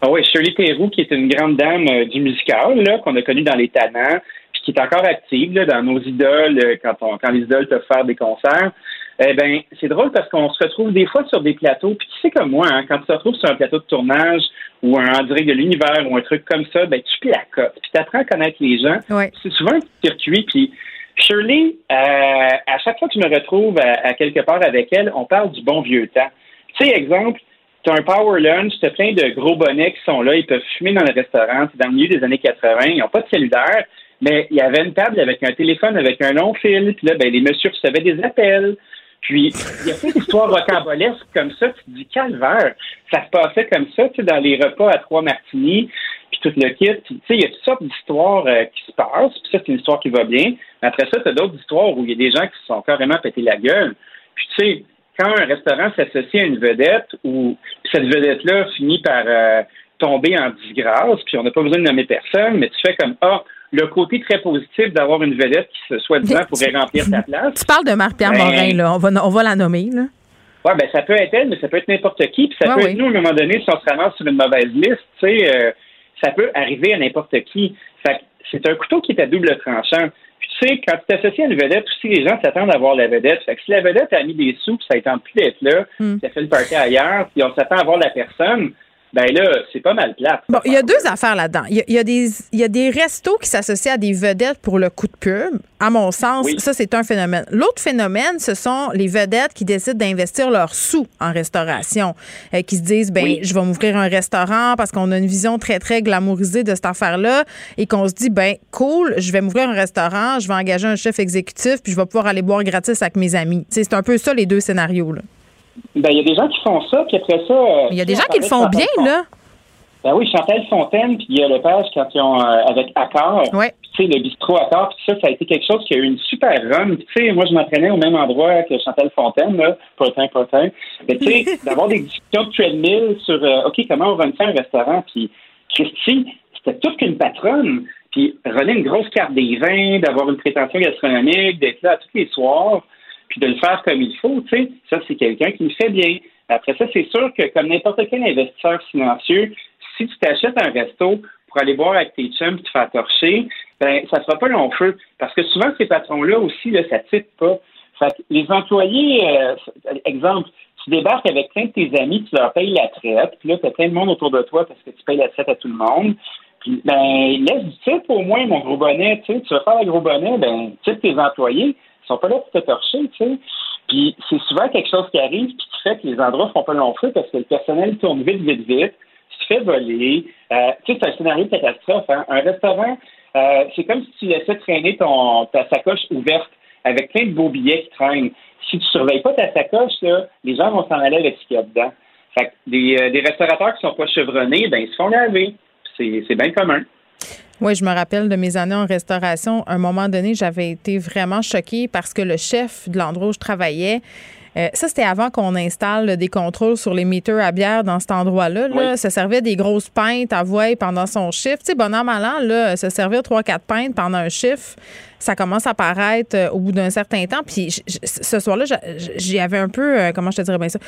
Ah oui, Shirley Theroux, qui est une grande dame euh, du musical, là, qu'on a connue dans les Tannants, puis qui est encore active là, dans nos idoles, euh, quand, on, quand les idoles peuvent faire des concerts. Eh ben, c'est drôle parce qu'on se retrouve des fois sur des plateaux, puis tu sais comme moi, hein, quand tu te retrouves sur un plateau de tournage ou un en direct de l'univers ou un truc comme ça, ben tu la cote, puis tu apprends à connaître les gens. C'est souvent un circuit, puis Shirley, euh, à chaque fois que je me retrouve à, quelque part avec elle, on parle du bon vieux temps. Tu sais, exemple, tu as un power lunch, tu as plein de gros bonnets qui sont là, ils peuvent fumer dans le restaurant, c'est dans le milieu des années 80, ils n'ont pas de cellulaire, mais il y avait une table avec un téléphone avec un long fil, puis là, ben, les messieurs recevaient des appels. Puis, il y a plein d'histoires rocambolesques comme ça. Tu te dis, calvaire, ça se passait comme ça, tu sais, dans les repas à trois martinis, puis tout le kit. Tu sais, il y a toutes sortes d'histoires euh, qui se passent, puis ça, c'est une histoire qui va bien. Mais après ça, tu as d'autres histoires où il y a des gens qui se sont carrément pété la gueule. Puis, tu sais, quand un restaurant s'associe à une vedette, ou cette vedette-là finit par euh, tomber en disgrâce, puis on n'a pas besoin de nommer personne, mais tu fais comme, ah, le côté très positif d'avoir une vedette qui, soi-disant, pourrait remplir ta place. Tu parles de Marc-Pierre ben, Morin, là. On va, on va la nommer, là. Oui, ben ça peut être elle, mais ça peut être n'importe qui. Puis ça peut être nous, à un moment donné, si on se ramasse sur une mauvaise liste, tu sais, euh, ça peut arriver à n'importe qui. Fait c'est un couteau qui est à double tranchant. Puis tu sais, quand tu t'associes à une vedette, aussi les gens s'attendent à voir la vedette. Fait que si la vedette a mis des sous, puis ça ne plus d'être là, hmm. ça fait le party ailleurs, puis on s'attend à voir la personne, ben là, c'est pas mal plat. Bon, il y a deux affaires là-dedans. Il y, a, des, il y a des restos qui s'associent à des vedettes pour le coup de pub. À mon sens, ça, c'est un phénomène. L'autre phénomène, ce sont les vedettes qui décident d'investir leurs sous en restauration, euh, qui se disent, ben, je vais m'ouvrir un restaurant parce qu'on a une vision très, très glamourisée de cette affaire-là et qu'on se dit, ben, cool, je vais m'ouvrir un restaurant, je vais engager un chef exécutif, puis je vais pouvoir aller boire gratis avec mes amis. C'est un peu ça, les deux scénarios, là. Ben, il y a des gens qui font ça, puis après ça. Euh, il y a des gens qui le font bien, là. Ben oui, Chantal Fontaine, puis il y a Lepage quand ils ont, euh, avec Accor. Ouais. Tu sais, le bistrot Accor, puis ça, ça a été quelque chose qui a eu une super run. Tu sais, moi, je m'entraînais au même endroit que Chantal Fontaine, là. Potin, potin. Mais tu sais, d'avoir des discussions de treadmill sur, euh, OK, comment on va faire un restaurant, puis Christy, c'était toute qu'une patronne. Puis René, une grosse carte des vins, d'avoir une prétention gastronomique, d'être là tous les soirs puis de le faire comme il faut, tu sais, ça, c'est quelqu'un qui le fait bien. Après ça, c'est sûr que comme n'importe quel investisseur financier, si tu t'achètes un resto pour aller boire avec tes chums et te faire torcher, ben ça sera pas long feu. Parce que souvent, ces patrons-là aussi, là, ça ne pas. Fait les employés, euh, exemple, tu débarques avec plein de tes amis, tu leur payes la traite, puis là, tu as plein de monde autour de toi parce que tu payes la traite à tout le monde. Puis, ben, laisse du type au moins, mon gros bonnet, tu sais, tu vas faire le gros bonnet, ben, type tes employés. Ils sont pas là pour te torcher, tu sais. Puis c'est souvent quelque chose qui arrive puis qui fait que les endroits font pas long feu parce que le personnel tourne vite, vite, vite, se fait voler. Euh, tu sais, c'est un scénario de catastrophe. Hein. Un restaurant, euh, c'est comme si tu laissais traîner ton, ta sacoche ouverte avec plein de beaux billets qui traînent. Si tu surveilles pas ta sacoche, là, les gens vont s'en aller avec ce qu'il y a dedans. Fait que des, euh, des restaurateurs qui sont pas chevronnés, ben ils se font laver. C'est bien commun. Oui, je me rappelle de mes années en restauration. À un moment donné, j'avais été vraiment choquée parce que le chef de l'endroit où je travaillais Euh, ça, c'était avant qu'on installe des contrôles sur les meters à bière dans cet endroit-là. Là. Ça servait des grosses pintes à voix pendant son chiffre. Tu sais, bon an, mal an, là, se servir trois, quatre pintes pendant un chiffre, ça commence à paraître euh, au bout d'un certain temps. Puis ce soir-là, j'y avais un peu, euh, comment je te dirais bien ça,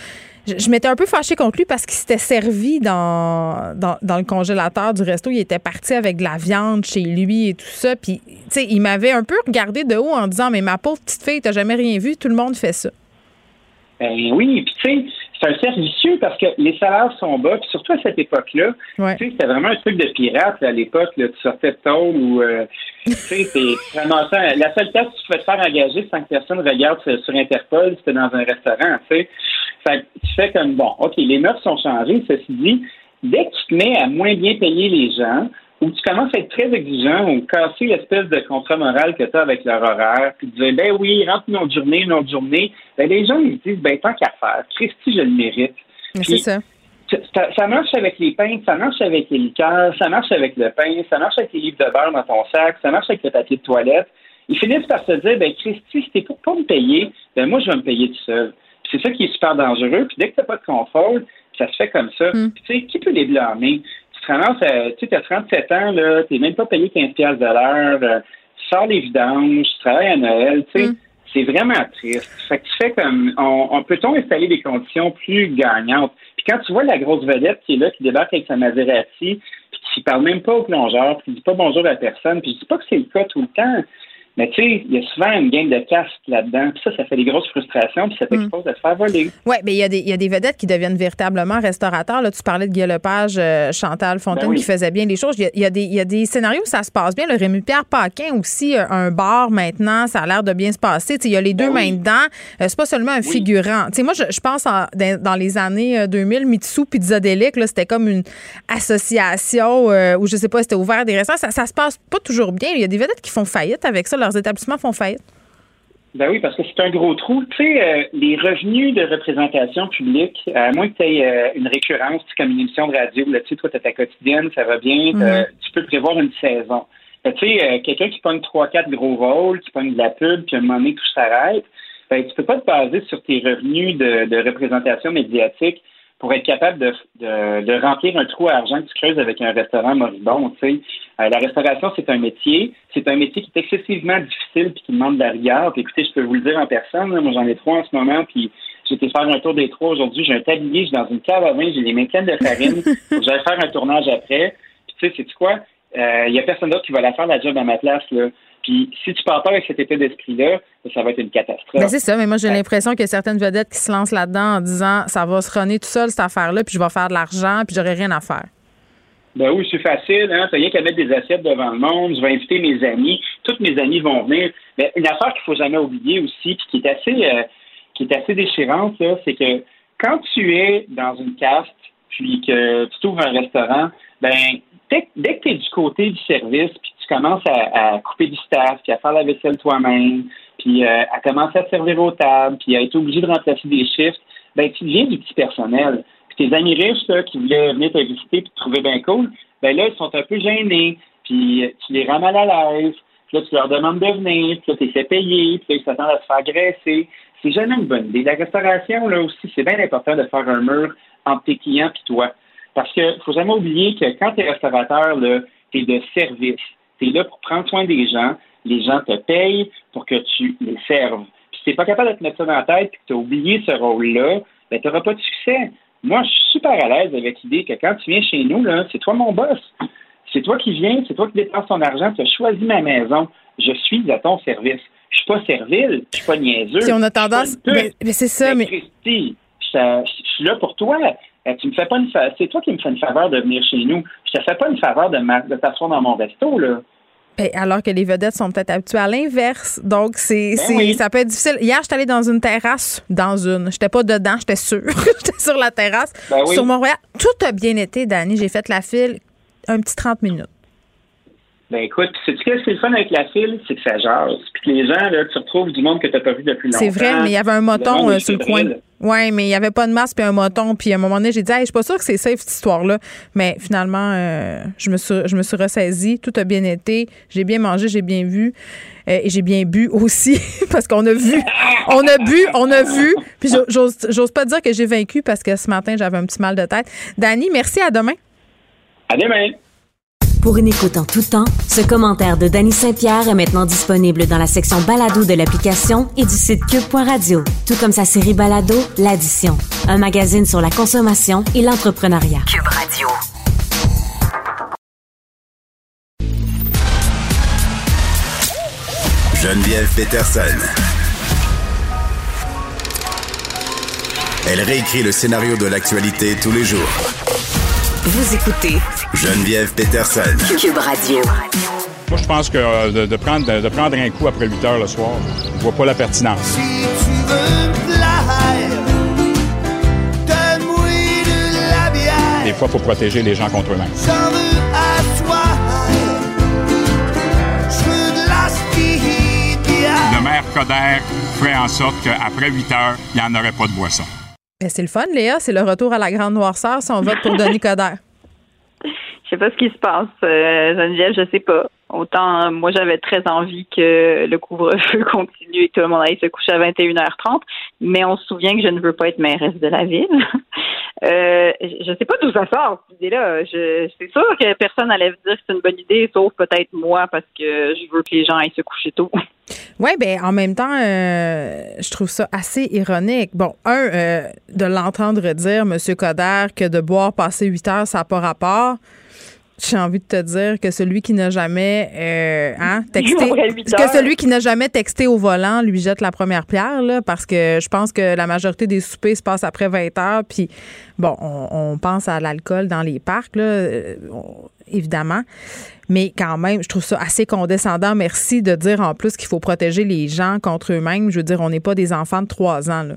je, m'étais un peu fâchée contre lui parce qu'il s'était servi dans, dans, dans, le congélateur du resto. Il était parti avec de la viande chez lui et tout ça. Puis, tu sais, il m'avait un peu regardé de haut en disant, mais ma pauvre petite fille, t'as jamais rien vu, tout le monde fait ça. Ben oui, puis tu sais, c'est un cercle vicieux parce que les salaires sont bas, puis surtout à cette époque-là, tu sais, c'était vraiment un truc de pirate à l'époque, tu sortais de tôle ou euh, tu sais, c'est vraiment ça. La seule place où tu pouvais te faire engager sans que personne regarde sur, Interpol, c'était dans un restaurant, tu sais. Fait tu fais comme bon, OK, les mœurs sont changées, ceci dit, dès que tu te mets à moins bien payer les gens, ou tu commences à être très exigeant ou casser l'espèce de contrat moral que tu as avec leur horaire, puis dire ben oui, rentre une autre journée, une autre journée, ben les gens ils disent ben tant qu'à faire, Christy, je le mérite. C'est ça. ça. marche avec les pains, ça marche avec les liqueurs, ça marche avec le pain, ça marche avec les livres de beurre dans ton sac, ça marche avec le papier de toilette. Ils finissent par se dire, ben Christy, si t'es pour pas me payer, ben moi je vais me payer tout seul. C'est ça qui est super dangereux. Puis dès que t'as pas de confort, ça se fait comme ça. Hmm. tu sais, qui peut les blâmer? Tu as 37 ans, là, t'es même pas payé 15 de l'heure, euh, tu sors les vidanges, tu travailles à Noël, tu sais. Mm. C'est vraiment triste. Fait que tu fais comme, on, peut-on installer des conditions plus gagnantes? Puis quand tu vois la grosse vedette qui est là, qui débarque avec sa Maserati, puis qui parle même pas au plongeur, puis qui dit pas bonjour à personne, puis je dis pas que c'est le cas tout le temps, mais tu sais, il y a souvent une game de casque là-dedans. Puis ça, ça fait des grosses frustrations, puis ça t'expose mm. de se faire voler. Oui, mais il y, a des, y a des vedettes qui deviennent véritablement restaurateurs. Là, tu parlais de Guy Lepage, euh, Chantal Fontaine ben qui faisait bien les choses. Il y, a, des, y a des scénarios où ça se passe bien. Le Rémi-Pierre Paquin aussi, euh, un bar maintenant, ça a l'air de bien se passer. Il y a les deux ben mains dedans. Euh, c'est pas seulement un figurant. sais moi, je, je pense dans, les années 2000, Mitsu Pizza Delic, c'était comme une association où je sais pas, c'était ouvert des restaurants. Ça, ça se passe pas toujours bien. Il y a des vedettes qui font faillite avec ça leurs établissements font faillite? Ben oui, parce que c'est un gros trou. Tu sais, euh, les revenus de représentation publique, à moins que tu aies euh, une récurrence, comme une émission de radio, là, tu sais, toi, tu ta quotidienne, ça va bien, mhm. euh, tu peux prévoir une saison. Ben, tu sais, quelqu'un qui pogne trois, quatre gros vols, qui pogne de la pub, puis à un moment donné, tout s'arrête, ben, tu peux pas te baser sur tes revenus de, de représentation médiatique pour être capable de, de, remplir un trou à argent que tu creuses avec un restaurant moribond. Tu sais. Euh, la restauration, c'est un métier. C'est un métier qui est excessivement difficile puis qui demande de la rigueur. Puis écoutez, je peux vous le dire en personne. moi, j'en ai trois en ce moment. Puis j'ai été faire un tour des trois aujourd'hui. J'ai un tablier, je suis dans une cave à vin, j'ai les mains pleines de farine. je vais faire un tournage après. Puis tu sais, c'est quoi? Il euh, n'y a personne d'autre qui va la faire la job à ma place. Là. Puis si tu pars pas avec cet état d'esprit-là, ça va être une catastrophe. Ben c'est ça, mais moi j'ai l'impression a certaines vedettes qui se lancent là-dedans en disant ça va se runner tout seul cette affaire-là, puis je vais faire de l'argent, puis j'aurai rien à faire. Ben oui, c'est facile, hein. T'as rien qu'à mettre des assiettes devant le monde, je vais inviter mes amis, tous mes amis vont venir. Mais une affaire qu'il faut jamais oublier aussi, puis qui est assez euh, qui est assez déchirante, c'est que quand tu es dans une caste, puis que tu t'ouvres un restaurant, ben dès, dès que tu es du côté du service, puis tu commences à, couper du staff, puis à faire la vaisselle toi-même, puis euh, à commencer à servir aux tables, puis à être obligé de remplacer des chiffres, ben tu deviens du petit personnel. Puis tes amis riches là, qui voulaient venir te visiter puis te trouver bien cool, ben là, ils sont un peu gênés, puis tu les rends mal à l'aise, puis là, tu leur demandes de venir, puis là, tu les fais payer, puis là, ils s'attendent à se faire graisser. C'est jamais une bonne idée. La restauration, là aussi, c'est bien important de faire un mur entre tes clients et toi. Parce qu'il faut jamais oublier que quand tu es restaurateur, tu es de service. Tu es là pour prendre soin des gens. Les gens te payent pour que tu les serves. Puis si tu n'es pas capable de te mettre ça dans la tête et que tu as oublié ce rôle-là, ben, tu n'auras pas de succès. Moi, je suis super à l'aise avec l'idée que quand tu viens chez nous, c'est toi mon boss. C'est toi qui viens, c'est toi qui dépenses ton argent, tu as choisi ma maison. Je suis à ton service. Je suis pas servile, je suis pas niaiseux. Si on a tendance. Mais, c'est ça, mais. Christy, je suis là pour toi. Euh, tu me fais pas une c'est toi qui me fais une faveur de venir chez nous. Je te fais pas une faveur de, de t'asseoir dans mon resto, là. Ben, alors que les vedettes sont peut-être habituées à l'inverse. Donc, c'est, ben ça peut être difficile. Hier, j'étais allée dans une terrasse, dans une. J'étais pas dedans, j'étais sûre. j'étais sur la terrasse, ben sur Montréal. Tout a bien été, Dani. J'ai fait la file un petit 30 minutes. Ben écoute, sais-tu qu'est-ce qui est le fun avec la file? C'est que ça jase. Puis que les gens, là, tu retrouves du monde que tu n'as pas vu depuis longtemps. C'est vrai, mais il y avait un moton euh, sur le coin. Oui, mais il n'y avait pas de masque puis un moton. Puis à un moment donné, j'ai dit, hey, je suis pas sûre que c'est safe cette histoire-là. Mais finalement, euh, je, me suis, je me suis ressaisie. Tout a bien été. J'ai bien mangé, j'ai bien vu. Euh, et j'ai bien bu aussi parce qu'on a vu. On a bu, on a vu. Puis j'ose pas dire que j'ai vaincu parce que ce matin, j'avais un petit mal de tête. Dani, merci. À demain. À demain. Pour une écoute en tout temps, ce commentaire de Danny Saint-Pierre est maintenant disponible dans la section balado de l'application et du site cube.radio, tout comme sa série balado L'Addition, un magazine sur la consommation et l'entrepreneuriat. Cube Radio. Geneviève Peterson. Elle réécrit le scénario de l'actualité tous les jours. Vous écoutez Geneviève Peterson. Cube Radio. Moi, je pense que euh, de, prendre, de, prendre un coup après 8 heures le soir, je vois pas la pertinence. Si tu veux de Des fois, il faut protéger les gens contre eux-mêmes. Le maire Coder ferait en sorte qu'après 8 heures, il n'y en aurait pas de boisson. C'est le fun, Léa. C'est le retour à la grande noirceur si on vote pour Denis Coderre. Je sais pas ce qui se passe, euh, Geneviève, je sais pas. Autant, moi, j'avais très envie que le couvre-feu continue et que tout le monde aille se coucher à 21h30, mais on se souvient que je ne veux pas être mairesse de la ville. euh, je sais pas d'où ça sort, cette idée-là. C'est sûr que personne n'allait dire que c'est une bonne idée, sauf peut-être moi, parce que je veux que les gens aillent se coucher tôt. Oui, ben en même temps, euh, je trouve ça assez ironique. Bon, un, euh, de l'entendre dire, M. Coder, que de boire passer 8 heures, ça n'a pas rapport j'ai envie de te dire que celui qui n'a jamais euh, hein, texté que celui qui n'a jamais texté au volant lui jette la première pierre là, parce que je pense que la majorité des soupers se passent après 20 heures puis bon on, pense à l'alcool dans les parcs là, euh, évidemment mais quand même je trouve ça assez condescendant merci de dire en plus qu'il faut protéger les gens contre eux-mêmes je veux dire on n'est pas des enfants de 3 ans là.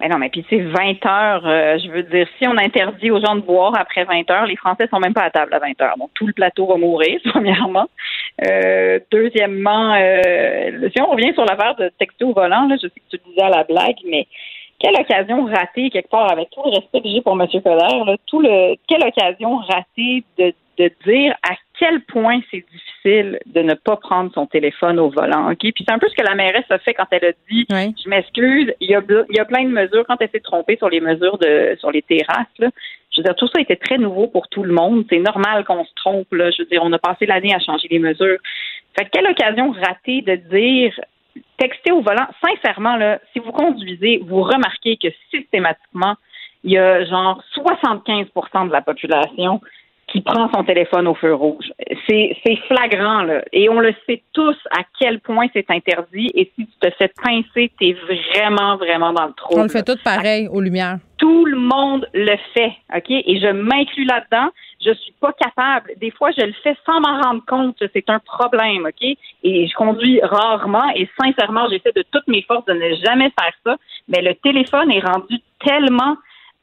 Mais non, mais puis c'est 20 heures. Euh, je veux dire, si on interdit aux gens de boire après 20 heures, les Français sont même pas à table à 20 heures. Donc tout le plateau va mourir, premièrement. Euh, deuxièmement, euh, si on revient sur l'affaire de texto volant, là, je sais que tu disais à la blague, mais quelle occasion ratée quelque part, avec tout le respect que j'ai pour M. Coder, tout le quelle occasion ratée de, de dire à quel point c'est difficile de ne pas prendre son téléphone au volant. Ok, Puis c'est un peu ce que la mairesse a fait quand elle a dit Je m'excuse, il y, a, il y a plein de mesures. Quand elle s'est trompée sur les mesures de sur les terrasses, là, je veux dire, tout ça était très nouveau pour tout le monde. C'est normal qu'on se trompe. Là. Je veux dire, on a passé l'année à changer les mesures. Fait quelle occasion ratée de dire texter au volant. Sincèrement, là, si vous conduisez, vous remarquez que systématiquement, il y a genre 75% de la population qui prend son téléphone au feu rouge. C'est, flagrant, là. Et on le sait tous à quel point c'est interdit. Et si tu te fais pincer, t'es vraiment, vraiment dans le trou. On le fait tout pareil, aux lumières. Tout le monde le fait, OK? Et je m'inclus là-dedans. Je suis pas capable. Des fois, je le fais sans m'en rendre compte. C'est un problème, OK? Et je conduis rarement et sincèrement, j'essaie de toutes mes forces de ne jamais faire ça. Mais le téléphone est rendu tellement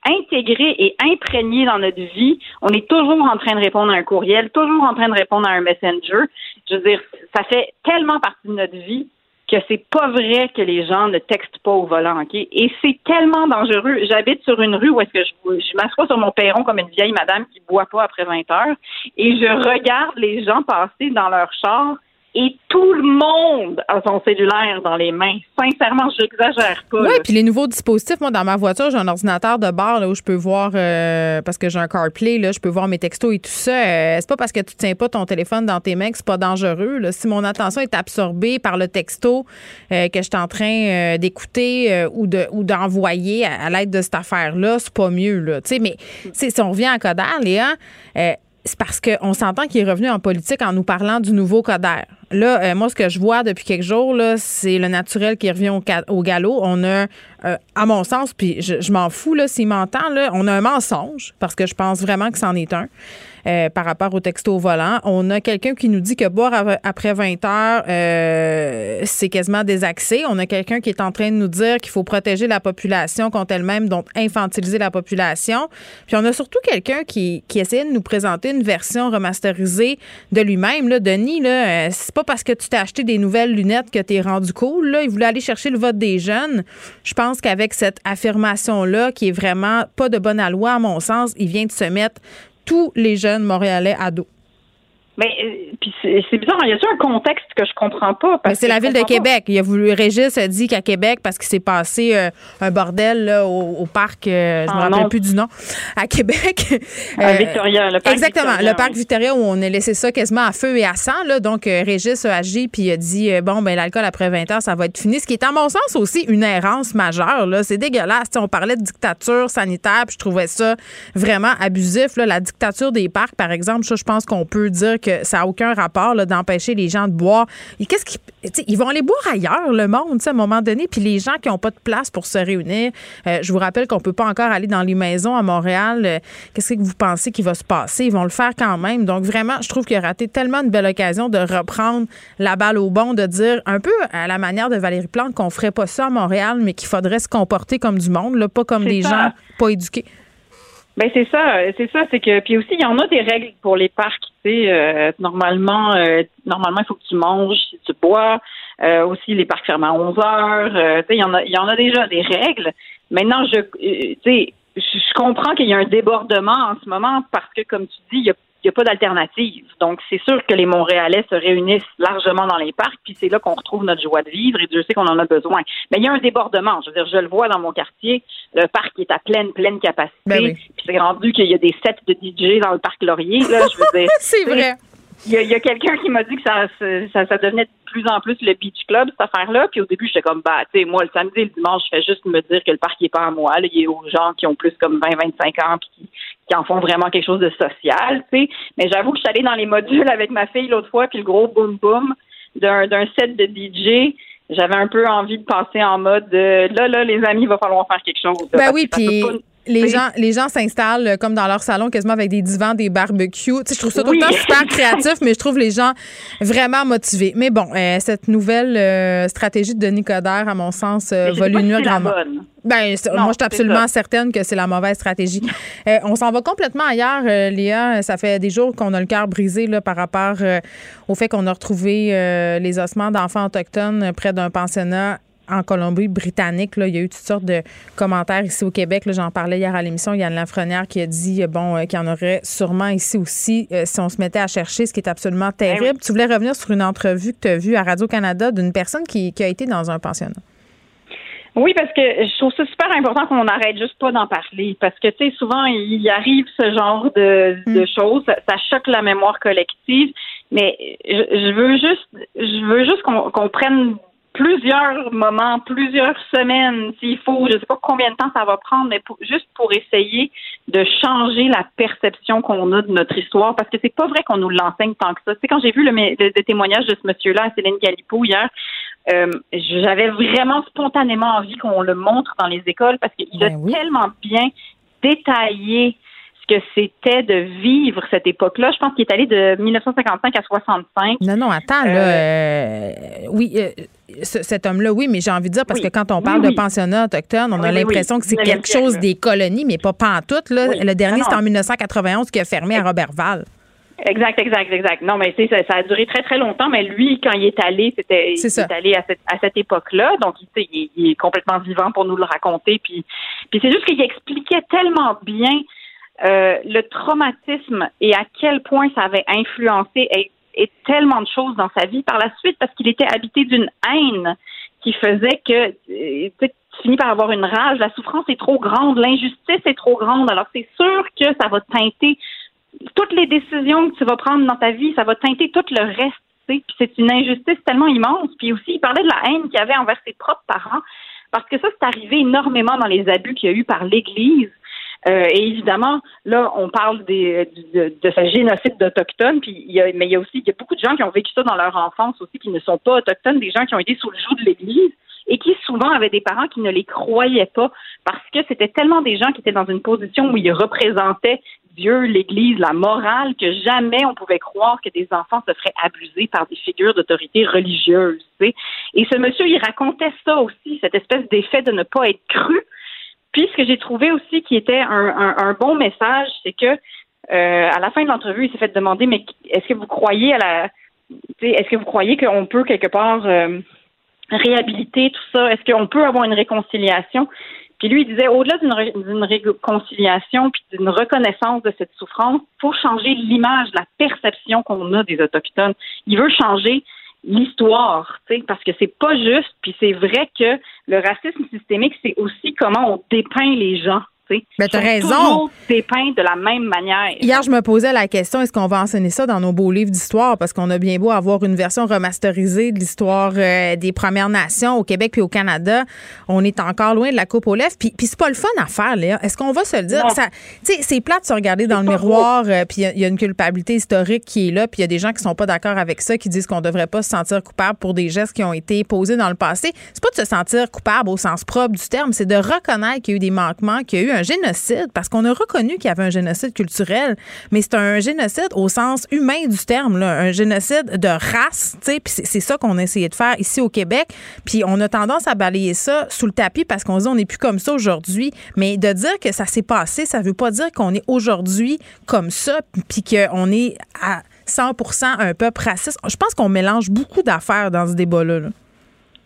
intégré et imprégné dans notre vie. On est toujours en train de répondre à un courriel, toujours en train de répondre à un messenger. Je veux dire, ça fait tellement partie de notre vie que c'est pas vrai que les gens ne textent pas au volant, OK? Et c'est tellement dangereux. J'habite sur une rue où est-ce que je, je m'assois sur mon perron comme une vieille madame qui boit pas après 20 heures et je regarde les gens passer dans leur char et tout le monde a son cellulaire dans les mains. Sincèrement, je n'exagère pas. Oui, puis les nouveaux dispositifs, moi, dans ma voiture, j'ai un ordinateur de bord là, où je peux voir, euh, parce que j'ai un CarPlay, là, je peux voir mes textos et tout ça. Euh, c'est pas parce que tu tiens pas ton téléphone dans tes mains que c'est pas dangereux. Là. Si mon attention est absorbée par le texto euh, que je suis en train d'écouter ou, de, ou d'envoyer à, l'aide de cette affaire-là, c'est pas mieux. Là. mais si on revient à Coder, Léa, c'est parce qu'on s'entend qu'il est revenu en politique en nous parlant du nouveau Coder. Là, euh, moi, ce que je vois depuis quelques jours, c'est le naturel qui revient au, galop. On a, euh, à mon sens, puis je, m'en fous s'il m'entend, on a un mensonge, parce que je pense vraiment que c'en est un. Euh, par rapport au texto au volant. On a quelqu'un qui nous dit que boire après 20 heures, euh, c'est quasiment désaxé. On a quelqu'un qui est en train de nous dire qu'il faut protéger la population contre elle-même, donc infantiliser la population. Puis on a surtout quelqu'un qui, qui essayait de nous présenter une version remasterisée de lui-même. Denis, là, c'est pas parce que tu t'es acheté des nouvelles lunettes que tu es rendu cool. Là. Il voulait aller chercher le vote des jeunes. Je pense qu'avec cette affirmation-là, qui est vraiment pas de bonne loi, à mon sens, il vient de se mettre tous les jeunes montréalais à dos. Mais euh, puis c'est bizarre, il y a un contexte que je comprends pas? Mais c'est la ville de Québec. Il a voulu Régis a dit qu'à Québec parce qu'il s'est passé euh, un bordel là, au, parc, euh, je me ah, rappelle plus du nom, à Québec. À Victoria, le parc Exactement, le parc Victoria où on a laissé ça quasiment à feu et à sang. Là. Donc Régis a agi puis a dit bon ben l'alcool après 20 heures ça va être fini. Ce qui est à mon sens aussi une errance majeure. Là, c'est dégueulasse. on parlait de dictature sanitaire puis je trouvais ça vraiment abusif. Là. La dictature des parcs par exemple, ça je pense qu'on peut dire que ça n'a aucun rapport d'empêcher les gens de boire. Qu'est-ce qu'ils ils vont aller boire ailleurs, le monde, à un moment donné. Puis les gens qui n'ont pas de place pour se réunir, euh, je vous rappelle qu'on peut pas encore aller dans les maisons à Montréal. Euh, qu'est-ce que vous pensez qu'il va se passer? Ils vont le faire quand même. Donc vraiment, je trouve qu'il a raté tellement une belle occasion de reprendre la balle au bon, de dire un peu à la manière de Valérie Plante qu'on ferait pas ça à Montréal, mais qu'il faudrait se comporter comme du monde, là, pas comme des gens pas éduqués. Ben c'est ça, c'est ça, c'est que puis aussi il y en a des règles pour les parcs. Tu sais, euh, normalement, euh, normalement il faut que tu manges, si tu bois. Euh, aussi les parcs ferment à 11 heures. tu sais, il y en a, il y en a déjà des règles. Maintenant, je, tu sais, je comprends qu'il y a un débordement en ce moment parce que comme tu dis, il y a il n'y a pas d'alternative. Donc, c'est sûr que les Montréalais se réunissent largement dans les parcs, puis c'est là qu'on retrouve notre joie de vivre, et Dieu sait qu'on en a besoin. Mais il y a un débordement. Je veux dire, je le vois dans mon quartier, le parc est à pleine, pleine capacité. Ben puis c'est rendu qu'il y a des sets de DJ dans le parc Laurier. Là, je veux dire, c'est vrai. Il y a, quelqu'un qui m'a dit que ça, ça, ça, devenait de plus en plus le beach club, cette affaire-là. Puis au début, j'étais comme, bah, tu sais, moi, le samedi et le dimanche, je fais juste me dire que le parc n'est pas à moi. Là. Il est aux gens qui ont plus comme 20, 25 ans, puis qui, en font vraiment quelque chose de social, tu sais. Mais j'avoue que je suis allée dans les modules avec ma fille l'autre fois, puis le gros boom-boom d'un, d'un set de DJ j'avais un peu envie de passer en mode là là les amis il va falloir faire quelque chose ben oui puis les gens, les gens s'installent euh, comme dans leur salon, quasiment avec des divans, des barbecues. Tu sais, je trouve ça tout le temps super créatif, mais je trouve les gens vraiment motivés. Mais bon, euh, cette nouvelle euh, stratégie de Denis Coderre, à mon sens, va lui nuire grandement. Ben, moi, je suis absolument certaine que c'est la mauvaise stratégie. on s'en va complètement ailleurs, Léa. Ça fait des jours qu'on a le cœur brisé là, par rapport au fait qu'on a retrouvé les ossements d'enfants autochtones près d'un pensionnat en Colombie-Britannique. il y a eu toutes sortes de commentaires ici au Québec. J'en parlais hier à l'émission. Il y a Lafrenière qui a dit euh, bon, euh, qu'il y en aurait sûrement ici aussi euh, si on se mettait à chercher, ce qui est absolument ben terrible. Tu voulais revenir sur une entrevue que tu as vue à Radio-Canada d'une personne qui, a été dans un pensionnat. Oui, parce que je trouve ça super important qu'on n'arrête juste pas d'en parler. Parce que, tu sais, souvent, il arrive ce genre de, mm. choses. Ça, choque la mémoire collective. Mais je, veux juste, je veux juste qu'on prenne plusieurs moments, plusieurs semaines, s'il faut, je ne sais pas combien de temps ça va prendre, mais juste pour essayer de changer la perception qu'on a de notre histoire, parce que c'est pas vrai qu'on nous l'enseigne tant que ça. Tu sais, quand j'ai vu le, le, témoignage de ce monsieur-là, Céline Galipo, hier, euh, j'avais vraiment spontanément envie qu'on le montre dans les écoles parce qu'il a ben tellement bien détaillé que c'était de vivre cette époque-là. Je pense qu'il est allé de 1955 à 65. Non, non, attends, là. Euh, euh, oui, cet homme-là, oui, mais j'ai envie de dire, parce que quand on parle de pensionnat autochtone, on a l'impression que c'est quelque chose des colonies, mais pas pantoute. Là. Le dernier, c'était en 1991 qui a fermé à Robertval. Exact, exact, exact. Non, mais ça, ça a duré très, très longtemps, mais lui, quand il est allé, c'était il est allé à cette, à cette époque-là, donc il, il, est complètement vivant pour nous le raconter. Puis, puis c'est juste qu'il expliquait tellement bien euh, le traumatisme et à quel point ça avait influencé et tellement de choses dans sa vie par la suite parce qu'il était habité d'une haine qui faisait que euh, tu finis par avoir une rage, la souffrance est trop grande, l'injustice est trop grande. Alors c'est sûr que ça va teinter toutes les décisions que tu vas prendre dans ta vie, ça va teinter tout le reste. Puis c'est une injustice tellement immense. Puis aussi, il parlait de la haine qu'il avait envers ses propres parents, parce que ça, c'est arrivé énormément dans les abus qu'il y a eu par l'Église. Euh, et évidemment, là, on parle des, de, de, ce génocide d'Autochtones, puis il y a, mais il y a aussi il y a beaucoup de gens qui ont vécu ça dans leur enfance aussi, qui ne sont pas autochtones, des gens qui ont été sous le joug de l'Église et qui souvent avaient des parents qui ne les croyaient pas parce que c'était tellement des gens qui étaient dans une position où ils représentaient Dieu, l'Église, la morale, que jamais on pouvait croire que des enfants se feraient abuser par des figures d'autorité religieuse. Et ce monsieur, il racontait ça aussi, cette espèce d'effet de ne pas être cru. Puis ce que j'ai trouvé aussi qui était un, bon message, c'est que euh, à la fin de l'entrevue, il s'est fait demander mais est-ce que vous croyez à la est-ce que vous croyez qu'on peut quelque part euh, réhabiliter tout ça? Est-ce qu'on peut avoir une réconciliation? Puis lui, il disait, au-delà d'une réconciliation puis d'une reconnaissance de cette souffrance, faut changer l'image, la perception qu'on a des Autochtones. Il veut changer l'histoire, parce que c'est pas juste, puis c'est vrai que le racisme systémique, c'est aussi comment on dépeint les gens. Ben, t'as raison. dépeint de la même manière. Hier, je me posais la question est-ce qu'on va enseigner ça dans nos beaux livres d'histoire? Parce qu'on a bien beau avoir une version remasterisée de l'histoire euh, des Premières Nations au Québec puis au Canada. On est encore loin de la coupe aux lèvres. Puis, puis c'est pas le fun à faire, Léa. Est-ce qu'on va se le dire? C'est plate de se regarder dans le miroir, euh, puis il y, a une culpabilité historique qui est là, puis il y a des gens qui sont pas d'accord avec ça, qui disent qu'on devrait pas se sentir coupable pour des gestes qui ont été posés dans le passé. C'est pas de se sentir coupable au sens propre du terme, c'est de reconnaître qu'il y a eu des manquements, qu'il y a eu un génocide, parce qu'on a reconnu qu'il y avait un génocide culturel, mais c'est un génocide au sens humain du terme, un génocide de race, puis c'est ça qu'on a essayé de faire ici au Québec, puis on a tendance à balayer ça sous le tapis parce qu'on dit on n'est plus comme ça aujourd'hui, mais de dire que ça s'est passé, ça veut pas dire qu'on est aujourd'hui comme ça, puis qu'on est à 100% un peuple raciste. Je pense qu'on mélange beaucoup d'affaires dans ce débat-là. là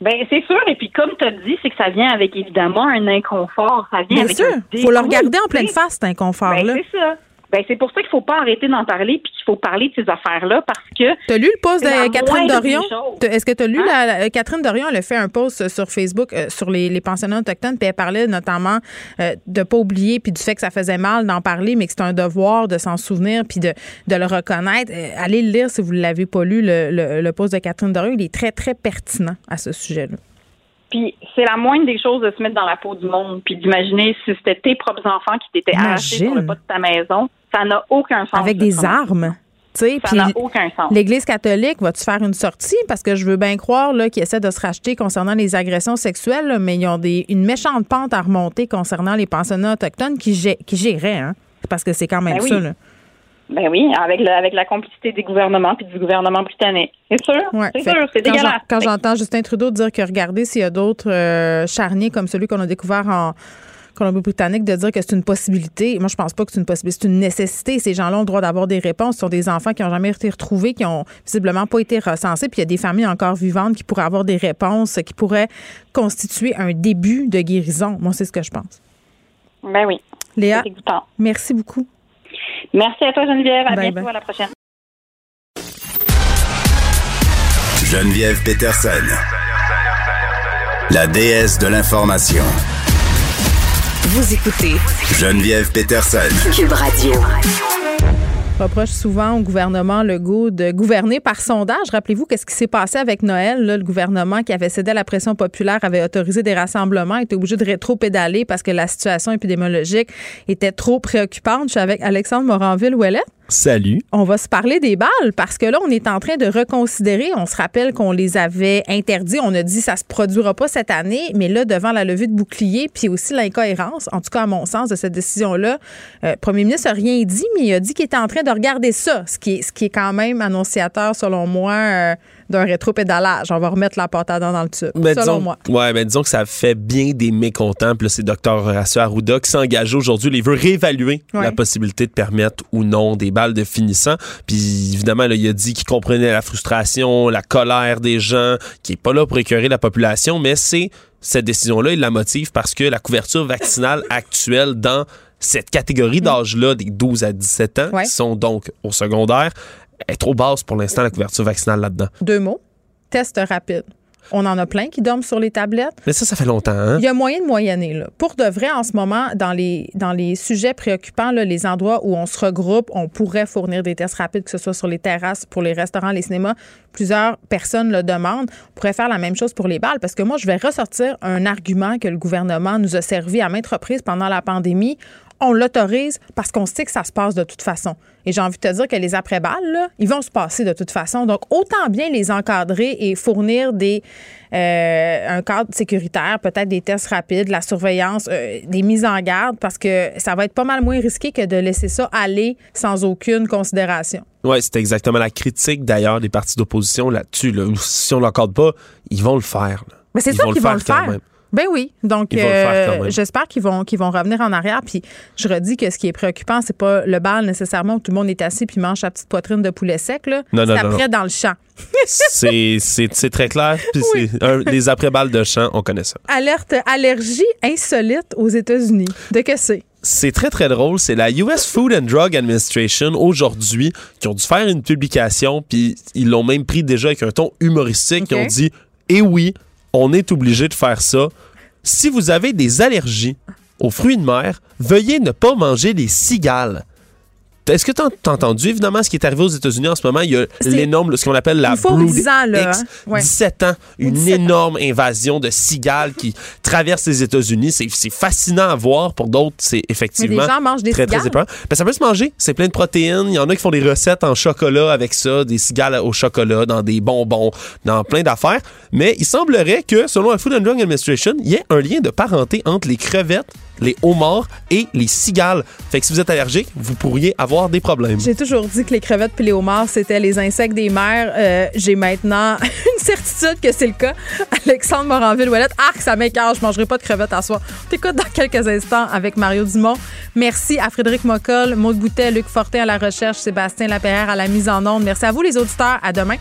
ben c'est sûr. Et puis comme tu as dit, c'est que ça vient avec évidemment un inconfort. Ça vient Bien avec sûr. Il faut le regarder en pleine face, cet inconfort-là. Ben, c'est ça. Ben, c'est pour ça qu'il faut pas arrêter d'en parler puis qu'il faut parler de ces affaires-là parce que. Tu as lu le post de Catherine Dorion? Est-ce que tu as lu hein? la, Catherine Dorion, elle a fait un post sur Facebook euh, sur les, les, pensionnats autochtones puis elle parlait notamment euh, de pas oublier puis du fait que ça faisait mal d'en parler mais que c'est un devoir de s'en souvenir puis de, de, le reconnaître. Euh, allez le lire si vous ne l'avez pas lu, le, le, le post de Catherine Dorion. Il est très, très pertinent à ce sujet-là. Puis c'est la moindre des choses de se mettre dans la peau du monde, puis d'imaginer si c'était tes propres enfants qui t'étaient arrachés sur le pas de ta maison. Ça n'a aucun sens. Avec des armes. ça n'a aucun sens. L'Église catholique va-tu faire une sortie? Parce que je veux bien croire qu'ils essaient de se racheter concernant les agressions sexuelles, mais ils ont des, une méchante pente à remonter concernant les pensionnats autochtones qui, qui géraient. Hein? Parce que c'est quand même ben ça. Là. Ben oui, avec, avec la complicité des gouvernements puis du gouvernement britannique. C'est sûr, c'est sûr, c'est dégueulasse. Quand j'entends Justin Trudeau dire que regardez s'il y a d'autres euh, charniers comme celui qu'on a découvert en Colombie-Britannique, de dire que c'est une possibilité. Moi, je pense pas que c'est une possibilité, c'est une nécessité. Ces gens-là ont le droit d'avoir des réponses. Ce sont des enfants qui n'ont jamais été retrouvés, qui ont visiblement pas été recensés. Puis il y a des familles encore vivantes qui pourraient avoir des réponses, qui pourraient constituer un début de guérison. Moi, c'est ce que je pense. Ben oui. Léa, merci beaucoup. Merci à toi, Geneviève. À bientôt. À la prochaine. Geneviève Peterson, la déesse de l'information. Vous écoutez Geneviève Peterson, Cube Radio reproche souvent au gouvernement Legault de gouverner par sondage. Rappelez-vous qu'est-ce qui s'est passé avec Noël? le gouvernement qui avait cédé à la pression populaire avait autorisé des rassemblements, était obligé de rétro-pédaler parce que la situation épidémiologique était trop préoccupante. Je suis avec Alexandre Moranville-Ouellet. Salut. On va se parler des balles parce que là, on est en train de reconsidérer. On se rappelle qu'on les avait interdits. On a dit ça se produira pas cette année, mais là, devant la levée de bouclier, puis aussi l'incohérence, en tout cas à mon sens, de cette décision-là, le euh, premier ministre n'a rien dit, mais il a dit qu'il était en train de regarder ça, ce qui est, ce qui est quand même annonciateur, selon moi. Euh, d'un rétro-pédalage. On va remettre la patate dans le tube, ben, selon moi. Ouais, ben disons que ça fait bien des mécontents. Puis c'est Dr. Horacio Arruda qui s'engage aujourd'hui. Il veut réévaluer la possibilité de permettre ou non des balles de finissant. Puis évidemment, là, il a dit qu'il comprenait la frustration, la colère des gens, qui est pas là pour écœurer la population, mais c'est cette décision-là, il la motive parce que la couverture vaccinale actuelle dans cette catégorie d'âge-là, des 12 à 17 ans, qui sont donc au secondaire, est trop basse pour l'instant, la couverture vaccinale là-dedans. Deux mots. Test rapide. On en a plein qui dorment sur les tablettes. Mais ça, ça fait longtemps. Hein? Il y a moyen de moyenner. Là. Pour de vrai, en ce moment, dans les, dans les sujets préoccupants, là, les endroits où on se regroupe, on pourrait fournir des tests rapides, que ce soit sur les terrasses, pour les restaurants, les cinémas. Plusieurs personnes le demandent. On pourrait faire la même chose pour les balles parce que moi, je vais ressortir un argument que le gouvernement nous a servi à maintes reprises pendant la pandémie on l'autorise parce qu'on sait que ça se passe de toute façon. Et j'ai envie de te dire que les après-balles, ils vont se passer de toute façon. Donc, autant bien les encadrer et fournir des, euh, un cadre sécuritaire, peut-être des tests rapides, la surveillance, euh, des mises en garde, parce que ça va être pas mal moins risqué que de laisser ça aller sans aucune considération. Oui, c'est exactement la critique d'ailleurs des partis d'opposition là-dessus. Si on ne l'accorde pas, ils vont le faire. Mais c'est ça qu'ils vont le faire. Ben oui. Donc, euh, j'espère qu'ils vont, qu'ils vont revenir en arrière. Puis, je redis que ce qui est préoccupant, c'est pas le bal nécessairement où tout le monde est assis puis mange sa petite poitrine de poulet sec. Là. Non, c'est après dans le champ. c'est très clair. Puis, les après-balles de champ, on connaît ça. Alerte allergie insolite aux États-Unis. De que c'est? c'est très, très drôle. C'est la US Food and Drug Administration aujourd'hui qui ont dû faire une publication, puis ils l'ont même pris déjà avec un ton humoristique. Ils ont dit Eh oui, on est obligé de faire ça. Si vous avez des allergies aux fruits de mer, veuillez ne pas manger les cigales. Est-ce que tu as entendu, évidemment, ce qui est arrivé aux États-Unis en ce moment? Il y a l'énorme, ce qu'on appelle la Brood X. 17 ans, une énorme invasion de cigales qui traverse les États-Unis. C'est fascinant à voir. Pour d'autres, c'est effectivement les gens mangent des très, cigales. très ben, ça peut se manger. C'est plein de protéines. Il y en a qui font des recettes en chocolat avec ça, des cigales au chocolat, dans des bonbons, dans plein d'affaires. Mais il semblerait que, selon la Food and Drug Administration, il y ait un lien de parenté entre les crevettes les homards et les cigales. Fait que si vous êtes allergique, vous pourriez avoir des problèmes. J'ai toujours dit que les crevettes et les homards, c'était les insectes des mers. Euh, j'ai maintenant une certitude que c'est le cas. Alexandre Moranville-Ouellette, ah, ça m'écarte, je mangerai pas de crevettes à soi. T'écoutes dans quelques instants avec Mario Dumont. Merci à Frédéric Mocoll, Maud Boutet, Luc Fortin à la recherche, Sébastien Lapierre à la mise en onde. Merci à vous, les auditeurs. À demain.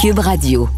Cube Radio.